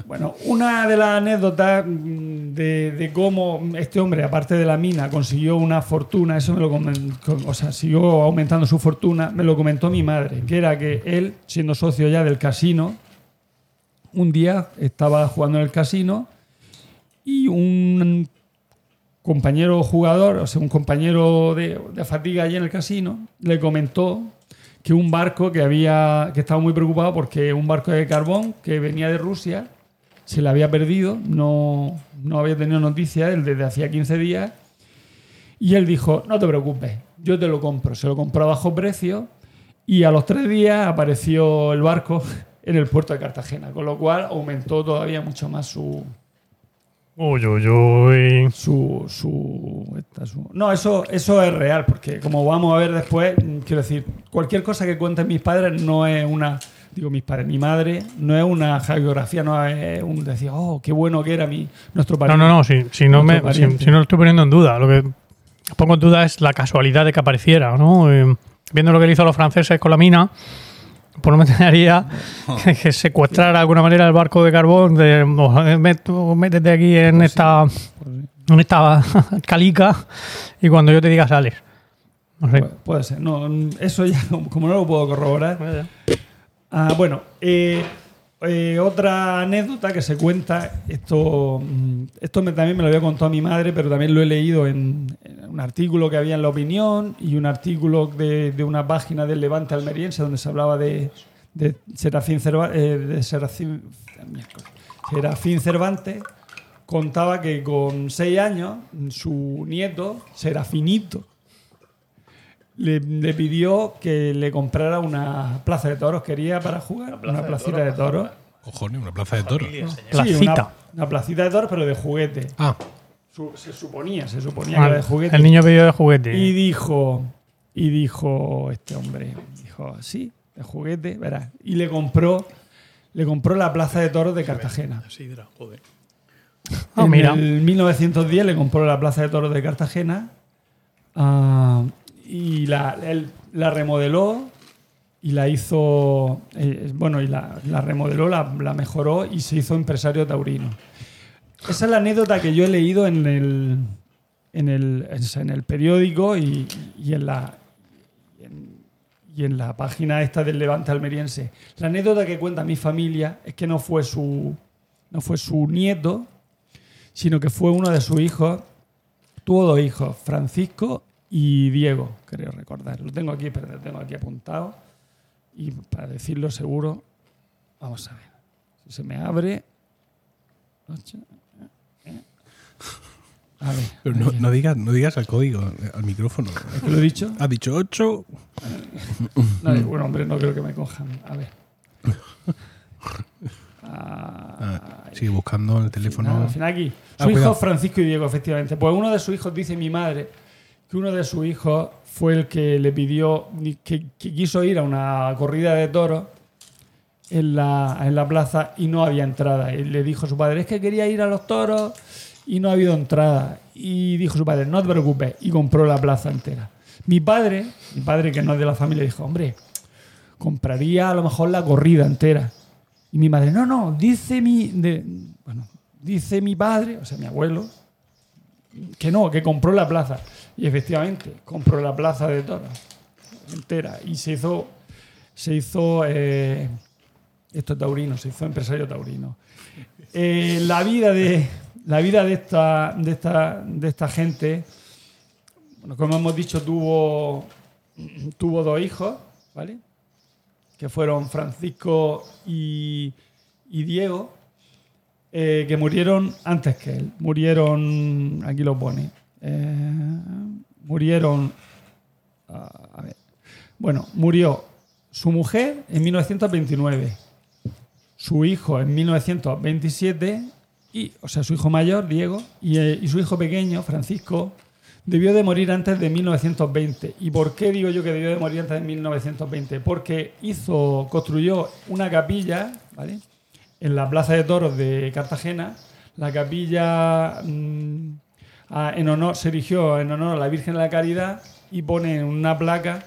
Bueno, una de las anécdotas mm, de, de cómo este hombre, aparte de la mina, consiguió una fortuna, eso me lo comen- con- o sea, siguió aumentando su fortuna, me lo comentó mi madre, que era que él, siendo socio ya del casino, un día estaba jugando en el casino y un compañero jugador, o sea, un compañero de, de fatiga allí en el casino, le comentó que un barco que había que estaba muy preocupado porque un barco de carbón que venía de Rusia se le había perdido, no, no había tenido noticias él desde hacía 15 días y él dijo, no te preocupes, yo te lo compro, se lo compró a bajo precio y a los tres días apareció el barco en el puerto de Cartagena, con lo cual aumentó todavía mucho más su, Uy, uy, uy. su, su, esta, su- No, eso, eso es real, porque como vamos a ver después, mm, quiero decir, cualquier cosa que cuenten mis padres no es una, digo mis padres, mi madre, no es una geografía, no es un decir, oh, qué bueno que era mi, nuestro No, pariente. no, no, si, si no me, si, no lo estoy poniendo en duda. Lo que pongo en duda es la casualidad de que apareciera, ¿no? Eh, viendo lo que le hizo a los franceses con la mina, pues no me extrañaría que, que secuestrara de alguna manera el barco de carbón, de, métete aquí en esta, en esta calica y cuando yo te diga sales. No sé. Pu- Puede ser, no, eso ya, como no lo puedo corroborar, Ah, bueno, eh, eh, otra anécdota que se cuenta, esto, mm, esto también me lo había contado mi madre, pero también lo he leído en, un artículo que había en La Opinión y un artículo de, de una página del Levante Almeriense donde se hablaba de, de Serafín, Cerva- eh, de Serafín, Serafín Cervantes. Contaba que con seis años su nieto, Serafinito, le, le pidió que le comprara una plaza de toros. Quería para jugar una placita de toros. Cojones, una plaza de toros. Sí, una, una placita de toros, pero de juguete. Ah, Su- se suponía, se suponía que era de juguete. el niño pidió de juguete. Y dijo, y dijo este hombre, dijo, sí, de juguete, verás. Y le compró, le compró la Plaza de Toros de Cartagena. Sidra, joder. Ah, en mira. el 1910 le compró la Plaza de Toros de Cartagena ah, y la, él la remodeló y la hizo, eh, bueno, y la, la remodeló, la, la mejoró y se hizo empresario taurino. Esa es la anécdota que yo he leído en el, en el, en el periódico y, y en la, y en- la página esta del Levante Almeriense. La anécdota que cuenta mi familia es que no fue su, no fue su nieto, sino que fue uno de sus hijos. Tuvo dos hijos, Francisco y Diego, creo recordar. Lo tengo aquí, pero lo tengo aquí apuntado. Y para decirlo seguro, vamos a ver. Si se me abre. Eh, eh. A ver. Pero no, digas, no digas al código, eh, al micrófono. ¿Es que lo he dicho? Ha dicho 8. No, bueno, hombre, no creo que me cojan. A ver. Ah, sigue buscando en el teléfono. Al final aquí. Ah, Su hijo cuidado. Francisco y Diego, efectivamente. Pues uno de sus hijos, dice mi madre, que uno de sus hijos fue el que le pidió, que, quiso ir a una corrida de toros en la, en la plaza y no había entrada. Y le dijo a su padre, es que quería ir a los toros y no ha habido entrada. Y dijo su padre, no te preocupes, y compró la plaza entera. Mi padre, mi padre que no es de la familia, dijo, hombre, compraría a lo mejor la corrida entera. Y mi madre, no, no, dice mi, bueno, dice mi padre, o sea, mi abuelo, que no, que compró la plaza. Y efectivamente, compró la plaza de toros entera. Y se hizo, se hizo, eh, esto es taurino, se hizo empresario taurino. Eh, la vida de, la vida de esta, de esta, de esta gente, como hemos dicho, tuvo, tuvo dos hijos, ¿vale? que fueron Francisco y Diego, eh, que murieron antes que él. Murieron, aquí lo pone, eh, murieron, ah, a ver, bueno, murió su mujer en 1929, su hijo en 1927, y, o sea, su hijo mayor, Diego, y, eh, y su hijo pequeño, Francisco, debió de morir antes de 1920. ¿Y por qué digo yo que debió de morir antes de 1920? Porque hizo, construyó una capilla, ¿vale? En la Plaza de Toros de Cartagena. La capilla mm, a- en honor, se erigió en honor a la Virgen de la Caridad y pone una placa.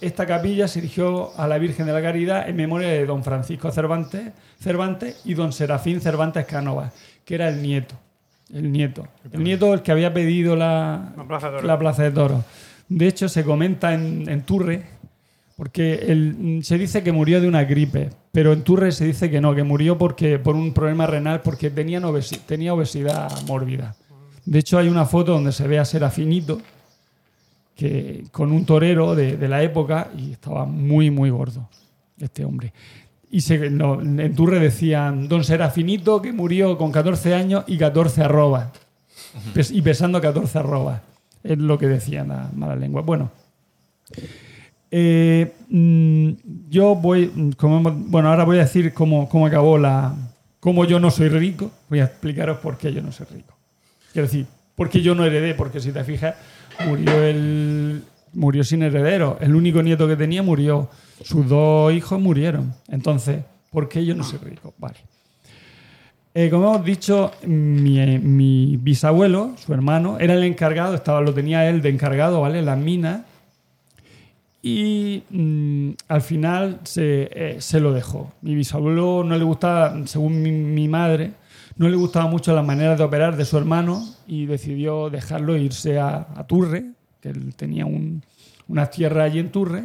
esta capilla se erigió a la Virgen de la Caridad en memoria de don Francisco Cervantes, Cervantes y don Serafín Cervantes Cánovas, que era el nieto. El nieto. El nieto el que había pedido la, La Plaza de Toros. la Plaza de Toros. De hecho, se comenta en, en Turre, porque el- se dice que murió de una gripe, pero en Turre se dice que no, que murió porque, por un problema renal porque tenía, obesi- tenía obesidad mórbida. De hecho, hay una foto donde se ve a Serafinito que, con un torero de, la época y estaba muy, muy gordo este hombre. Y en Turre decían, don Serafinito que murió con 14 años y 14 arrobas. Y pesando 14 arrobas. Es lo que decían a mala lengua. Bueno, eh, mm, yo voy, mm, bueno, ahora voy a decir cómo, cómo acabó la, cómo yo no soy rico. Voy a explicaros por qué yo no soy rico. Quiero decir, porque yo no heredé, porque si te fijas, murió el, murió sin heredero. El único nieto que tenía murió. Sus dos hijos murieron. Entonces, ¿por qué yo no soy rico? Vale. Eh, como hemos dicho, mi, bisabuelo, su hermano, era el encargado, estaba, lo tenía él de encargado, ¿vale? Las minas. Y mm, al final se, eh, se lo dejó. Mi bisabuelo no le gustaba, según mi, mi madre, no le gustaba mucho las maneras de operar de su hermano y decidió dejarlo e irse a, a Turre, que él tenía un, unas tierras allí en Turre,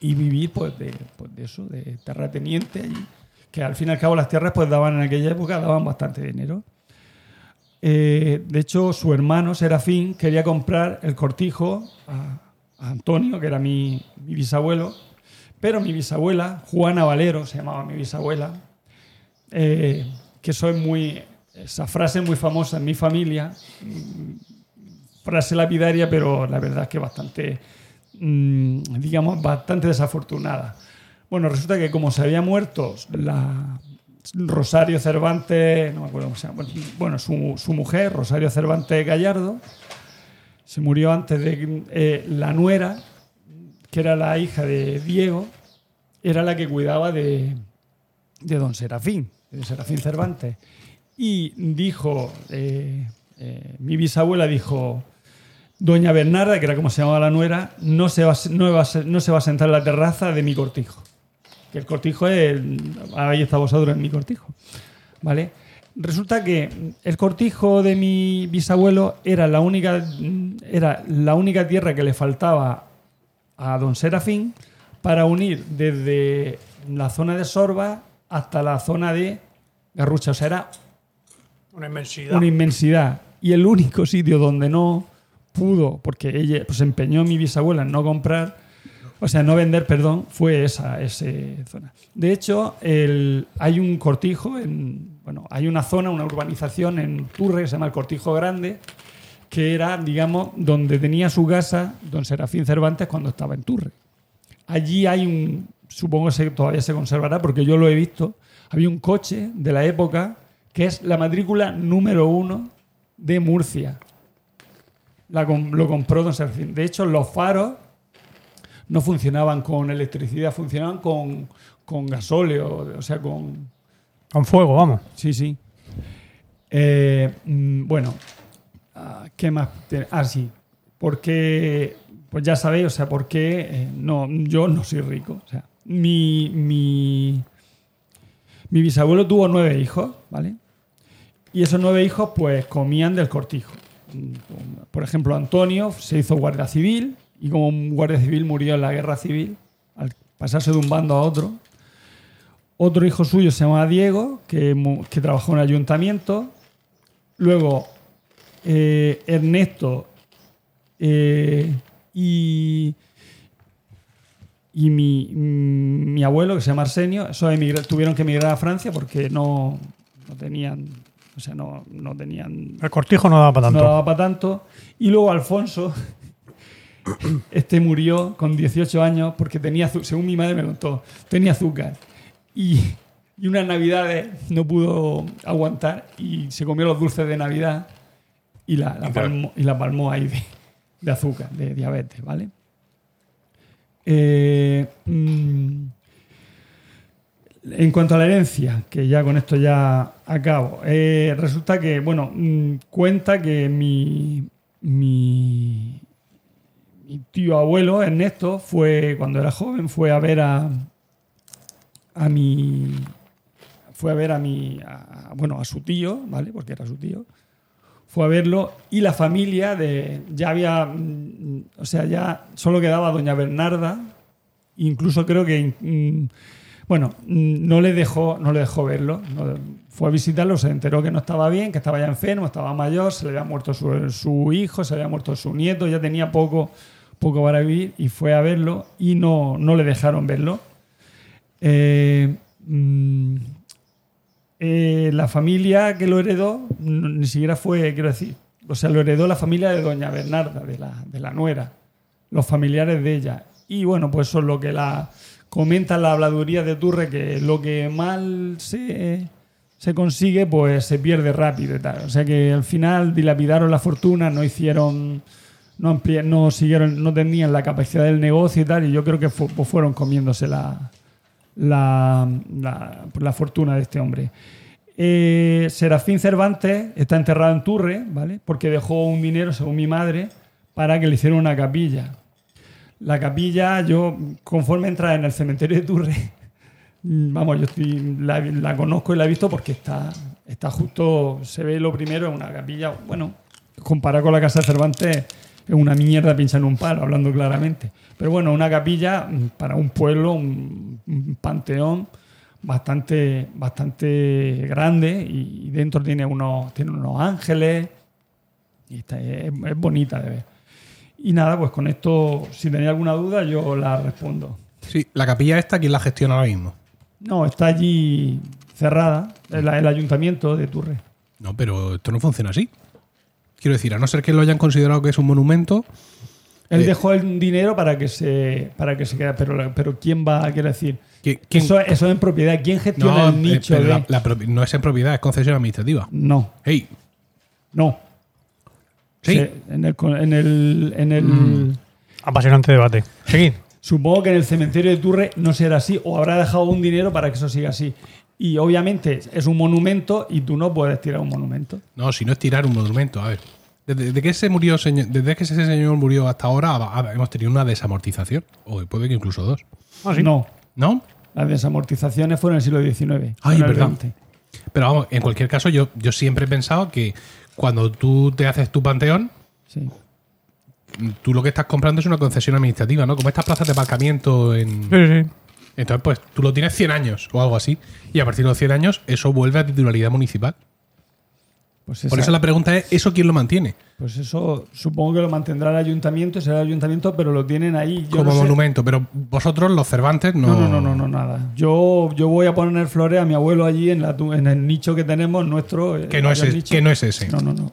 y vivir pues de, pues de eso, de terrateniente allí, que al fin y al cabo las tierras pues daban en aquella época daban bastante dinero. Eh, de hecho, su hermano Serafín quería comprar el cortijo a, Antonio, que era mi, bisabuelo, pero mi bisabuela, Juana Valero, se llamaba mi bisabuela, eh, que soy muy. Esa frase muy famosa en mi familia, mm, frase lapidaria, pero la verdad es que bastante, mm, digamos, bastante desafortunada. Bueno, resulta que como se había muerto la Rosario Cervantes, no me acuerdo cómo se llama, bueno, su, su mujer, Rosario Cervantes Gallardo, se murió antes de eh, la nuera, que era la hija de Diego, era la que cuidaba de, de don Serafín, de Serafín Cervantes. Y dijo, eh, eh, mi bisabuela dijo, doña Bernarda, que era como se llamaba la nuera, no se va, no no se va a sentar en la terraza de mi cortijo. Que el cortijo es, ahí está vosotros en mi cortijo. ¿Vale? Resulta que el cortijo de mi bisabuelo era la única, era la única tierra que le faltaba a don Serafín para unir desde la zona de Sorba hasta la zona de Garrucha. O sea, era Una inmensidad. una inmensidad. Y el único sitio donde no pudo, porque ella pues, se empeñó mi bisabuela en no comprar, o sea, no vender, perdón, fue esa, esa zona. De hecho, hay un cortijo, en, bueno, hay una zona, una urbanización en Turre que se llama el Cortijo Grande, que era, digamos, donde tenía su casa don Serafín Cervantes cuando estaba en Turre. Allí hay un, supongo que todavía se conservará porque yo lo he visto, había un coche de la época que es la matrícula número uno de Murcia. Lo compró don Serafín. De hecho, los faros no funcionaban con electricidad, funcionaban con, con gasóleo, o sea, con, Con fuego, vamos. Sí, sí. Eh, mm, bueno, ah, ¿qué más? Ah, sí. Porque, pues ya sabéis, o sea, porque eh, no, yo no soy rico. O sea, mi, mi, mi bisabuelo tuvo nueve hijos, ¿vale? Y esos nueve hijos, pues, comían del cortijo. Mm, Por ejemplo, Antonio se hizo guardia civil y como un guardia civil murió en la guerra civil, al pasarse de un bando a otro, otro hijo suyo se llamaba Diego, que, que trabajó en el ayuntamiento. Luego, eh, Ernesto eh, y, y mi, mi abuelo, que se llama Arsenio, esos tuvieron que emigrar a Francia porque no, no tenían, o sea, no, no tenían El cortijo no daba para tanto. no daba para tanto. Y luego Alfonso, este murió con 18 años porque tenía, según mi madre me contó, tenía azúcar. Y, y unas navidades no pudo aguantar y se comió los dulces de Navidad y la, palmó, y la palmó ahí de, de azúcar, de diabetes, ¿vale? Eh, mm, en cuanto a la herencia, que ya con esto ya acabo, eh, resulta que, bueno, mm, cuenta que mi, mi, mi tío abuelo, Ernesto, fue, cuando era joven, fue a ver a, a mi, fue a ver a mi, bueno, a su tío, ¿vale? Porque era su tío, fue a verlo y la familia de, ya había, mm, o sea, ya solo quedaba doña Bernarda, incluso creo que, mm, bueno, mm, no le dejó, no le dejó verlo, fue a visitarlo, se enteró que no estaba bien, que estaba ya enfermo, estaba mayor, se le había muerto su hijo, se le había muerto su nieto, ya tenía poco, poco para vivir y fue a verlo y no, no le dejaron verlo. Eh, mm, eh, la familia que lo heredó ni siquiera fue, quiero decir, o sea, lo heredó la familia de doña Bernarda, de la, de la nuera, los familiares de ella. Y bueno, pues eso es lo que la comenta la habladuría de Turre, que lo que mal se, se consigue, pues se pierde rápido y tal. O sea que al final dilapidaron la fortuna, no hicieron, no, siguieron, no tenían la capacidad del negocio y tal, y yo creo que pues fueron comiéndose la, la, la- fortuna de este hombre. Eh, Serafín Cervantes está enterrado en Turre, ¿vale? Porque dejó un dinero, según mi madre, para que le hicieran una capilla. La capilla, yo, conforme entras en el cementerio de Turre, vamos, yo la, conozco y la he visto porque está, está justo, se ve lo primero, es una capilla, bueno, comparado con la casa de Cervantes, es una mierda pincha en un palo, hablando claramente. Pero bueno, una capilla mm, para un pueblo, un, un panteón bastante, bastante grande y, y dentro tiene unos, tiene unos ángeles y está- es, es bonita de ver. Y nada, pues con esto, si tenéis alguna duda, yo la respondo. Sí, la capilla esta, ¿quién la gestiona ahora mismo? No, está allí cerrada, el, el ayuntamiento de Turre. No, pero esto no funciona así. Quiero decir, a no ser que lo hayan considerado que es un monumento, Él Eh. dejó el dinero para que se para que se quede, pero, pero ¿quién va, quiero decir? ¿qui- quién- Eso, eso es en propiedad. ¿Quién gestiona no, el eh, nicho pero de...? la- la propi- no es en propiedad, es concesión administrativa. No, Hey, no. sí. Se- en el... En el, en el Apasionante debate. Seguid. Supongo que en el cementerio de Turre no será así, o habrá dejado un dinero para que eso siga así. Y obviamente es un monumento y tú no puedes tirar un monumento. No, si no es tirar un monumento. A ver, desde, desde que ese murió, señor- desde que ese señor murió hasta ahora, hemos tenido una desamortización. O puede que incluso dos. Ah, sí. No, ¿No? las desamortizaciones fueron en el siglo XIX. Ay, verdad. Pero vamos, en cualquier caso, yo, yo siempre he pensado que cuando tú te haces tu panteón, Sí. tú lo que estás comprando es una concesión administrativa, ¿no? Como estas plazas de aparcamiento en. Sí, sí. Entonces, pues tú lo tienes 100 años o algo así. Y a partir de los 100 años, eso vuelve a titularidad municipal. Pues, Por eso la pregunta es: ¿eso quién lo mantiene? pues eso supongo que lo mantendrá el ayuntamiento, será el ayuntamiento, pero lo tienen ahí. Yo como no sé- monumento. Pero vosotros, los Cervantes, no. No, no, no, no, no, nada. Yo, yo voy a poner flores a mi abuelo allí en, la, en el nicho que tenemos, nuestro. eh, Que no, es, varios es- nichos. que no es ese. No, no, no.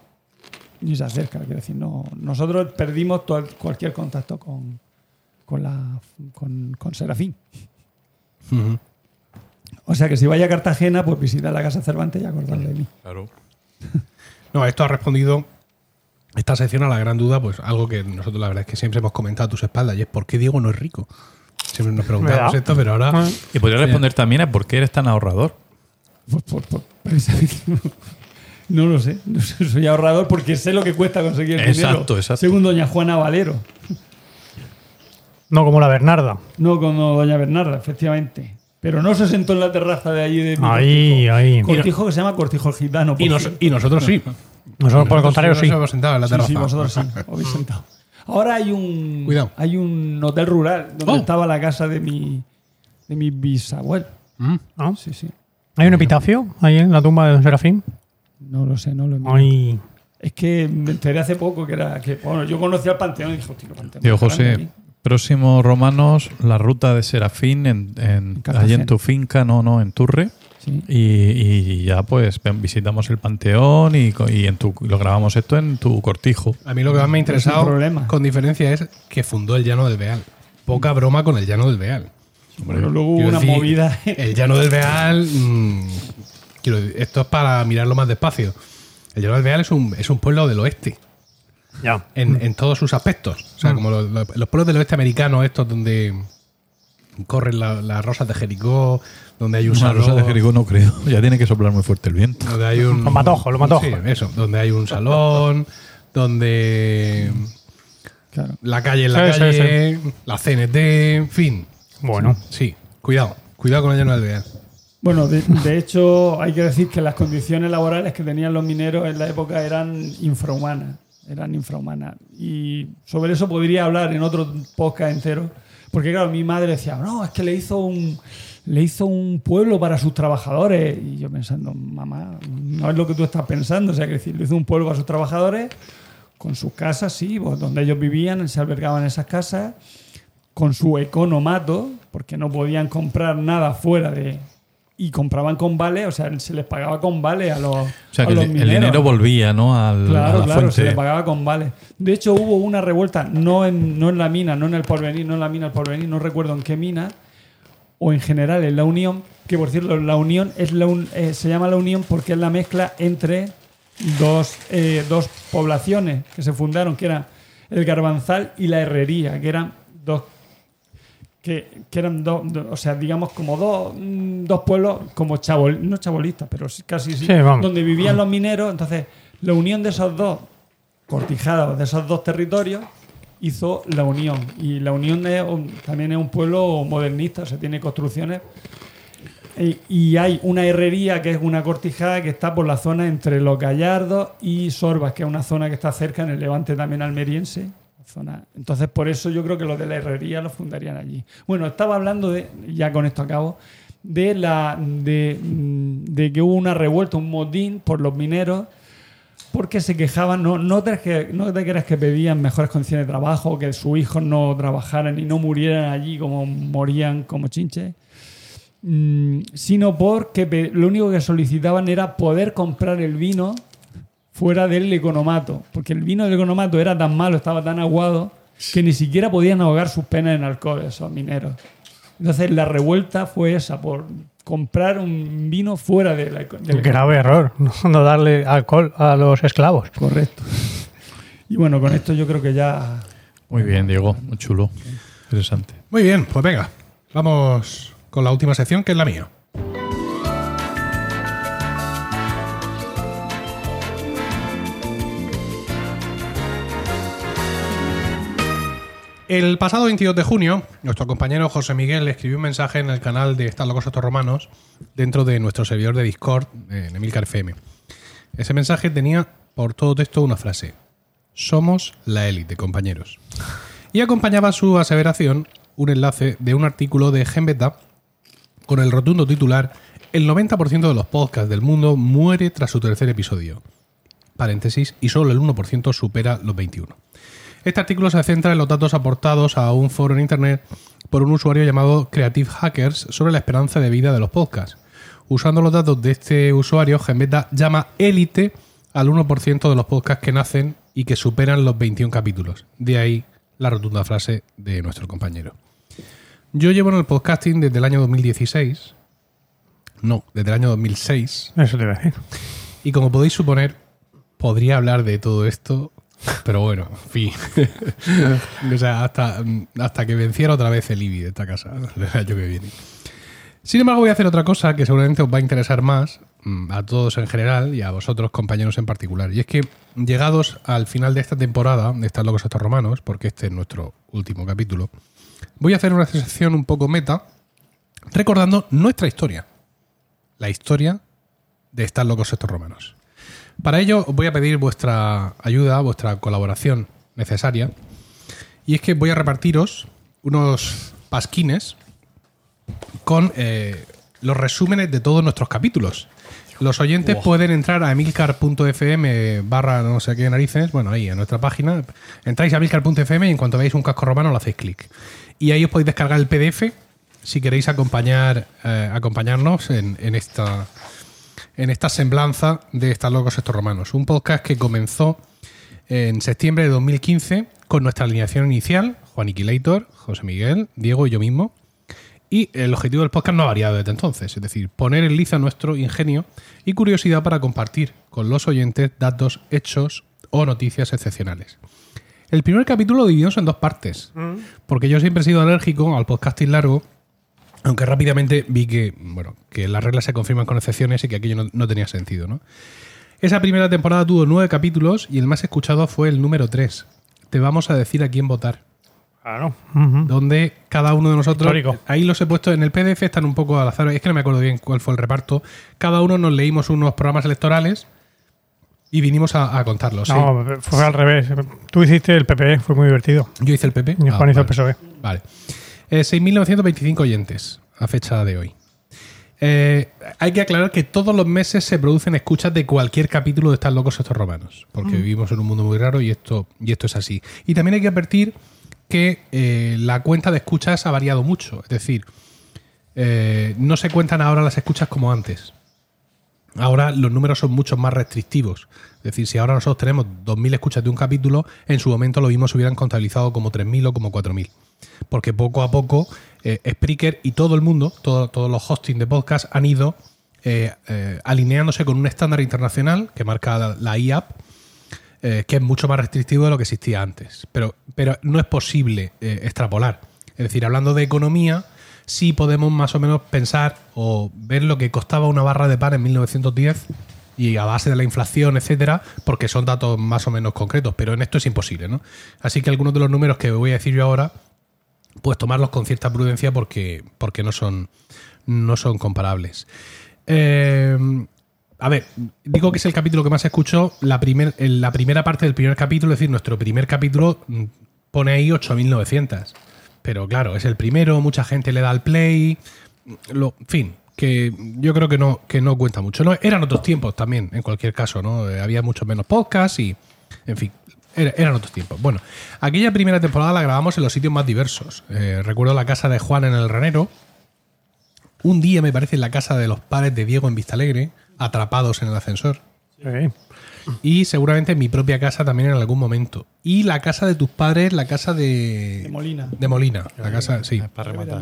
Ni se acerca, quiero decir, no. Nosotros perdimos cualquier contacto con, con, la, con, con Serafín. O sea que si vaya a Cartagena, pues visita la Casa Cervantes y acordarle de mí. Claro. No, esto ha respondido esta sección a la gran duda, pues algo que nosotros la verdad es que siempre hemos comentado a tus espaldas, y es ¿por qué Diego no es rico? Siempre nos preguntamos esto, pero ahora... Ah. Y podría responder también a por qué eres tan ahorrador. Pues, por- por- precisamente, no lo sé. No Soy ahorrador porque sé lo que cuesta conseguir el dinero. Exacto, exacto. Según doña Juana Valero. No como la Bernarda. No como doña Bernarda, efectivamente. Pero no se sentó en la terraza de allí de mi Ahí, cortijo. ahí. Cortijo que se llama Cortijo el Gitano. Y, nos- cierto. y nosotros sí. Nosotros, por el contrario, Nosotros sí. nos hemos sentado en la terraza. sí, vosotros sí, habéis sentado. Ahora hay un Cuidado. hay un hotel rural donde Oh. estaba la casa de mi de mi bisabuelo. Mm. ¿Ah? Sí, sí. ¿Hay un epitafio ahí en la tumba de Don Serafín? No lo sé, no lo he mirado. Ay. Es que me enteré hace poco que era que bueno, yo conocía el panteón y dije, hostia, el panteón. Grande José. Próximo Romanos, la ruta de Serafín en, en- allí en tu finca, no, no, en Turre. Sí. Y, y ya pues visitamos el panteón y, y en tu, lo grabamos esto en tu cortijo. A mí lo que más me ha interesado, con diferencia, es que fundó el Llano del Beal. Poca broma con el Llano del Beal. Bueno, luego hubo una decir, movida. El Llano del Beal. mm, quiero decir, esto es para mirarlo más despacio. El Llano del Beal es un, es un pueblo del oeste. Ya. en, en todos sus aspectos. O sea, como los, los- los pueblos del oeste americano, estos donde corren la- las rosas de Jericó, donde hay un Una salón. rosa de Jericó no creo. Ya tiene que soplar muy fuerte el viento. Donde hay un, Los matojos, los matojos. Sí, eso. Donde hay un salón, donde Claro. la calle es la Sí, sí, calle, la CNT, en fin. Bueno. Sí, cuidado. Cuidado con el llano del. Bueno, de, de hecho, hay que decir que las condiciones laborales que tenían los mineros en la época eran infrahumanas. Eran infrahumanas. Y sobre eso podría hablar en otro podcast entero. Porque, claro, mi madre decía, no, es que le hizo un, le hizo un pueblo para sus trabajadores. Y yo pensando, mamá, no es lo que tú estás pensando. O sea, que decir, le hizo un pueblo para sus trabajadores, con sus casas, sí, pues, donde ellos vivían, se albergaban esas casas con su economato, porque no podían comprar nada fuera de. Y compraban con vale, o sea, se les pagaba con vale a los. O sea, a que el, los el mineros. dinero volvía, ¿no? Al, Claro, a la claro, se fuente. le pagaba con vale. De hecho, hubo una revuelta, no en, no en la mina, no en el porvenir, no en la mina del porvenir, no recuerdo en qué mina, o en general en la Unión, que por cierto, la Unión es la un- eh, se llama la Unión porque es la mezcla entre dos, eh, dos poblaciones que se fundaron, que eran el Garbanzal y la Herrería, que eran dos que, que eran dos, do- o sea, digamos como dos, mm, dos pueblos como chabol, no chabolistas, pero casi sí, donde vivían los mineros. Entonces, la unión de esos dos cortijadas, de esos dos territorios, hizo la unión. Y la unión es un- también es un pueblo modernista, o sea, tiene construcciones. Y, y hay una herrería que es una cortijada que está por la zona entre Los Gallardos y Sorbas, que es una zona que está cerca en el levante también almeriense. Entonces, por eso yo creo que los de la herrería lo fundarían allí. Bueno, estaba hablando de, ya con esto acabo, de, la, de, mm, que hubo una revuelta, un motín por los mineros, porque se quejaban, no, no, te, no te creas que pedían mejores condiciones de trabajo, que sus hijos no trabajaran y no murieran allí como morían como chinches, mm, sino porque lo único que solicitaban era poder comprar el vino fuera del economato, porque el vino del economato era tan malo, estaba tan aguado, que ni siquiera podían ahogar sus penas en alcohol esos mineros. Entonces la revuelta fue esa, por comprar un vino fuera de la, eco- del Grave error. No darle alcohol a los esclavos. Correcto. Y bueno, con esto yo creo que ya. Muy bien, Diego. Muy chulo. Interesante. Muy bien, pues venga, vamos con la última sección que es la mía. El pasado 22 de junio, nuestro compañero José Miguel escribió un mensaje en el canal de Están locos estos romanos dentro de nuestro servidor de Discord en Emilcar FM. Ese mensaje tenía por todo texto una frase: Somos la élite, compañeros. Y acompañaba su aseveración un enlace de un artículo de Genbeta con el rotundo titular El 90% de los podcasts del mundo muere tras su tercer episodio. Paréntesis, y solo el 1% supera los 21. Este artículo se centra en los datos aportados a un foro en internet por un usuario llamado Creative Hackers sobre la esperanza de vida de los podcasts. Usando los datos de este usuario, Genbeta llama élite al 1% de los podcasts que nacen y que superan los 21 capítulos. De ahí la rotunda frase de nuestro compañero. Yo llevo en el podcasting desde el año 2016. No, desde el año 2006. Eso te iba a decir. Y como podéis suponer, podría hablar de todo esto, pero bueno, en fin. o sea, hasta, hasta que venciera otra vez el IBI de esta casa año que viene. Sin embargo, voy a hacer otra cosa que seguramente os va a interesar más mm, a todos en general y a vosotros, compañeros en particular. Y es que, llegados al final de esta temporada de Estar locos estos romanos, porque este es nuestro último capítulo, voy a hacer una sección un poco meta, recordando nuestra historia. La historia de Estar locos estos romanos. Para ello os voy a pedir vuestra ayuda, vuestra colaboración necesaria. Y es que voy a repartiros unos pasquines con eh, los resúmenes de todos nuestros capítulos. Los oyentes pueden entrar a emilcar.fm barra no sé qué narices, bueno, ahí en nuestra página. Entráis a emilcar.fm y en cuanto veáis un casco romano lo hacéis clic. Y ahí os podéis descargar el PDF si queréis acompañar, eh, acompañarnos en, en esta, en esta semblanza de Estar locos estos romanos. Un podcast que comenzó en septiembre de 2015 con nuestra alineación inicial, Juan Iquilator, José Miguel, Diego y yo mismo. Y el objetivo del podcast no ha variado desde entonces, es decir, poner en liza nuestro ingenio y curiosidad para compartir con los oyentes datos, hechos o noticias excepcionales. El primer capítulo lo dividimos en dos partes, porque yo siempre he sido alérgico al podcasting largo, aunque rápidamente vi que, bueno, que las reglas se confirman con excepciones y que aquello no, no tenía sentido, ¿no? Esa primera temporada tuvo nueve capítulos y el más escuchado fue el número 3. Te vamos a decir a quién votar. Claro. Donde cada uno de nosotros. Histórico. Ahí los he puesto en el PDF, están un poco al azar. Es que no me acuerdo bien cuál fue el reparto. Cada uno nos leímos unos programas electorales y vinimos a, a contarlos. sí. No, fue al revés. Tú hiciste el PP, fue muy divertido. Yo hice el PP. Y Ah, Juan hizo el. PSOE. Vale. Eh, 6.925 oyentes a fecha de hoy. Eh, hay que aclarar que todos los meses se producen escuchas de cualquier capítulo de Están locos estos romanos, porque vivimos en un mundo muy raro y esto, y esto es así. Y también hay que advertir que eh, la cuenta de escuchas ha variado mucho, es decir, eh, no se cuentan ahora las escuchas como antes. Ahora los números son mucho más restrictivos. Es decir, si ahora nosotros tenemos 2.000 escuchas de un capítulo, en su momento lo mismo se hubieran contabilizado como 3.000 o como 4.000. Porque poco a poco eh, Spreaker y todo el mundo, todo- todos los hosting de podcast han ido eh, eh, alineándose con un estándar internacional que marca la, la IAP, que es mucho más restrictivo de lo que existía antes. Pero, pero no es posible extrapolar. Es decir, hablando de economía, sí podemos más o menos pensar o ver lo que costaba una barra de pan en 1910 y a base de la inflación, etcétera, porque son datos más o menos concretos, pero en esto es imposible, ¿no? Así que algunos de los números que voy a decir yo ahora, pues tomarlos con cierta prudencia porque, porque no, son, no son comparables. Eh, a ver, digo que es el capítulo que más escucho. La, primer, la primera parte del primer capítulo, es decir, nuestro primer capítulo mm, pone ahí 8.900. Pero claro, es el primero, mucha gente le da al play. Lo, fin, que yo creo que no, que no cuenta mucho. ¿no? Eran otros tiempos también, en cualquier caso, ¿no? Eh, Había mucho menos podcasts y, en fin, era- eran otros tiempos. Bueno, aquella primera temporada la grabamos en los sitios más diversos. Eh, recuerdo la casa de Juan en el Ranero, un día me parece en la casa de los padres de Diego en Vistalegre, atrapados en el ascensor. Sí. Y seguramente en mi propia casa también en algún momento. Y la casa de tus padres, la casa de... De Molina. De Molina. La casa, sí. Para rematar.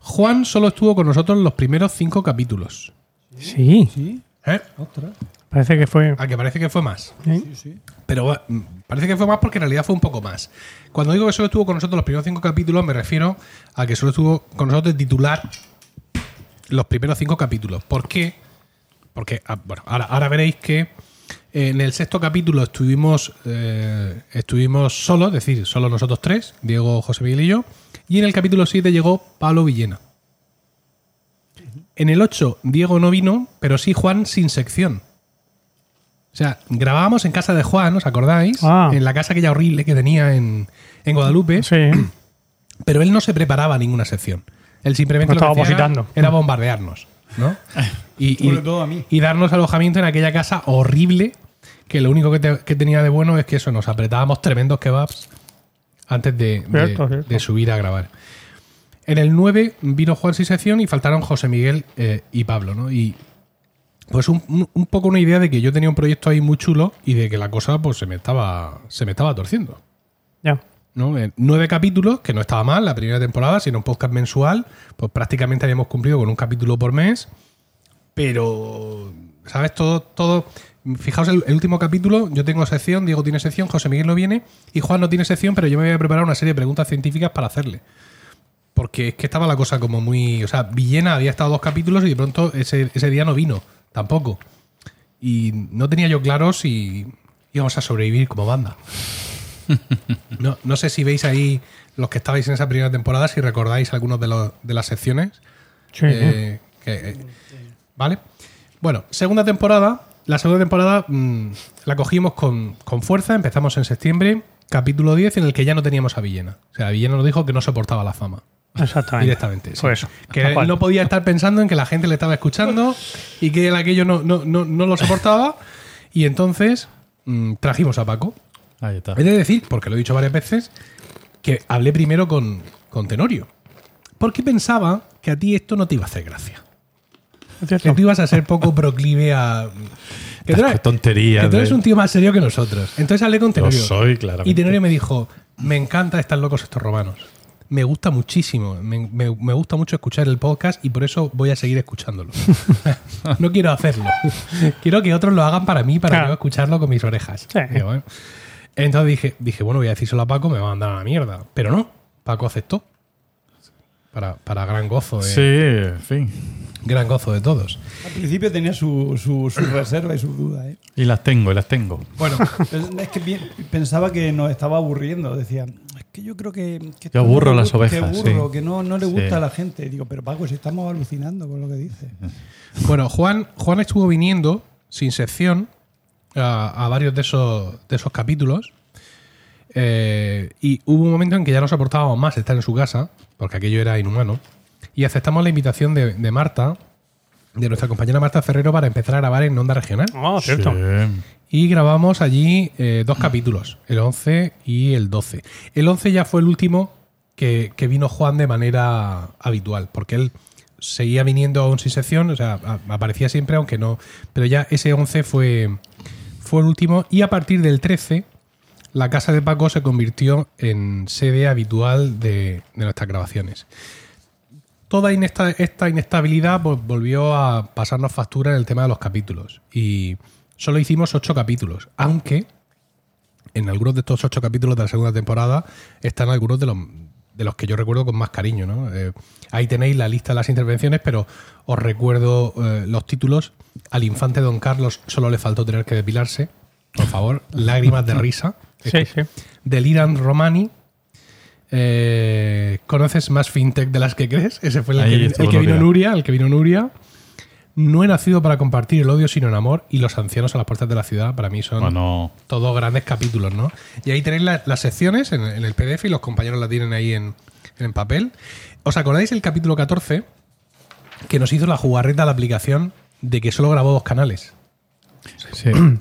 Juan solo estuvo con nosotros los primeros cinco capítulos. Sí. ¿Sí? ¿Eh? Ostras. Parece que fue. A que parece que fue más. Sí, sí. Pero mm, parece que fue más porque en realidad fue un poco más. Cuando digo que solo estuvo con nosotros los primeros cinco capítulos, me refiero a que solo estuvo con nosotros de titular los primeros cinco capítulos. ¿Por qué? Porque, ah, bueno, ahora, ahora veréis que eh, en el sexto capítulo estuvimos, eh, estuvimos solos, es decir, solo nosotros tres, Diego, José Miguel y yo. Y en el capítulo 7 llegó Pablo Villena. En el 8, Diego no vino, pero sí Juan sin sección. O sea, grabábamos en casa de Juan, ¿os acordáis? Ah. En la casa aquella horrible que tenía en, en Guadalupe. Sí. Pero él no se preparaba ninguna sección. Él simplemente No lo que estaba hacía era- bombardearnos, ¿no? Y, y- Sobre todo a mí. y darnos alojamiento en aquella casa horrible que lo único que, te- que tenía de bueno es que eso, nos apretábamos tremendos kebabs antes de, de- Cierto, cierto. de subir a grabar. En el 9 vino Juan sin sección y faltaron José Miguel eh, y Pablo, ¿no? Y pues un, un- poco una idea de que yo tenía un proyecto ahí muy chulo y de que la cosa pues se me estaba, se me estaba torciendo. Ya. ¿no? En nueve capítulos, que no estaba mal la primera temporada, sino un podcast mensual, pues prácticamente habíamos cumplido con un capítulo por mes, pero, ¿sabes? Todo, todo, fijaos el, el último capítulo, yo tengo sección, Diego tiene sección, José Miguel no viene y Juan no tiene sección, pero yo me voy a preparar una serie de preguntas científicas para hacerle. Porque es que estaba la cosa como muy... O sea, Villena había estado dos capítulos y de pronto ese, ese día no vino, tampoco. Y no tenía yo claro si íbamos a sobrevivir como banda. No, no sé si veis ahí los que estabais en esa primera temporada, si recordáis algunos de, los- de las secciones. Sí. Eh, que, eh, ¿Vale? Bueno, segunda temporada. La segunda temporada mm, la cogimos con, con fuerza, empezamos en septiembre, capítulo 10, en el que ya no teníamos a Villena. O sea, Villena nos dijo que no soportaba la fama. Exactamente. Directamente. sí. Fue eso. Que no podía estar pensando en que la gente le estaba escuchando y que él aquello no, no, no, no lo soportaba. Y entonces mm, trajimos a Paco. Ahí está. He de decir, porque lo he dicho varias veces, que hablé primero con, con Tenorio. Porque pensaba que a ti esto no te iba a hacer gracia. Es Que tú ibas a ser poco proclive a. Que tú eres, tontería. que tú eres un tío más serio que nosotros. Entonces hablé con Lo Tenorio. soy, claramente. Y Tenorio me dijo: Me encanta estar locos estos romanos. Me gusta muchísimo. Me, me- me gusta mucho escuchar el podcast y por eso voy a seguir escuchándolo. no quiero hacerlo. quiero que otros lo hagan para mí, para Claro. yo escucharlo con mis orejas. Sí. Y bueno, entonces dije, dije, bueno, voy a decírselo a Paco, me va a mandar a la mierda. Pero no, Paco aceptó. Para, para gran gozo de, Sí, en fin. gran gozo de todos. Al principio tenía su, su, su reserva y sus dudas. ¿eh? Y las tengo, y las tengo. Bueno, Es que pensaba que nos estaba aburriendo. Decía, que yo creo que. que aburro no las gusta- ovejas, Que aburro, sí. que no, no le Sí. gusta a la gente. Digo, pero Paco, si estamos alucinando con lo que dice. Bueno, Juan, Juan estuvo viniendo sin sección a, a varios de esos, de esos capítulos. Eh, y hubo un momento en que ya no soportábamos más estar en su casa, porque aquello era inhumano. Y aceptamos la invitación de, de Marta, de nuestra compañera Marta Ferrero, para empezar a grabar en Onda Regional. Ah, cierto. Sí. Y grabamos allí eh, dos capítulos, el 11 y el 12. El 11 ya fue el último que, que vino Juan de manera habitual, porque él seguía viniendo aún sin sección, o sea, aparecía siempre, aunque no. Pero ya ese 11 fue, fue el último, y a partir del 13, la casa de Paco se convirtió en sede habitual de, de nuestras grabaciones. Toda inesta- esta inestabilidad pues, volvió a pasarnos factura en el tema de los capítulos. Y solo hicimos ocho capítulos, aunque en algunos de estos ocho capítulos de la segunda temporada están algunos de los, de los que yo recuerdo con más cariño. ¿no? Eh, ahí tenéis la lista de las intervenciones, pero os recuerdo eh, los títulos. Al infante Don Carlos solo le faltó tener que depilarse. Por favor, lágrimas de risa. Sí, sí. Del Iran Romani. Eh, ¿Conoces más fintech de las que crees? Ese fue el, que, el vino Nuria. El que vino Nuria. No he nacido para compartir el odio sino en amor y los ancianos a las puertas de la ciudad para mí son Bueno, todos grandes capítulos, ¿no? Y ahí tenéis la- las secciones en, en el PDF y los compañeros la tienen ahí en, en papel. ¿Os acordáis el capítulo 14 que nos hizo la jugarreta a la aplicación de que solo grabó dos canales? sí.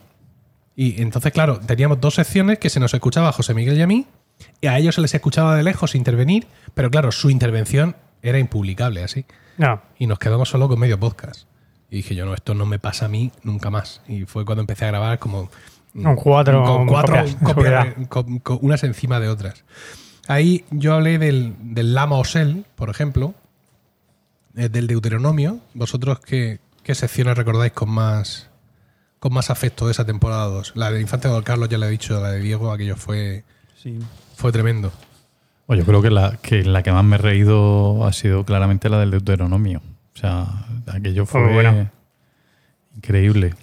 Y entonces, claro, teníamos dos secciones que se nos escuchaba a José Miguel y a mí, y a ellos se les escuchaba de lejos intervenir, pero claro, su intervención era impublicable así. No. Y nos quedamos solo con medio podcast. Y dije yo, no, esto no me pasa a mí nunca más. Y fue cuando empecé a grabar como... Con cuatro Con cuatro copias, copias, seguridad. con- con unas encima de otras. Ahí yo hablé del, del Lama Osel, por ejemplo, eh, del Deuteronomio. ¿Vosotros qué, qué secciones recordáis con más, con más afecto de esa temporada 2. La de Infante de Don Carlos, ya le he dicho, la de Diego, aquello fue, Sí. Fue tremendo. Pues yo creo que la, que la que más me he reído ha sido claramente la del Deuteronomio. O sea, aquello fue Muy buena. increíble.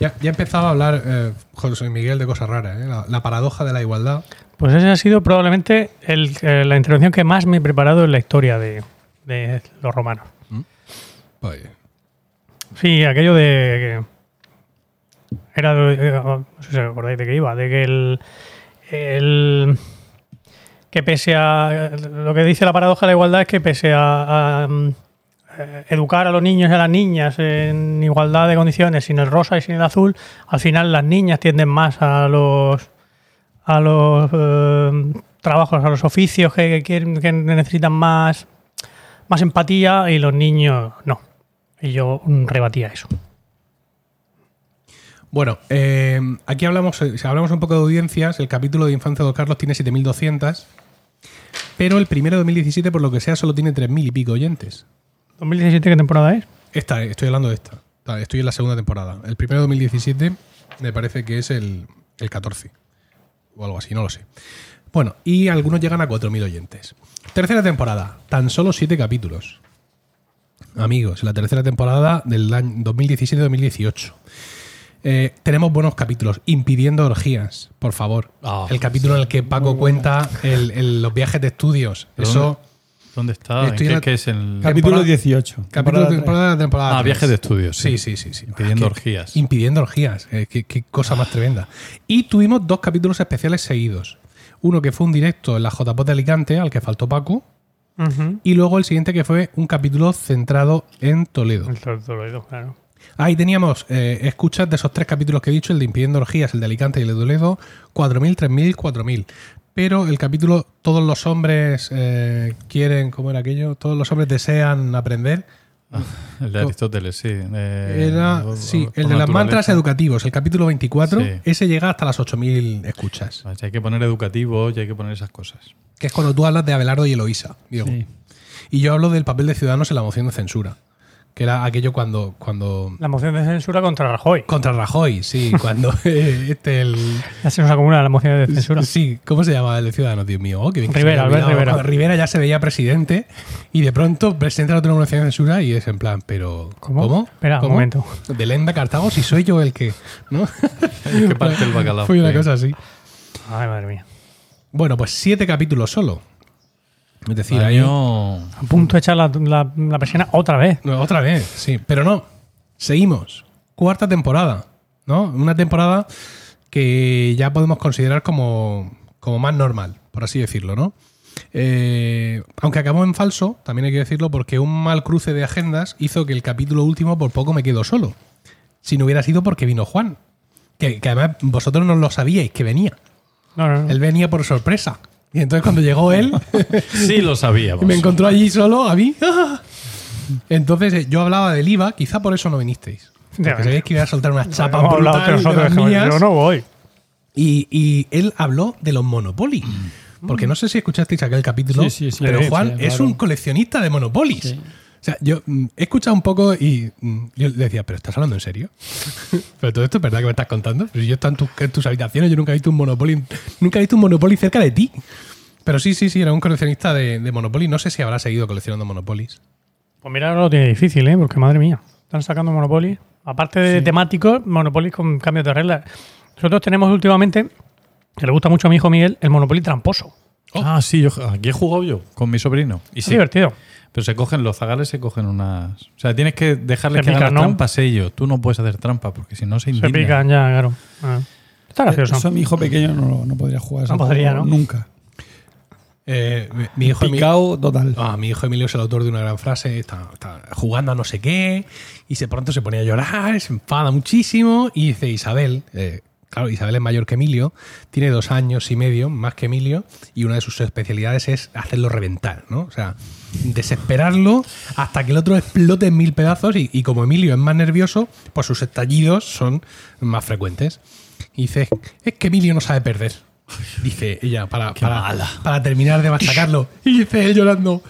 Ya, ya empezaba a hablar eh, José Miguel de cosas raras, ¿eh? la, la paradoja de la igualdad. Pues esa ha sido probablemente el- eh, la intervención que más me he preparado en la historia de, de los romanos. Pues, Sí, aquello de que era de- eh, no sé si os acordáis de qué iba, de que el, el- que pese a lo que dice la paradoja de la igualdad es que pese a, mm, eh, educar a los niños y a las niñas en igualdad de condiciones sin el rosa y sin el azul, al final las niñas tienden más a los a los eh, trabajos, a los oficios que, quieren- que necesitan más más empatía y los niños no. Y yo rebatía eso. Bueno, eh, aquí hablamos, eh, si hablamos un poco de audiencias, el capítulo de Infancia de Don Carlos tiene 7.200, pero el primero de 2017, por lo que sea, solo tiene 3.000 y pico oyentes. ¿2017 qué temporada es? Esta, estoy hablando de esta. Estoy en la segunda temporada. El primero de 2017 me parece que es el, el 14. O algo así, no lo sé. Bueno, y algunos llegan a 4.000 oyentes. Tercera temporada, tan solo 7 capítulos. Amigos, la tercera temporada del año 2017-2018. Eh, tenemos buenos capítulos. Impidiendo orgías, por favor. Ah, el capítulo en el que Paco cuenta el- el- los viajes de estudios. ¿Pero Eso. ¿Dónde está? Estoy en ¿Qué, la- qué es el Capítulo Temporada- 18. Capítulo temporada de temporada, de temporada Ah, viajes de estudios, Sí, sí. sí, sí. sí. Impidiendo Ah, qué- orgías. Impidiendo orgías. Eh, qué, qué cosa más tremenda. Y tuvimos dos capítulos especiales seguidos. Uno que fue un directo en la JPOT de Alicante, al que faltó Paco. Ujú. Y luego el siguiente que fue un capítulo centrado en Toledo. El Tol- Toledo, claro. Ahí teníamos eh, escuchas de esos tres capítulos que he dicho, el de Impidiendo Orgías, el de Alicante y el de Toledo, 4.000, 3.000, 4.000. Pero el capítulo Todos los hombres eh, quieren, ¿cómo era aquello? Todos los hombres desean aprender. El de Aristóteles, sí. Eh, Era, sí, el de las mantras educativos, el capítulo 24, Sí. ese llega hasta las 8.000 escuchas. Hay que poner educativo y hay que poner esas cosas. Que es cuando tú hablas de Abelardo y Eloísa, Diego. Sí. Y yo hablo del papel de Ciudadanos en la moción de censura. Que era aquello cuando. cuando La moción de censura contra Rajoy. contra Rajoy, sí, cuando este el. Ya se nos acumula la moción de censura. Sí, ¿cómo se llama el de Ciudadanos, Dios mío? Oh, que Rivera, Albert. Rivera. Cuando Rivera ya se veía presidente y de pronto presenta la otra moción de censura y es en plan, pero. ¿Cómo? ¿Cómo? Espera, un momento. De Lenda Cartago, si soy yo el que. ¿No? ¿Qué parte el bacalao? Fue una Sí. cosa así. Ay, madre mía. Bueno, pues siete capítulos solo. Es decir, ahí. Año- A punto de echar la, la, la persiana otra vez. No, otra vez, sí. Pero no. Seguimos. Cuarta temporada. ¿No? Una temporada que ya podemos considerar como, como más normal, por así decirlo, ¿no? Eh, aunque acabó en falso, también hay que decirlo, porque un mal cruce de agendas hizo que el capítulo último por poco me quedo solo. Si no hubiera sido porque vino Juan. Que, que además vosotros no lo sabíais que venía. No, no, no. Él venía por sorpresa. Y entonces cuando llegó él, Sí, lo sabíamos. y me encontró allí solo, a mí. Entonces eh, yo hablaba del IVA, quizá por eso no vinisteis. Porque Ya. sabíais que iba a soltar unas chapas las nosotros, mías. Yo no voy. Y, y él habló de los Monopoly. Porque no sé si escuchasteis aquel capítulo, Sí, sí, sí. pero Sí, Juan sí, es claro. un coleccionista de Monopolies. O sea, yo mm, he escuchado un poco y mm, yo le decía, ¿pero estás hablando en serio? ¿Pero todo esto es verdad que me estás contando? Pero si yo estoy en tus, en tus habitaciones, yo nunca he visto un Monopoly, nunca he visto un Monopoly cerca de ti. Pero sí, sí, sí, era un coleccionista de, de Monopoly. No sé si habrá seguido coleccionando Monopolies. Pues mira, ahora lo tiene difícil, ¿eh? Porque madre mía, están sacando Monopoly. Aparte de temáticos, Monopoly con cambios de reglas. Nosotros tenemos últimamente, que le gusta mucho a mi hijo Miguel, el Monopoly tramposo. Ah, sí, yo, aquí he jugado yo con mi sobrino. Y Es sí, divertido. Pero se cogen los zagales, se cogen unas. O sea, tienes que dejarles Se que hagan pican, las ¿no? trampas ellos. Tú no puedes hacer trampa porque si no se Se indignan. pican ya, claro. Ah. Está gracioso. Eso mi hijo pequeño no, no podría jugar. No podría, ¿no? Nunca. Eh, mi- mi hijo Picao total. Ah, mi hijo Emilio es el autor de una gran frase, está, está jugando a no sé qué, y de pronto se pone a llorar, se enfada muchísimo, y dice Isabel, eh, claro, Isabel es mayor que Emilio, tiene dos años y medio más que Emilio, y una de sus especialidades es hacerlo reventar, ¿no? O sea, desesperarlo hasta que el otro explote en mil pedazos, y, y como Emilio es más nervioso, pues sus estallidos son más frecuentes. Y dice, es que Emilio no sabe perder. Dice ella, para, para, para terminar de machacarlo. Y dice él llorando,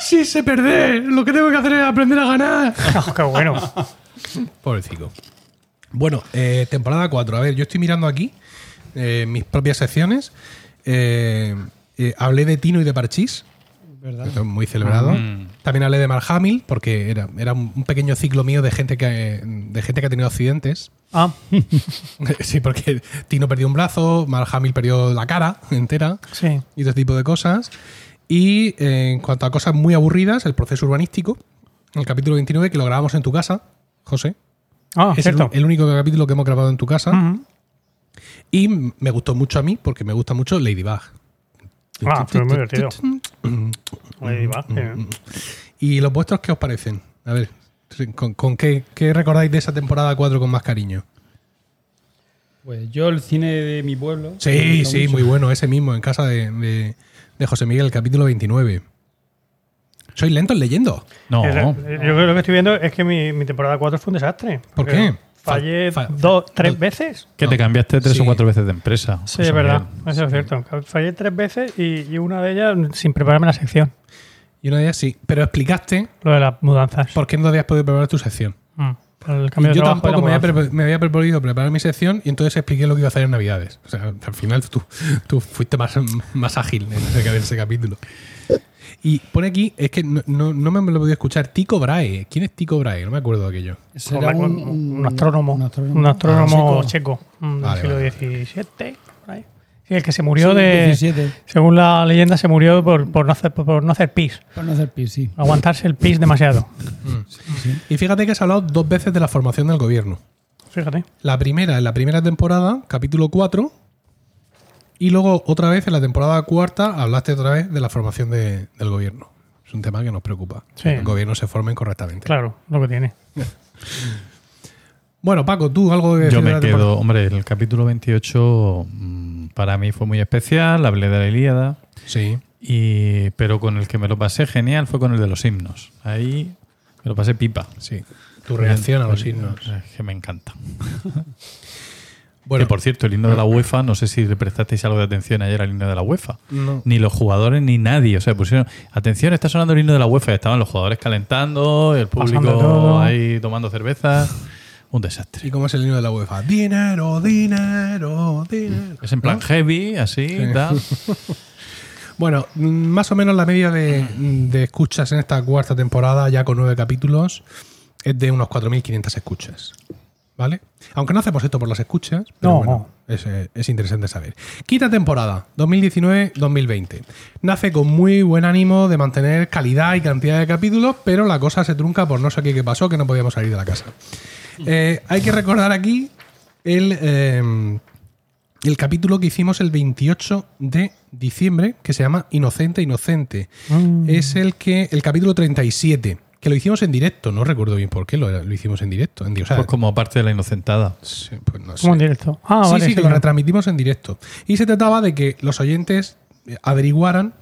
sí sé perder, lo que tengo que hacer es aprender a ganar. Ah, qué bueno. Pobrecito. Bueno, eh, temporada 4. A ver, yo estoy mirando aquí eh, mis propias secciones. Eh, hablé de Tino y de Parchís, ¿Verdad? esto es muy celebrado. Mm. También hablé de Mark Hamill, porque era, era un pequeño ciclo mío de gente que, de gente que ha tenido accidentes. Ah, sí, porque Tino perdió un brazo, Mark Hamill perdió la cara entera sí. y todo tipo de cosas. Y eh, en cuanto a cosas muy aburridas, el proceso urbanístico, el capítulo 29, que lo grabamos en tu casa, José. Ah, es el, cierto. el único capítulo que hemos grabado en tu casa. Y me gustó mucho a mí, porque me gusta mucho Ladybug. Ah, fue muy divertido. Ladybug, sí. ¿Y los vuestros qué os parecen? A ver, ¿con, con qué, qué recordáis de esa temporada 4 con más cariño? Pues yo el cine de mi pueblo. Sí, sí, mucho. muy bueno, ese mismo, en casa de, de- de José Miguel, el capítulo 29. ¿Sois lentos leyendo? No, Yo creo que lo que estoy viendo es que mi, mi temporada 4 fue un desastre. ¿Por qué? Fallé Fa- fa- dos, tres veces. que te cambiaste tres Sí. o cuatro veces de empresa. Sí, es verdad. Miguel. Eso es cierto. Fallé tres veces y, y una de ellas sin prepararme la sección. Y una de ellas sí, pero explicaste Lo de las mudanzas. por qué no habías podido preparar tu sección. Mm, el cambio de yo tampoco me había, me había propuesto preparar mi sección y entonces expliqué lo que iba a hacer en Navidades. O sea, al final tú, tú fuiste más, más ágil en ese, en ese capítulo. Y pone aquí, es que no, no, no me lo he podido escuchar, Tico Brahe. ¿Quién es Tico Brahe? No me acuerdo de aquello. Ese era un, un astrónomo. un astrónomo. Un astrónomo Ah, checo. mm, Vale, del vale. siglo XVII. por. Sí, el que se murió Sí, de. 17, Según la leyenda, se murió por, por no hacer, por no hacer pis. para no hacer pis, sí. Aguantarse el pis demasiado. Y fíjate que has hablado dos veces de la formación del gobierno. Fíjate. La primera en la primera temporada, capítulo 4. Y luego otra vez en la temporada cuarta hablaste otra vez de la formación de- del gobierno. Es un tema que nos preocupa. Sí. Que el gobierno se formen correctamente. Claro, lo que tiene. Bueno, Paco, tú algo que Yo de me temporada? quedo, hombre, el capítulo 28 mm, para mí fue muy especial, hablé de la Ilíada, Sí. y, pero con el que me lo pasé genial fue con el de los himnos. Ahí me lo pasé pipa. Sí. Tu reacción a los himnos. Es que me encanta. Bueno, que por cierto, el himno de la UEFA, no sé si le prestasteis algo de atención ayer al himno de la UEFA. no. Ni los jugadores ni nadie. O sea, pusieron, atención, está sonando el himno de la UEFA. Estaban los jugadores calentando, el público ahí tomando cerveza. Un desastre. ¿Y cómo es el himno de la UEFA? Dinero, dinero, dinero. Es en plan heavy, así, Sí. tal. Bueno, más o menos la media de, de escuchas en esta cuarta temporada, ya con nueve capítulos, es de unos 4.500 escuchas. ¿Vale? Aunque no hacemos esto por las escuchas, pero No, bueno, es, eh, es interesante saber. Quinta temporada, 2019-2020. Nace con muy buen ánimo de mantener calidad y cantidad de capítulos, pero la cosa se trunca por no sé qué qué pasó, que no podíamos salir de la casa. Eh, hay que recordar aquí el, eh, el capítulo que hicimos el 28 de diciembre, que se llama Inocente, Inocente. Mm. Es el que el capítulo 37, que lo hicimos en directo. No recuerdo bien por qué lo, lo hicimos en directo. En, o sea, Pues como parte de la inocentada. sí, pues no sé. Como en directo. Ah, sí, vale. sí, que lo retransmitimos en directo. Y se trataba de que los oyentes eh, averiguaran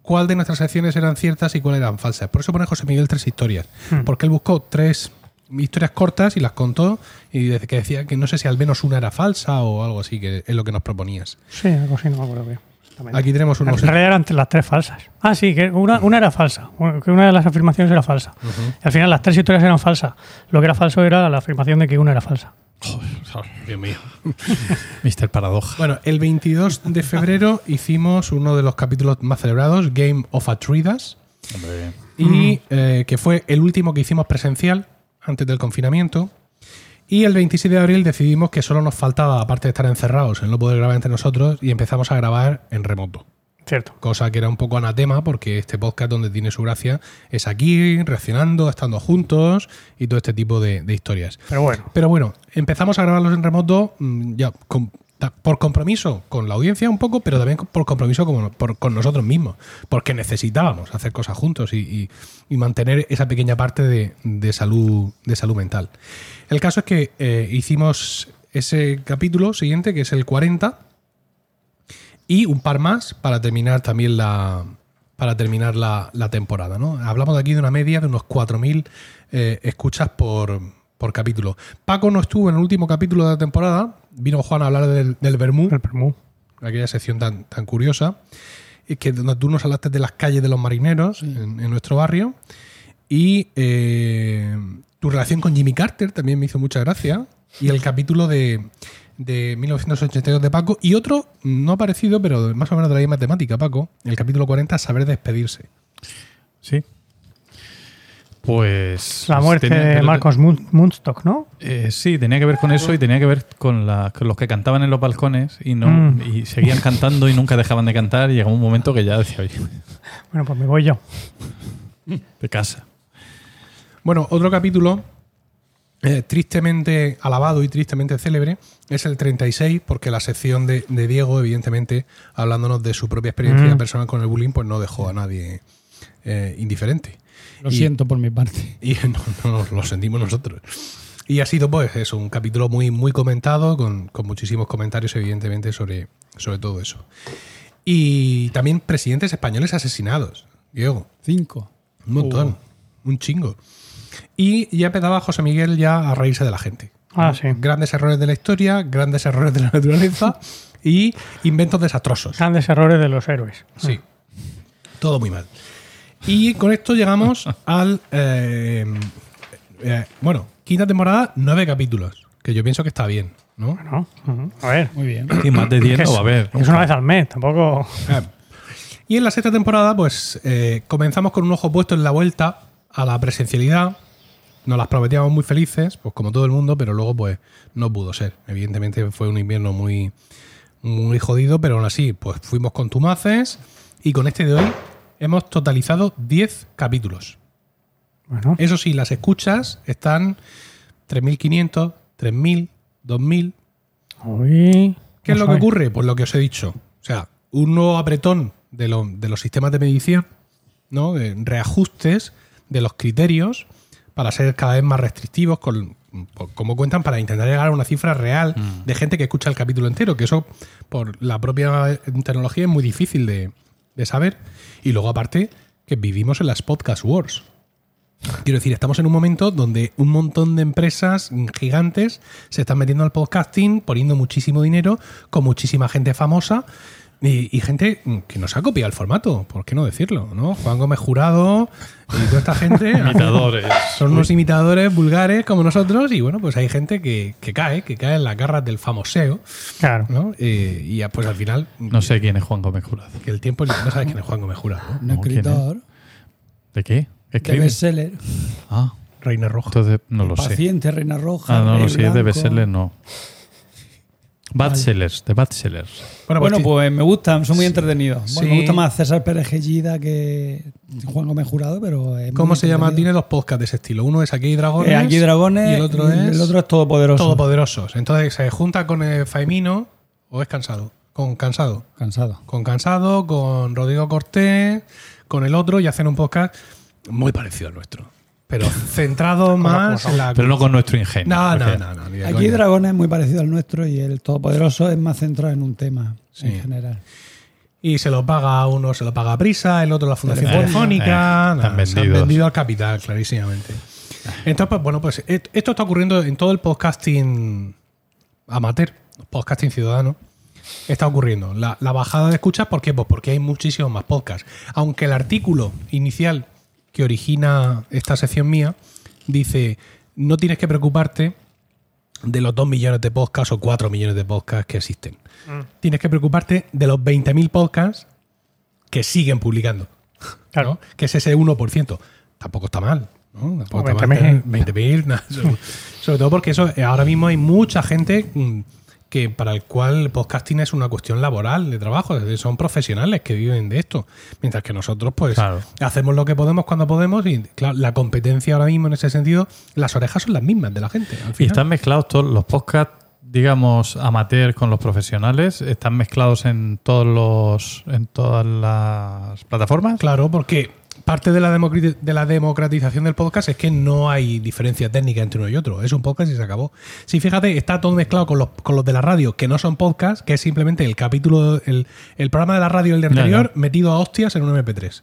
cuál de nuestras secciones eran ciertas y cuáles eran falsas. Por eso pone José Miguel tres historias. Hmm. Porque él buscó tres historias cortas y las contó y que decía que no sé si al menos una era falsa o algo así, que es lo que nos proponías. Sí, algo así, no me acuerdo bien. Aquí tenemos En unos... realidad eran las tres falsas. Ah, sí, que una, una era falsa. Que una de las afirmaciones era falsa. Y al final las tres historias eran falsas. Lo que era falso era la afirmación de que una era falsa. Dios mío. Mr. Paradoja. Bueno, el 22 de febrero hicimos uno de los capítulos más celebrados, Game of Atridas, Hombre, y eh, que fue el último que hicimos presencial antes del confinamiento. Y el 27 de abril decidimos que solo nos faltaba, aparte de estar encerrados, el no poder grabar entre nosotros, y empezamos a grabar en remoto. Cierto. Cosa que era un poco anatema, porque este podcast donde tiene su gracia es aquí, reaccionando, estando juntos y todo este tipo de, de historias. Pero bueno. Pero bueno, empezamos a grabarlos en remoto mm, ya con- por compromiso con la audiencia un poco, pero también por compromiso como- por- con nosotros mismos, porque necesitábamos hacer cosas juntos y, y- y mantener esa pequeña parte de, de salud, de salud mental. El caso es que eh, hicimos ese capítulo siguiente, que es el 40, y un par más para terminar también la para terminar la, la temporada. ¿no? Hablamos de aquí de una media de unos 4.000 eh, escuchas por, por capítulo. Paco no estuvo en el último capítulo de la temporada. Vino Juan a hablar del, del Bermú, El aquella sección tan, tan curiosa, que donde tú nos hablaste de las calles de los marineros en, en nuestro barrio. Y eh, tu relación con Jimmy Carter también me hizo mucha gracia. y el capítulo de, de 1982 de Paco. Y otro, no parecido, pero más o menos de la misma temática, Paco. El capítulo 40, Saber despedirse. Sí. Pues. La pues muerte tenía- de Marcos Mun- Munstock, ¿no? Eh, sí, tenía que ver con eso y tenía que ver con, la- con los que cantaban en los balcones y no Mm. y seguían cantando y nunca dejaban de cantar. Y llegó un momento que ya decía, oye, Bueno, pues me voy yo. de casa. Bueno, otro capítulo eh, tristemente alabado y tristemente célebre es el 36, porque la sección de, de Diego, evidentemente, hablándonos de su propia experiencia Mm. personal con el bullying, pues no dejó a nadie eh, indiferente. Lo Y- siento por mi parte. Y no, no lo sentimos nosotros. Y ha sido, pues, eso, un capítulo muy, muy comentado, con, con muchísimos comentarios, evidentemente, sobre, sobre todo eso. Y también presidentes españoles asesinados, Diego. Cinco. Un montón. Un chingo. Y ya empezaba José Miguel ya a reírse de la gente. Ah, sí. Grandes errores de la historia, grandes errores de la naturaleza y inventos desastrosos. Grandes errores de los héroes. Sí. Todo muy mal. Y con esto llegamos al. eh, eh, bueno, quinta temporada, nueve capítulos. Que yo pienso que está bien, ¿no? Bueno, a ver. Muy bien. Y más de 10 que no es, va a haber. es una vez al mes, tampoco. Ah. Y en la sexta temporada, pues eh, comenzamos con un ojo puesto en la vuelta a la presencialidad. Nos las prometíamos muy felices, pues como todo el mundo, pero luego pues no pudo ser. Evidentemente fue un invierno muy, muy jodido, pero aún así, pues fuimos contumaces y con este de hoy hemos totalizado 10 capítulos. Bueno, Eso sí, las escuchas están 3.500, 3.000, 2.000. uy, ¿Qué es lo que ocurre? Pues lo que os he dicho. O sea, un nuevo apretón de, lo- de los sistemas de medición, ¿no? De reajustes de los criterios para ser cada vez más restrictivos, con, cuentan, para intentar llegar a una cifra real de gente que escucha el capítulo entero, que eso, por la propia tecnología, es muy difícil de, de saber. Y luego, aparte, que vivimos en las podcast wars. Quiero decir, estamos en un momento donde un montón de empresas gigantes se están metiendo al podcasting, poniendo muchísimo dinero, con muchísima gente famosa y, y gente que nos ha copiado el formato, ¿por qué no decirlo? ¿no? Juan Gómez Jurado y toda esta gente Imitadores. son unos imitadores vulgares como nosotros y bueno, pues hay gente que, que cae, que cae en las garras del famoseo, Claro. ¿no? Eh, y pues al final, No sé quién es Juan Gómez Jurado. que el tiempo, no sabes quién es Juan Gómez Jurado, ¿no? Un No, ¿quién escritor ¿De qué? ¿Qué de bestseller. Ah, Reina Roja. entonces no lo sé. Paciente, Reina Roja. Ah, no, Rey no, si es de Badsellers, de Badsellers. Bueno, pues, Bueno, pues me gustan, son muy entretenidos. Bueno, Sí. me gusta más César Pérez Gellida que Juan Gómez Jurado, pero. es ¿Cómo muy se llama? Tiene dos podcasts de ese estilo. Uno es Aquí hay dragones. Eh, Aquí Dragones Y el otro es, el otro es Todopoderoso. Todopoderosos. Entonces se junta con el Faimino o es cansado. Con cansado. Cansado. Con cansado, con Rodrigo Cortés, con el otro y hacen un podcast muy parecido al nuestro. Pero centrado más en la. Pero no con nuestro ingenio. No, no, no, no, Aquí coña. Dragones es muy parecido al nuestro y el Todopoderoso es más centrado en un tema Sí. en general. Y se lo paga uno, se lo paga a Prisa, el otro la Fundación Telefónica. Eh, nada, se han vendido al capital, clarísimamente. Entonces, pues bueno, pues esto está ocurriendo en todo el podcasting amateur, podcasting ciudadano. Está ocurriendo. La, la bajada de escuchas, ¿por qué? Pues porque hay muchísimos más podcasts. Aunque el artículo inicial que origina esta sección mía dice, no tienes que preocuparte de los 2 millones de podcasts o 4 millones de podcasts que existen. Tienes que preocuparte de los 20.000 podcasts que siguen publicando. Claro. ¿no? Que es ese 1%. Tampoco está mal. ¿no? Tampoco O está mal 20.000. tener 20.000. nada, sobre, todo porque eso ahora mismo hay mucha gente mm, que para el cual el podcasting es una cuestión laboral, de trabajo. Son profesionales que viven de esto. Mientras que nosotros, pues, Claro. hacemos lo que podemos cuando podemos. Y claro, la competencia ahora mismo en ese sentido, las orejas son las mismas de la gente. al Y están mezclados todos los podcasts, digamos, amateur con los profesionales. Están mezclados en todos los, en todas las plataformas. Claro, porque parte de la, de la democratización del podcast es que no hay diferencia técnica entre uno y otro. Es un podcast y se acabó. Si fíjate, está todo mezclado con los, con los de la radio, que no son podcasts, que es simplemente el capítulo, el, el programa de la radio, el de anterior, metido a hostias en un MP3.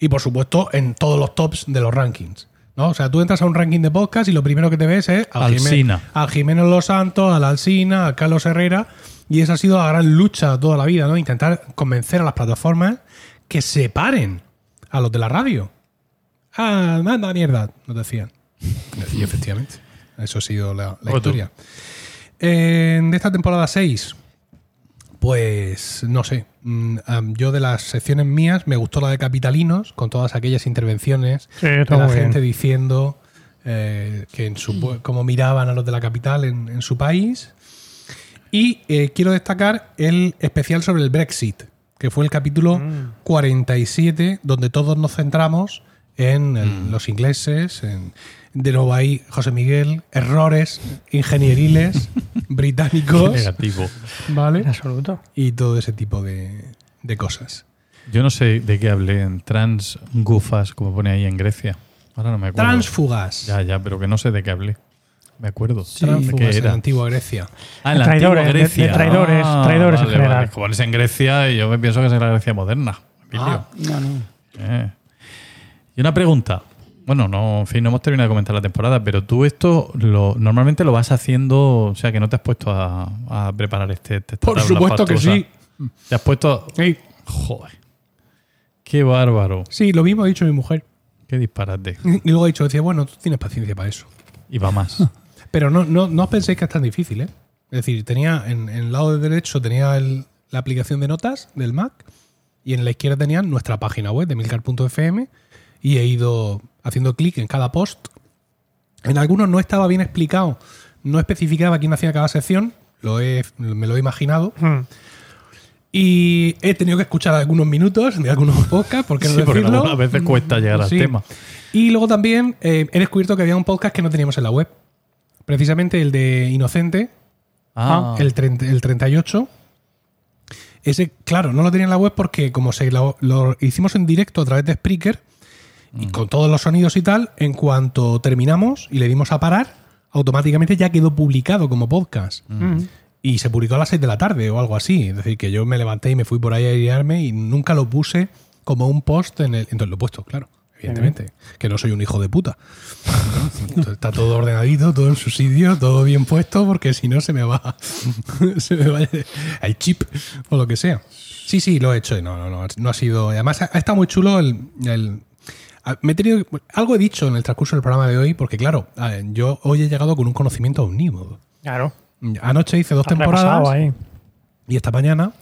Y por supuesto, en todos los tops de los rankings. ¿no? O sea, tú entras a un ranking de podcast y lo primero que te ves es al, Jimé- Alsina. al Jiménez Los Santos, al Alsina, a Carlos Herrera. Y esa ha sido la gran lucha toda la vida, ¿no? Intentar convencer a las plataformas que separen a los de la radio. Ah, manda mierda, nos decían. Y efectivamente. Eso ha sido la, historia. De esta temporada 6, pues no sé. Mm, Yo de las secciones mías me gustó la de Capitalinos, con todas aquellas intervenciones Sí, de la gente bien. diciendo eh, que en su cómo miraban a los de la capital en, en su país. Y eh, quiero destacar el especial sobre el Brexit, que fue el capítulo Mm. 47, donde todos nos centramos en el- los ingleses. en- de nuevo ahí, José Miguel, errores ingenieriles británicos, Negativo. En ¿vale? absoluto. Y todo ese tipo de, de cosas. Yo no sé de qué hablé en transgufas, como pone ahí en Grecia. Ahora no me acuerdo. Transfugas. Ya, ya, pero que no sé de qué hablé. Me acuerdo. ¿De Transfugas qué en era? la antigua Grecia. Ah, en la Traidores, antigua de- de Grecia. traidores, Ah, traidores en general. vale. Como es en Grecia y yo me pienso que es en la Grecia moderna. Ah. No, no. Eh. Y una pregunta. Bueno, no, en fin, no hemos terminado de comentar la temporada, pero tú esto lo, normalmente lo vas haciendo, o sea, que no te has puesto a, a preparar este, este- Por supuesto que sí. Te has puesto... Sí. Joder. Qué bárbaro. Sí, lo mismo ha dicho mi mujer. Qué disparate. Y luego ha dicho, decía, bueno, tú tienes paciencia para eso. Y va más. Pero no, no, no os penséis que es tan difícil, ¿eh? Es decir, tenía en, en el lado derecho tenía el- la aplicación de notas del Mac y en la izquierda tenía nuestra página web de milcar.fm y he ido haciendo clic en cada post. En algunos no estaba bien explicado, no especificaba quién hacía cada sección, lo he, me lo he imaginado. Mm. Y he tenido que escuchar algunos minutos de algunos podcasts, porque no Sí, porque decirlo. algunas veces cuesta llegar al tema. Y luego también eh, he descubierto que había un podcast que no teníamos en la web. Precisamente el de Inocente, Ah, el, 30 el 38. Ese, claro, no lo tenía en la web porque como se lo, lo hicimos en directo a través de Spreaker y con todos los sonidos y tal, en cuanto terminamos y le dimos a parar, automáticamente ya quedó publicado como podcast. Mm. Y se publicó a las 6 de la tarde o algo así. Es decir, que yo me levanté y me fui por ahí a airearme y nunca lo puse como un post en el. Entonces lo he puesto, claro, evidentemente. Que no soy un hijo de puta. Está todo ordenadito, todo en su sitio, todo bien puesto, porque si no se me va. se me va el chip o lo que sea. Sí, sí, lo he hecho. y No, no, no. No ha sido. Además, ha, estado muy chulo el. me he tenido, algo he dicho en el transcurso del programa de hoy, porque claro, yo hoy he llegado con un conocimiento omnímodo. Claro. Anoche hice dos Has temporadas ahí. y esta mañana,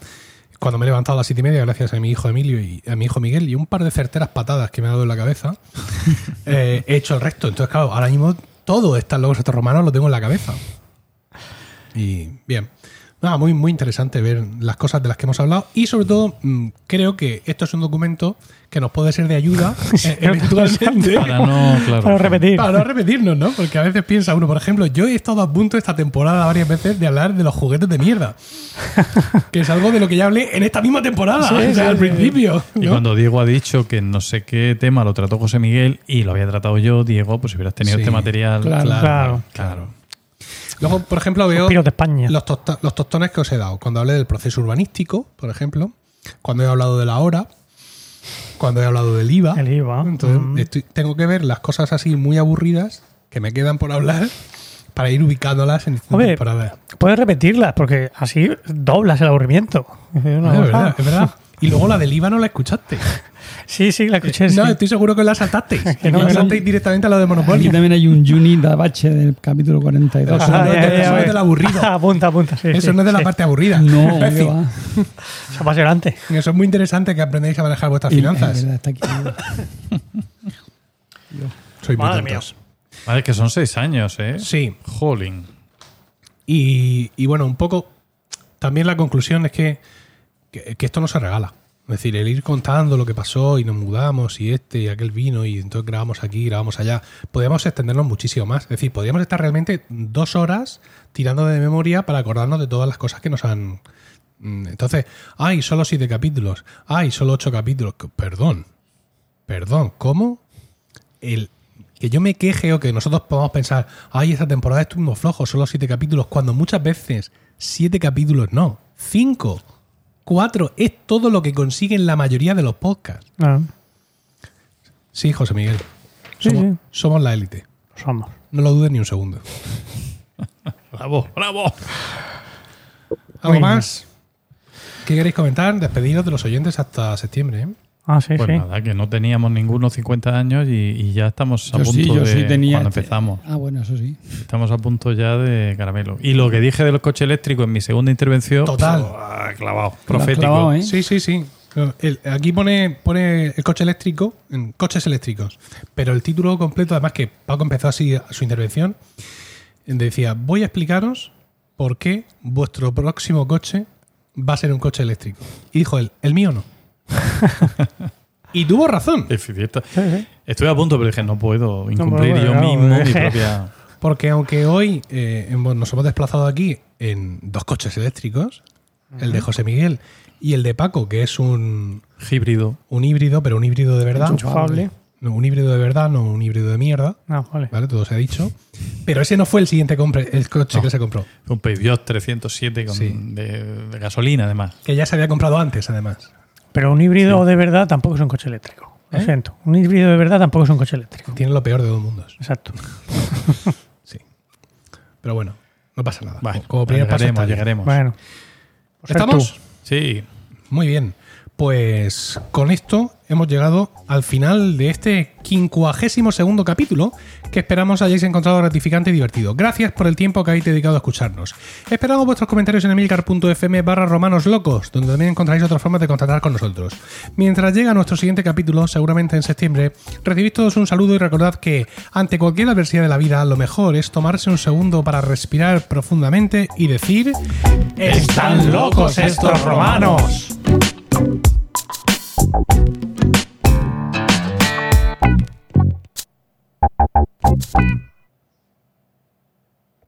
cuando me he levantado a las siete y media, gracias a mi hijo Emilio y a mi hijo Miguel, y un par de certeras patadas que me ha dado en la cabeza, eh, he hecho el resto. Entonces, claro, ahora mismo todo está en los romanos lo tengo en la cabeza. Y bien. Nada, muy, muy interesante ver las cosas de las que hemos hablado y sobre todo mm, creo que esto es un documento que nos puede ser de ayuda eh, eventualmente para no, claro. Para repetir. para no repetirnos, ¿no? Porque a veces piensa uno, por ejemplo, yo he estado a punto esta temporada varias veces de hablar de los juguetes de mierda. que es algo de lo que ya hablé en esta misma temporada, Sí, o sea, sí, al sí. principio. Y ¿no? cuando Diego ha dicho que no sé qué tema lo trató José Miguel y lo había tratado yo, Diego, pues si hubieras tenido Sí, este material. claro. Claro. Claro. Luego, por ejemplo, veo Suspiros de España. los, tosta- los tostones que os he dado. Cuando hablé del proceso urbanístico, por ejemplo, cuando he hablado de la hora, cuando he hablado del IVA. El IVA. Entonces, Mm. estoy- tengo que ver las cosas así muy aburridas que me quedan por hablar para ir ubicándolas en distintas temporadas. Puedes repetirlas porque así doblas el aburrimiento. Es una es cosa- verdad, es verdad. Y luego la del IVA no la escuchaste. Sí, sí, la escuché. No, sí. estoy seguro que la saltasteis. que no, no. saltasteis directamente a la de Aquí Monopoly. también hay un Juni Dabache del capítulo 42. Eso no es ya, de- ya, eso ya, es del aburrido. apunta, apunta. Sí, Eso sí, no es de la parte aburrida. No. Es apasionante. Eso es muy interesante que aprendáis a manejar vuestras Y- finanzas. es verdad, está aquí. Soy muy Madre tontos. Vale, que son seis años, ¿eh? Sí. Jolín. Y, y bueno, un poco también la conclusión es que, que, esto no se regala. Es decir, el ir contando lo que pasó y nos mudamos y este y aquel vino y entonces grabamos aquí, grabamos allá, podríamos extendernos muchísimo más. Es decir, podríamos estar realmente dos horas tirando de memoria para acordarnos de todas las cosas que nos han... Mm, Entonces, ay, solo siete capítulos, ay, solo ocho capítulos. Perdón, perdón, ¿cómo? El, que yo me queje o que nosotros podamos pensar, ay, esta temporada estuvimos flojos, solo siete capítulos, cuando muchas veces siete capítulos no, cinco, cuatro, es todo lo que consiguen la mayoría de los podcasts. Ah, Sí, José Miguel. Sí, Somos, sí. somos la élite. somos. No lo dudes ni un segundo. Bravo, bravo. ¿Algo Muy más? ¿Qué queréis comentar? Despediros de los oyentes hasta septiembre. ¿eh? Ah, sí, Pues sí. nada, que no teníamos ninguno 50 años y, y ya estamos a Yo punto sí, yo de sí tenía. cuando empezamos. Ah, bueno, eso sí. Estamos a punto ya de caramelo. Y lo que dije de los coches eléctricos en mi segunda intervención. Total. clavado. Profético. clavado, ¿eh? Sí, sí, sí. El- aquí pone, pone el coche eléctrico, en coches eléctricos. Pero el título completo, además que Paco empezó así su intervención, decía, voy a explicaros por qué vuestro próximo coche va a ser un coche eléctrico. Y dijo él, el mío no. y tuvo razón. Es cierto. Sí, sí. Estuve a punto, pero dije, no puedo incumplir bueno, yo claro, mismo mi propia. Porque aunque hoy eh, nos hemos desplazado aquí en dos coches eléctricos, el de José Miguel y el de Paco, que es un, Híbrido. un híbrido, pero un híbrido de verdad. Enchufable. No, un híbrido de verdad, no un híbrido de mierda. Ah, vale. ¿Vale? Todo se ha dicho. Pero ese no fue el siguiente compre, el coche No. que se compró. Un Peugeot 307 con, Sí. de, de gasolina, además. Que ya se había comprado antes, además. Pero un híbrido de verdad tampoco es un coche eléctrico. Lo ¿Eh? siento. Un híbrido de verdad tampoco es un coche eléctrico. Tiene lo peor de dos mundos. Exacto. Sí. Pero bueno, no pasa nada. Bueno, Como primer paso llegaremos. Bueno. Pues ¿Estamos? Sí. Muy bien. Pues con esto hemos llegado al final de este quincuagésimo segundo capítulo que esperamos hayáis encontrado gratificante y divertido. Gracias por el tiempo que habéis dedicado a escucharnos. Esperamos vuestros comentarios en emilcar.fm barra romanos locos, donde también encontraréis otras formas de contactar con nosotros. Mientras llega nuestro siguiente capítulo, seguramente en septiembre, recibid todos un saludo y recordad que ante cualquier adversidad de la vida, lo mejor es tomarse un segundo para respirar profundamente y decir... ¡Están locos estos romanos! Thank you.